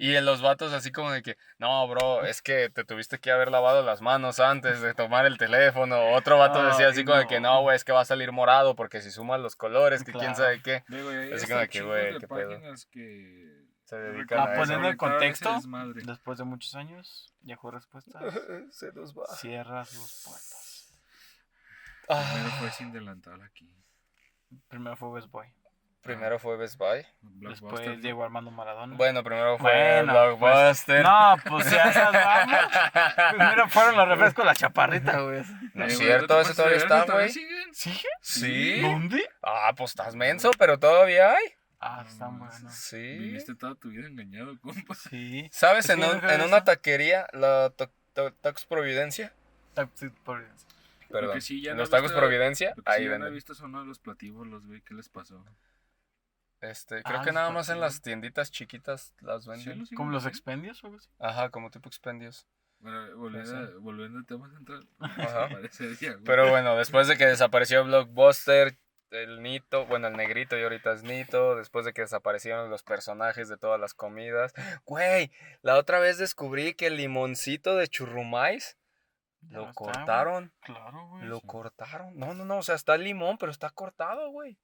Y en los vatos así como de que, no, bro, es que te tuviste que haber lavado las manos antes de tomar el teléfono. Otro vato decía así como de que, no. güey, es que va a salir morado porque si sumas los colores, que quién sabe qué. Así como de que, güey, qué pedo. que Se dedican a Ah, en contexto. Después de muchos años, Yahoo Respuestas Se nos va. cierra sus puertas. Primero fue sin delantal aquí. Primero fue Best Boy. Primero fue Best Buy. Después. Diego Armando Maradona. Bueno, primero fue Bueno, Blockbuster. No, pues ya esas vamos. Primero fueron los refrescos la chaparrita, güey. No Eh, es güey, cierto, pases todavía está, güey. siguen? ¿Sigue? Sí. ¿Dónde? Ah, pues estás menso, pero todavía hay. Ah, No, mames. buenos. Sí. Viviste toda tu vida engañado, compa. Sí. ¿Sabes? Es En, un- en una taquería, la to- to- Tacos Providencia. Taxi Providence. Perdón. que sí ya en no los he tacos visto- Providencia, ahí sí ya no he venden. visto son uno de los platíbulos, güey. ¿Qué les pasó? Este, creo Ah, que nada más en las tienditas chiquitas las ¿Sí venden. siguen ¿Como los expendios o algo así? Ajá, como tipo expendios. Bueno, volviendo, No a- volviendo al tema central. Ajá. Ya. Pero bueno, después de que desapareció Blockbuster, el Nito, bueno, el negrito y ahorita es Nito, después de que desaparecieron los personajes de todas las comidas. Güey, la otra vez descubrí que el limoncito de churrumais Ya lo está, cortaron. Claro, güey. Lo sí. cortaron. No, no, no, o sea, está el limón, pero está cortado, güey.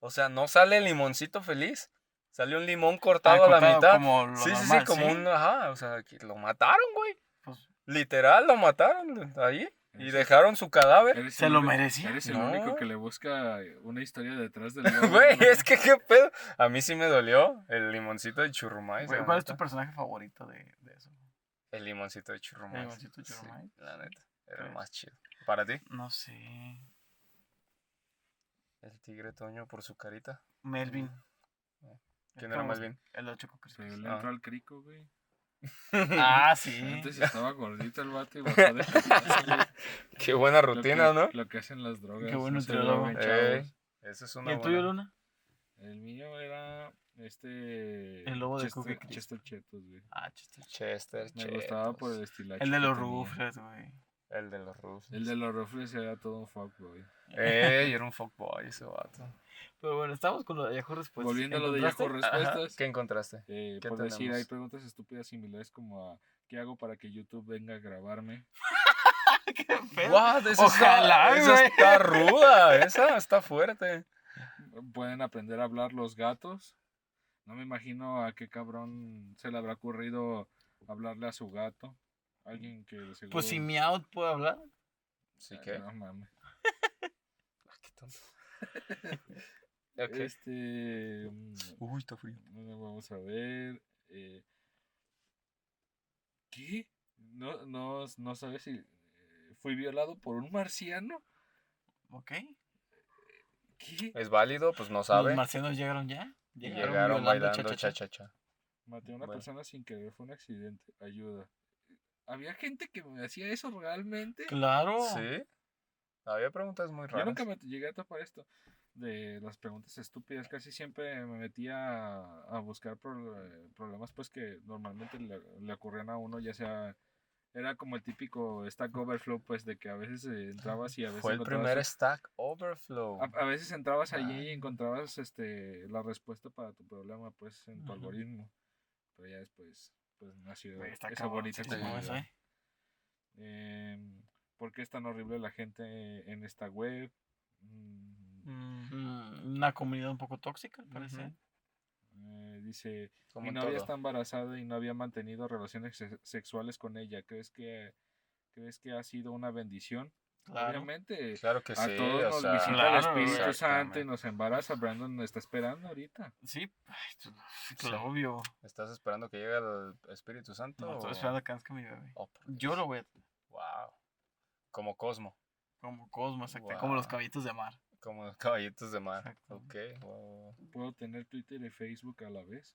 O sea, no sale el limoncito feliz. Sale un limón Ah, cortado a la mitad. Como lo sí, sí, sí, como un, ajá, o sea, lo mataron, güey. Pues, Literal, lo mataron ahí. Y dejaron su cadáver. ¿Se lo merecía? Eres el No. único que le busca una historia detrás del Güey, es que qué pedo. A mí sí me dolió el limoncito de churrumais. güey, la ¿Cuál es neta. tu personaje favorito de, de eso? El limoncito de churrumais. El limoncito de Sí, churrumais. la neta. Era el Ok. más chido. ¿Para ti? No sé. El tigre Toño por su carita. Melvin. ¿Quién El era Melvin? El de Choco Se Crispis. le Ah. entró al crico, güey. Ah, sí. Antes estaba gordito el vato y bajó de peso. Qué buena Lo rutina, que- ¿no? Lo que hacen las drogas. Qué bueno no se nutriólogo. drogan, Ey, chavos. esa es ¿Y una el tuyo. Luna? El mío era este. El lobo de Chester- Cookie Crisp. Chester Chetos, güey. Ah, chiste. Chester, Me gustaba por el Chetos. estilacho. El de los rufles, güey. El de los rusos. El de los rufles era todo un fuckboy. Ey, era un fuckboy ese vato. Pero bueno, estamos con lo de Yahoo Respuestas. Volviendo a lo de. Yahoo Ajá, Respuestas. ¿Qué encontraste? eh, ¿Qué por decir, tenemos? hay preguntas estúpidas similares como a ¿qué hago para que YouTube venga a grabarme? ¿Qué pedo? What? Esa Ojalá, está, esa güey. está ruda, esa está fuerte. Pueden aprender a hablar los gatos. No me imagino a qué cabrón se le habrá ocurrido hablarle a su gato. Alguien que seguro... Pues si Meowth puede hablar. Sí que. No mames. Ah, qué tonto. Ok. Este... mm, Uy, está frío. Bueno, vamos a ver. eh, ¿Qué? No, no, no sabes si eh, fui violado por un marciano. Ok. ¿Qué? ¿Es válido? Pues no ¿Los sabe. marcianos llegaron ya? Llegaron violando bailando cha-cha-cha. cha-cha-cha. Maté a una Bueno. persona sin querer, fue un accidente. Ayuda. ¿Había gente que me hacía eso realmente? Claro. Sí. Había preguntas muy Yo raras. nunca me llegué a topar esto de las preguntas estúpidas. Casi siempre me metía a, buscar eh, problemas pues que normalmente le, le ocurrían a uno, ya sea... Era como el típico Stack Overflow, pues de que a veces eh, entrabas y a veces Fue el primer Stack Overflow. A, a veces entrabas allí Ah. y encontrabas este la respuesta para tu problema pues en tu Ujú. algoritmo. Pero ya después pues nació esa bonita comunidad. ¿eh? ¿Por qué es tan horrible la gente en esta web? Mm, Mm, Una comunidad un poco tóxica, al parecer. Eh, dice, Como mi novia todo. está embarazada y no había mantenido relaciones se- sexuales con ella. ¿Crees que crees que ha sido una bendición? Claro. Obviamente Claro que a sí. todos o nos sea, visita Claro, el Espíritu Santo y nos embaraza. Brandon está esperando ahorita. Sí, Sí. claro, obvio. ¿Estás esperando que llegue el Espíritu Santo? No, estoy esperando que nazca mi bebé. o por Yo lo voy a Wow. Como Cosmo. como Cosmo, exacto, como los caballitos de mar. Como los caballitos de mar. Exacto. Ok. wow. ¿Puedo tener Twitter y Facebook a la vez?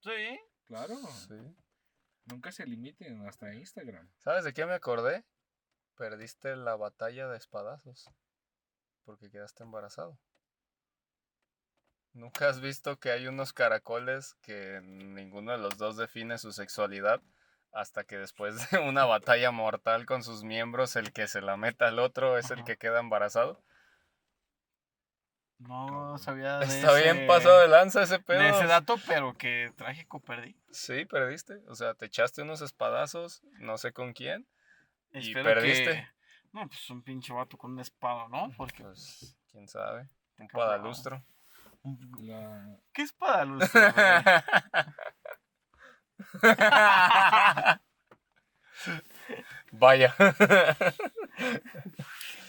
Sí. Claro. Sí. Nunca se limiten hasta Instagram. ¿Sabes de qué me acordé? Perdiste la batalla de espadazos. Porque quedaste embarazado. ¿Nunca has visto que hay unos caracoles que ninguno de los dos define su sexualidad? Hasta que después de una batalla mortal con sus miembros, el que se la meta al otro es el que queda embarazado. No sabía de Está bien pasado de lanza ese pedo. de ese dato, pero que trágico perdí. Sí, perdiste. O sea, te echaste unos espadazos, no sé con quién. Y perdiste. que- No, pues un pinche vato con una espada, ¿no? Porque Pues, quién sabe. Un padalustro. La, ¿Qué espada lustro, güey? Vaya.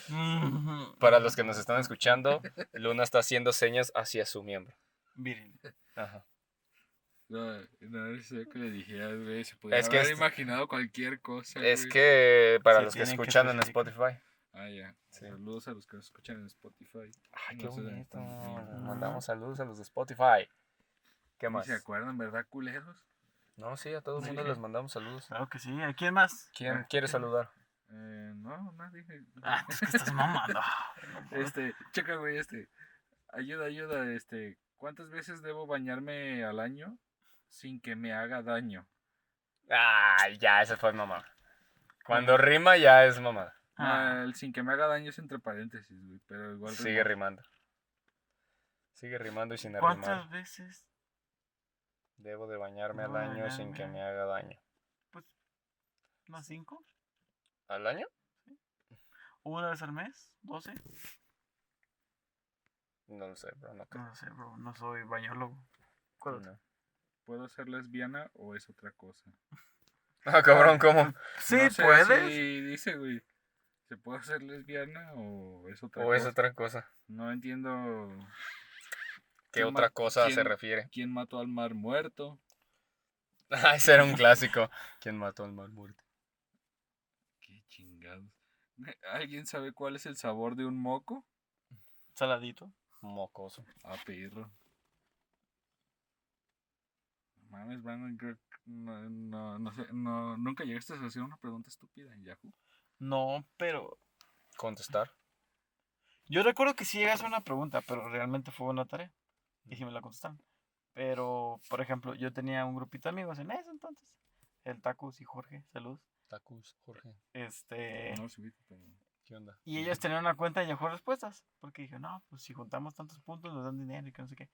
Mm, Para los que nos están escuchando, Luna está haciendo señas hacia su miembro. Miren, Ajá. no, no sé qué le dijera, güey. Se podía Es que haber imaginado cualquier cosa. Es güey. que para Sí, los que que escuchan en. Spotify. Ah, ya. Sí. Saludos a los que nos escuchan en Spotify. Ay, No qué bonito. Mandamos saludos a los de Spotify. ¿Qué ¿Ni más? se acuerdan, verdad, culeros? No, sí, a todo el mundo Sí. les mandamos saludos. claro que sí. ¿A quién más? ¿Quién quiere saludar? Eh, no, nadie. Ah, es que estás mamando. Este, checa, güey, este. Ayuda, ayuda, este. ¿Cuántas veces debo bañarme al año sin que me haga daño? Ay, ya, ese fue mamá. Cuando rima ya es mamá. Ah, el sin que me haga daño es entre paréntesis, güey, pero igual. Sigue rima. rimando. Sigue rimando y sin arrimar. ¿Cuántas veces? Debo de bañarme al Debo año sin que me haga daño. Pues, ¿unas cinco? ¿Al año? ¿Una vez al mes? ¿Doce? No lo sé, bro, no creo. No sé, bro. No soy bañólogo. ¿Cuál? No. ¿Puedo ser lesbiana o es otra cosa? Ah, cabrón, ¿cómo? Sí, No sé, puedes. así dice, güey. ¿Se puede ser lesbiana o es otra O cosa? es otra cosa. No entiendo ¿Qué ¿Quién otra cosa se refiere? quién mató al mar muerto. Ah, ese era un clásico. ¿Quién mató al mal muerto? Qué chingados. ¿Alguien sabe cuál es el sabor de un moco? Saladito. Mocoso. A perro. Mames, Brandon, creo no, no, no sé, no, nunca llegaste a hacer una pregunta estúpida en Yahoo. No, pero. Contestar. Yo recuerdo que sí llegas a una pregunta, pero realmente fue una tarea. Y sí me la contestaron. Pero, por ejemplo, yo tenía un grupito de amigos en ese entonces. El Tacus y Jorge, saludos. Tacus, Jorge. Este. No, sí, pero... ¿Qué onda? Y ellos tenían una cuenta de Yahoo Respuestas. Porque dije, no, pues si juntamos tantos puntos nos dan dinero y que no sé qué.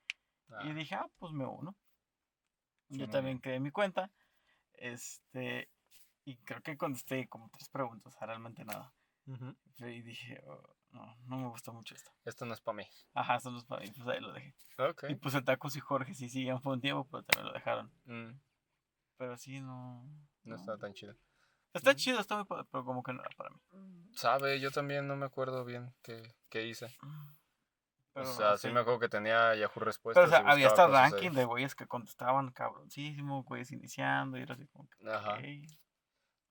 Ah, Y dije, ah, pues me uno. Yo Suena también creé mi cuenta. Este. Y creo que contesté como tres preguntas, realmente nada. Y dije, "Oh, no, no me gusta mucho esto. Esto no es para mí. Ajá, eso no es para mí, pues ahí lo dejé. Ok. Y puse tacos y Jorge, sí, sí, fue un tiempo, pero también lo dejaron. Mm, Pero sí, no. no está tan chido. Está chido, está muy padre, pero como que no era para mí. Sabe, yo también no me acuerdo bien qué, qué hice. Pero, o sea, sí me acuerdo que tenía Yahoo Respuestas. Pero, o sea, había hasta ranking ahí. de güeyes que contestaban cabroncísimo, güeyes iniciando, y era así como que. Ajá.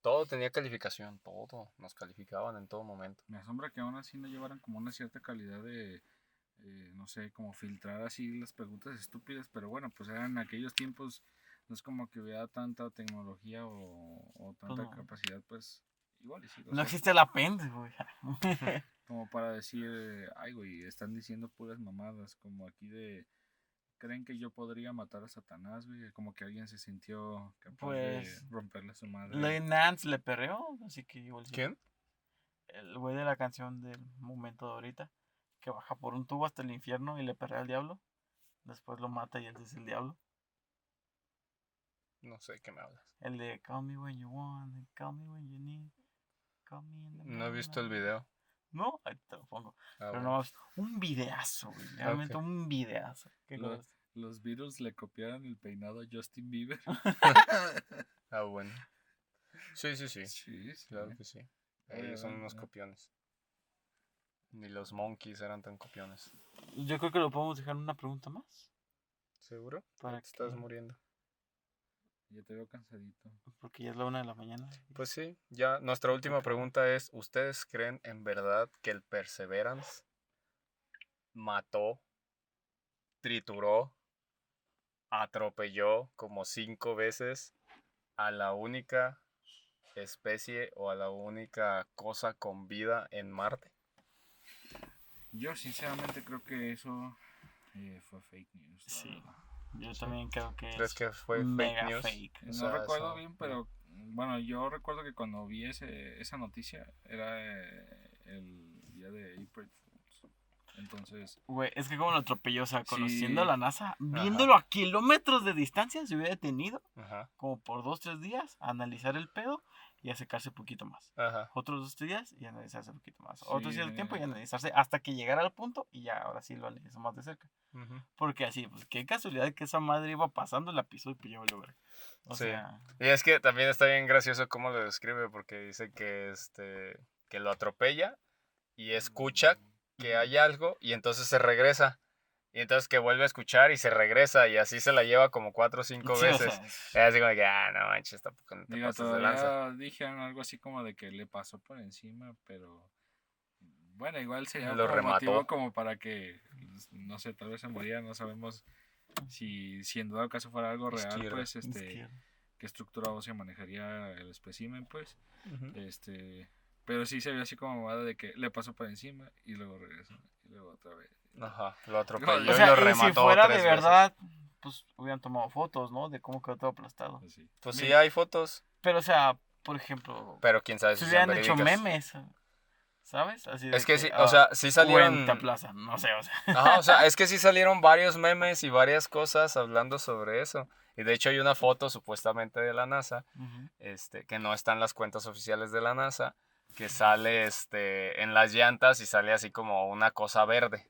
Todo tenía calificación, todo. Nos calificaban en todo momento. Me asombra que aún así no llevaran como una cierta calidad de, eh, no sé, como filtrar así las preguntas estúpidas, pero bueno, pues eran en aquellos tiempos, no es como que hubiera tanta tecnología o, o tanta no. capacidad, pues igual y sí. No existe el apéndice, güey. Como para decir, ay, güey, están diciendo puras mamadas, como aquí de, ¿creen que yo podría matar a Satanás, güey? Como que alguien se sintió capaz Pues, de romperle a su madre. Lane Nance le perreó, así que igual. ¿Quién? El güey de la canción del momento de ahorita, que baja por un tubo hasta el infierno y le perrea al diablo. Después lo mata y él es el diablo. No sé qué me hablas. El de Call me when you want, and call me when you need. Call me in the No he visto el morning". video. No, ahí te lo pongo. Ah, Pero bueno. no, un videazo, güey. Realmente un videazo. ¿Qué Lo-? Los Beatles le copiaron el peinado a Justin Bieber. Ah, bueno. Sí, sí, sí. sí, sí. Claro que sí. Ellos son unos copiones. Ni los monkeys eran tan copiones. Yo creo que lo podemos dejar en una pregunta más. ¿Seguro? Para Te estás muriendo. Ya te veo cansadito. Porque ya es la una de la mañana. Pues sí, ya nuestra última pregunta es, ¿ustedes creen en verdad que el Perseverance mató, trituró, atropelló como cinco veces a la única especie o a la única cosa con vida en Marte? Yo sinceramente creo que eso eh, fue fake news. la Sí. Yo también creo que ¿Crees es que fue fake mega news? fake. O No sea, recuerdo eso- bien, pero bueno, yo recuerdo que cuando vi ese, esa noticia era eh, el día de April Fools. Entonces, Güey, es que como lo atropelló, o sea, Sí. conociendo a la NASA, viéndolo a kilómetros de distancia, se hubiera detenido Ajá, como por dos, tres días a analizar el pedo y a secarse un poquito más. ajá. Otros dos, tres días y analizarse un poquito más. Otros Sí, días de tiempo y analizarse hasta que llegara al punto y ya ahora sí lo analizo más de cerca. Porque así, pues qué casualidad que esa madre iba pasando, la pisó y ya valió verga. O Sí. sea, Y es que también está bien gracioso cómo lo describe, porque dice que este que lo atropella y escucha que hay algo y entonces se regresa. Y entonces que vuelve a escuchar y se regresa y así se la lleva como cuatro o cinco sí, o veces. sea, es- Y así como que, ah, no manches, tampoco no te digo, pasas de lanza. dijeron algo así como de que le pasó por encima, pero bueno, igual sería Lo como remató. motivo como para que, pues, no sé, tal vez se moría, no sabemos si, si en dado caso fuera algo real, Izquierda. pues, este, izquierda. qué estructura ósea manejaría el espécimen, pues. Ujú. Este, pero sí se vio así como mamada de que le pasó por encima y luego regresó y luego otra vez. Ajá, lo atropelló O sea, y lo y remató si fuera de tres veces. verdad, pues hubieran tomado fotos, ¿no? De cómo quedó todo aplastado. Pues Mi- sí hay fotos, Pero, o sea, por ejemplo, pero quién sabe se si sean hubieran hecho memes, ¿sabes? Así de Es que sí, ah, o sea, sí salieron... Plaza, no sé, o sea. Ajá, o sea, es que sí salieron varios memes y varias cosas hablando sobre eso. Y de hecho hay una foto supuestamente de la NASA, Ujú. este, que no está en las cuentas oficiales de la NASA, que sale este, en las llantas y sale así como una cosa verde.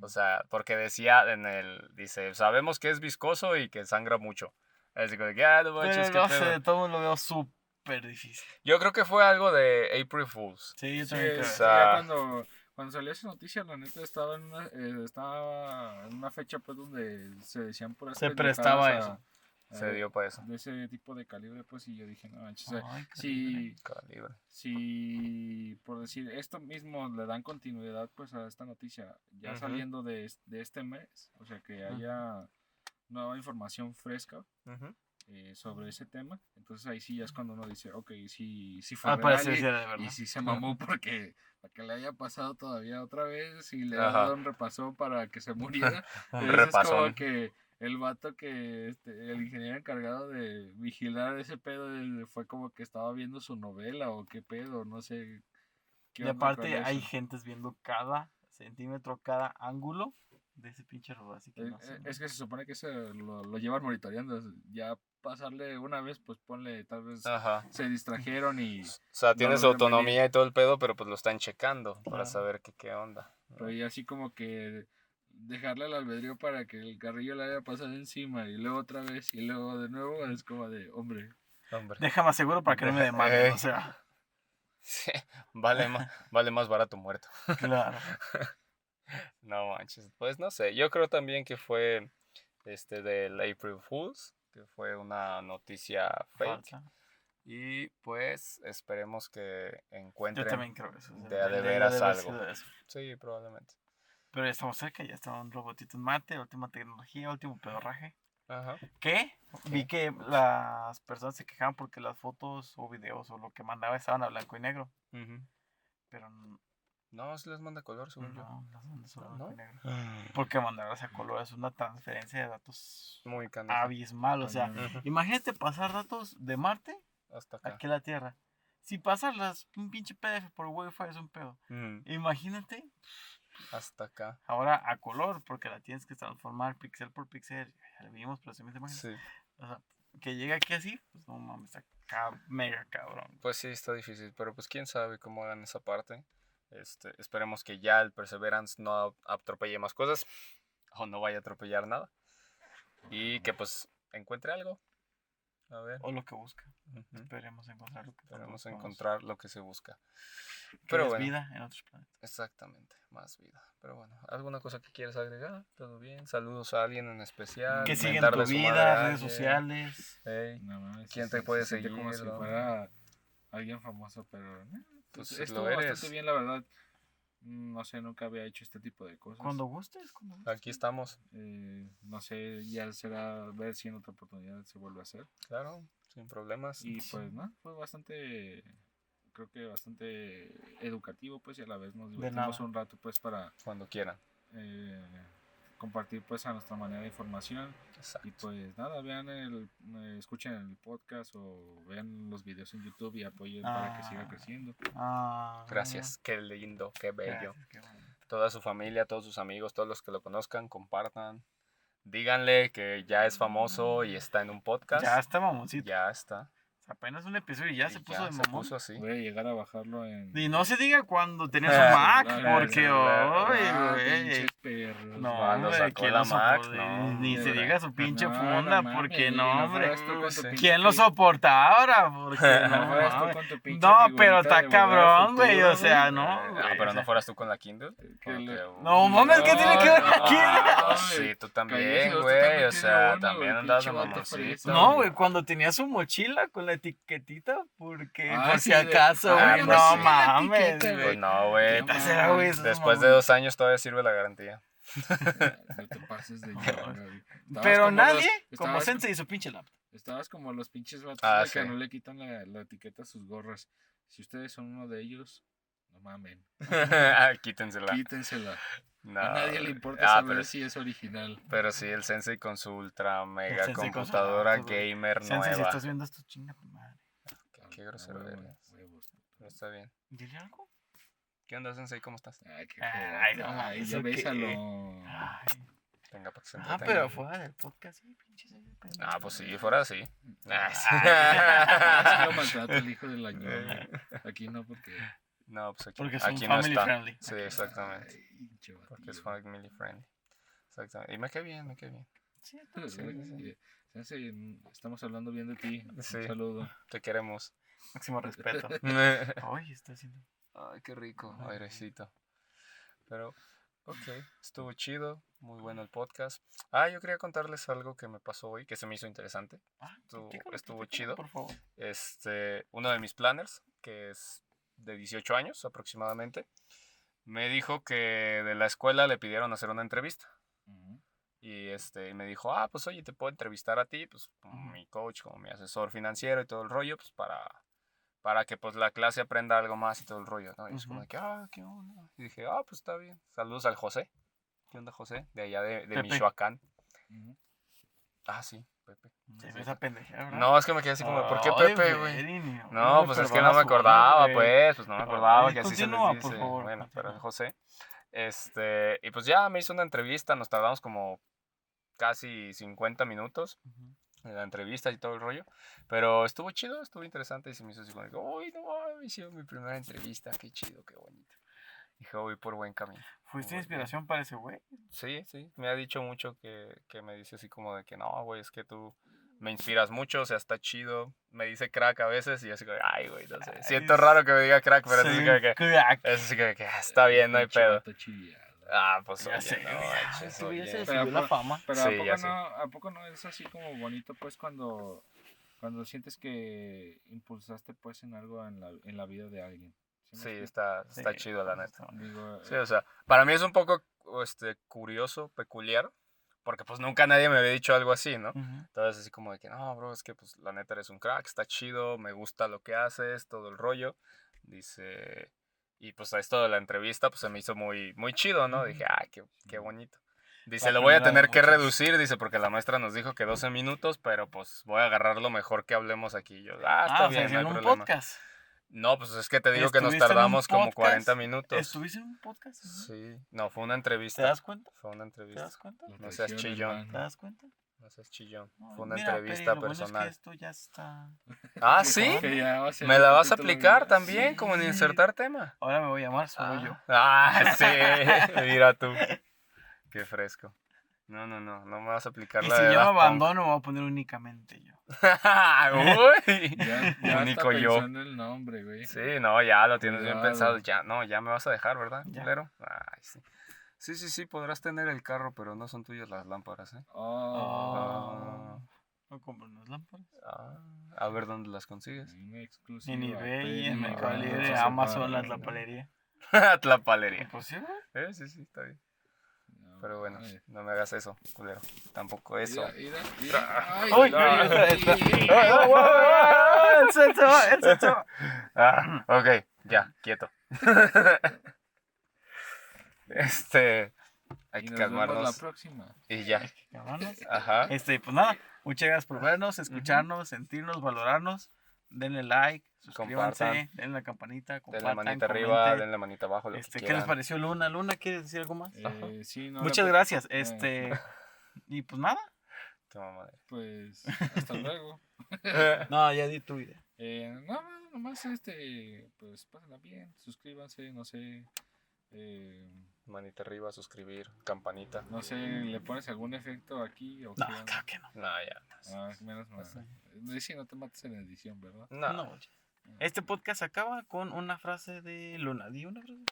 O sea, porque decía en el, dice, sabemos que es viscoso y que sangra mucho. Así que, ah, no manches, Pero no pedo". sé, todo lo veo súper difícil. Yo creo que fue algo de April Fools. Sí, yo Sí, también creo. sí, o sea- ya cuando, cuando salió esa noticia, la neta estaba en una, eh, estaba en una fecha pues donde se decían puras Se prestaba a- eso. a- Se dio para eso. de ese tipo de calibre, pues, y yo dije, no manches, o sea, si, Calibre. si, por decir, esto mismo le dan continuidad, pues, a esta noticia, ya saliendo de, de este mes, o sea, que haya nueva información fresca Ujú. Eh, sobre ese tema, entonces ahí sí ya es cuando uno dice, ok, sí, sí fue Al parecer real y- y sí se mamó porque para que le haya pasado todavía otra vez y le ha dado un repaso para que se muriera. Entonces es como que el vato que, este, el ingeniero encargado de vigilar ese pedo, fue como que estaba viendo su novela o qué pedo, no sé. qué Y aparte hay gentes viendo cada centímetro, cada ángulo de ese pinche robot, así que Eh, no sé. eh, Es que se supone que se lo, lo llevan monitoreando. Ya pasarle una vez, pues ponle, tal vez Ajá. se distrajeron y. O sea, tiene su venir. autonomía y todo el pedo, pero pues lo están checando para saber qué, qué onda. ¿no? Pero ya así como que dejarle al albedrío para que el carrillo le haya pasado encima y luego otra vez y luego de nuevo es como de, hombre, Hombre. Déjame aseguro para que no me demanden, o sea, Sí, vale, más, vale más barato muerto. claro. No manches. Pues no sé, yo creo también que fue este del April Fools, que fue una noticia fake. Falsa. Y pues esperemos que Yo encuentren. también creo eso. o sea, de a de veras algo. Sí, probablemente. Pero ya estamos cerca, ya está un robotito en mate, última tecnología, último pedorraje. Ajá. ¿Qué? Vi que las personas se quejaban porque las fotos o videos o lo que mandaba estaban a blanco y negro. Ujú. Pero n- No, se les manda color, según yo. no, las mandas solo a ¿No? negro. Porque mandarlas a color es una transferencia de datos Muy canijo. abismal. O sea, imagínate pasar datos de Marte Hasta acá. aquí a la Tierra. Si pasarlas un pinche PDF por Wi-Fi es un pedo. Ujú. Imagínate Hasta acá. ahora a color, porque la tienes que transformar pixel por pixel. Ya lo vimos, pero se me imagen. Sí. O sea, que llegue aquí así, pues no mames, está mega cabrón. Pues sí, está difícil, pero pues quién sabe cómo hagan esa parte. Este, esperemos que ya el Perseverance no atropelle más cosas o no vaya a atropellar nada. Y que pues encuentre algo. A ver. O lo que busca. ujú, Esperemos encontrar lo que Esperemos encontrar lo que se busca. Pero es bueno, vida en otros planetas. exactamente, más vida. Pero bueno, ¿alguna cosa que quieras agregar? ¿Todo bien? Saludos a alguien en especial. Que siguen tu madre vida, redes sociales. Ey, no mames, ¿Quién se- te puede se siente como si seguir, no? fuera alguien famoso, pero Pues pues, lo eres. bastante bien, la verdad. No sé, nunca había hecho este tipo de cosas. Cuando gustes, cuando gustes. Aquí estamos, Eh, no sé, ya será ver si en otra oportunidad se vuelve a hacer. claro, sin problemas. Y Sí. pues, ¿no? Fue bastante, creo que bastante educativo, pues, y a la vez nos divertimos un rato, pues, para Cuando quieran. eh, compartir pues a nuestra manera información. Exacto. Y pues nada, vean el, eh, escuchen el podcast o vean los videos en YouTube y apoyen para que siga Ah. creciendo. Ah, Gracias, qué lindo, qué bello. gracias, qué bueno. Toda su familia, todos sus amigos, todos los que lo conozcan, compartan. Díganle que ya es famoso y está en un podcast. Ya está mamoncito. Ya está. Apenas un episodio y ya Y se puso de se mamón. puso así. Voy a llegar a bajarlo en... Y no se diga cuando tenías un Ah, Mac, porque hoy, güey. No, Cuando hombre, sacó ¿quién la Mac, no, Ni se diga su pinche No, funda, no porque no, hombre. ¿Quién lo soporta ahora? Porque No no, pero está cabrón, güey, o sea, güey. no, Ah, pero no fueras tú con la Kindle. No, mames, ¿qué tiene que ver la Kindle? Ah, no, sí, tú también, güey. O sea, también andas de. No, güey, cuando tenía su mochila con la etiquetita, porque Ah, por sí, si de- acaso, Ah, güey, no mames, güey. Pues no, güey. ¿Qué será, güey? Eso Después de dos años todavía sirve la garantía. No te pases de. Estabas Pero como nadie, los- como Sensei, hizo pinche laptop. Estabas como los pinches vatos Ah, que sí. no le quitan la, la etiqueta a sus gorras. Si ustedes son uno de ellos, no mamen. Ah, Quítensela. Quítensela. No, a nadie le importa ah, saber pero, si es original. pero sí, el Sensei con su ultra mega Sensei con su computadora laptop, güey. gamer Sensei, si nueva. estás viendo esto, chinga tu madre. Qué, qué grosero Ah, eres. Pero está bien. Dile algo. ¿Qué onda, Sensei? ¿Cómo estás? Ay, qué Ay, joder. no Ay, ya bésalo. Ay. Venga, para que se Ah, entretenga. pero fuera del podcast, sí, pinche Sensei. Ah, pues sí, fuera así. Ah, sí. Así lo maltrata el hijo del año. Aquí no, porque. No, pues aquí, Porque son aquí no está. friendly. Sí, exactamente. Ay, Porque es family friendly. Exactamente. Y me cae bien, me cae bien. Sí, Sí, Sí, sí, estamos hablando bien de ti. Sí. Un saludo. Te queremos. Máximo respeto. Ay, Ay, está haciendo. qué rico, airecito. Pero, ok, estuvo chido, muy bueno el podcast. Ah, yo quería contarles algo que me pasó hoy, que se me hizo interesante. Ah, Estuvo- estuvo chido. Por favor. Este, uno de mis planners, que es de 18 años aproximadamente, me dijo que de la escuela le pidieron hacer una entrevista. Y este, y me dijo, ah, pues oye, te puedo entrevistar a ti, pues como mi coach, como mi asesor financiero y todo el rollo, pues para, para que pues la clase aprenda algo más y todo el rollo, ¿no? Y es como de que, ah, qué onda. Y dije, ah, pues está bien. Saludos al José. ¿Qué onda, José? De allá de, de. Michoacán. Ah, sí, Pepe. No, es que me quedé así como, ¿por qué Pepe, güey? No, me pues es que no me acordaba, pues, pues no me acordaba Ay, que así se les por dice. favor, bueno, pero. José. Este, y pues ya me hizo una entrevista, nos tardamos como casi 50 minutos Ujú. en la entrevista y todo el rollo. Pero estuvo chido, estuvo interesante y se me hizo así como, uy, no mames, hicieron mi primera entrevista, qué chido, qué bonito. Dije, voy por buen camino. ¿Fuiste inspiración para ese güey? Sí, sí, me ha dicho mucho que, que me dice así como de que no, güey, es que tú me inspiras mucho, o sea, está chido. Me dice crack a veces y yo así como, ay, güey, no sé. Ay, Siento raro que me diga crack, pero así Sí, como que, crack. es así como que, "Ah, está bien, no hay pedo. Ah, pues Ya oye, sé, no, se oye. le Pero la fama. Pero Sí, ¿a, ya poco sé. no, ¿a poco no es así como bonito, pues, cuando, cuando sientes que impulsaste, pues, en algo en la, en la vida de alguien? Sí, está, está Sí, chido, la neta. Digo, Sí, eh, o sea, para mí es un poco este, curioso, peculiar, porque pues nunca nadie me había dicho algo así, ¿no? Entonces así como de que, no, bro, es que pues la neta eres un crack, está chido, me gusta lo que haces, todo el rollo. Dice, y pues a esto de la entrevista pues se me hizo muy, muy chido, ¿no? Dije, ah, qué, qué bonito. Dice, lo voy a tener que reducir, dice, porque la maestra nos dijo que 12 minutos, pero pues voy a agarrar lo mejor que hablemos aquí. Yo, ah, está Ah, o sea, bien, no hay hicieron un problema. podcast. No, pues es que te digo que nos ¿Estuviste en un tardamos como podcast? 40 minutos. ¿Estuviste en un podcast? ¿no? Sí, no, fue una ¿Te entrevista. das cuenta? Fue una ¿Te entrevista. das cuenta? no seas chillón. ¿Te das cuenta? No seas chillón. No, Fue una mira, entrevista lo bueno es que personal. esto ya está... Ah, ¿sí? Ya ¿Me la vas a aplicar también, como en Sí. insertar tema? Ahora me voy a llamar solo yo. Ah, sí, mira tú. Qué fresco. No, no, no, no me vas a aplicar Y la si de yo abandono, me voy a poner únicamente yo. Uy. Ya, ya Único está yo. pensando el nombre, güey. Sí, no, ya lo tienes bien Cuidado. pensado. Ya, no, ya me vas a dejar, ¿verdad, Ya. Ay, sí. Sí, sí, sí, podrás tener el carro, pero no son tuyas las lámparas, ¿eh? Oh, No compro unas lámparas. Ah, a ver dónde las consigues. En eBay, en Mercado Libre, Amazon, separa. las lapalería. la palería. ¿Imposible? Eh, sí, sí, está bien. Pero bueno, ay. no me hagas eso, culero. Tampoco eso. ¡El! ¡El! Ah, ok, ya, quieto. este, Hay Y que nos vemos la calmarnos. próxima. Y ya. Vámonos. Ajá. Este, pues nada, muchas gracias por vernos, escucharnos, sentirnos, valorarnos. Denle like, suscríbanse, Compartan. denle la campanita, Denle compartan, manita arriba, denle manita abajo, lo Este, que ¿Qué les pareció Luna? Luna, ¿quieres decir algo más? Eh, sí, no, Muchas la- gracias. Este, y pues nada. Toma madre. Pues hasta luego. No, ya di tu idea. Eh, no, no, nomás este, pues pásenla bien, suscríbanse, no sé, eh, Manita arriba, suscribir, campanita. no sé, le pones algún efecto aquí o No, qué claro que no. No, ya. Ah, menos mal. Eh, Sí, no te mates en edición, ¿verdad? No. No. Este podcast acaba con una frase de Luna. Di una frase.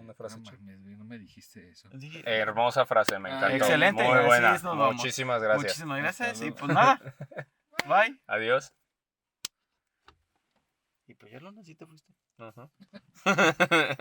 Una frase no mames, no me dijiste eso. Dije- Hermosa frase, me Ah, encantó. excelente, Muy buena. es. Muchísimas gracias. Muchísimas gracias. Y pues nada. Bye. Adiós. Y pues ya Luna, sí te fuiste.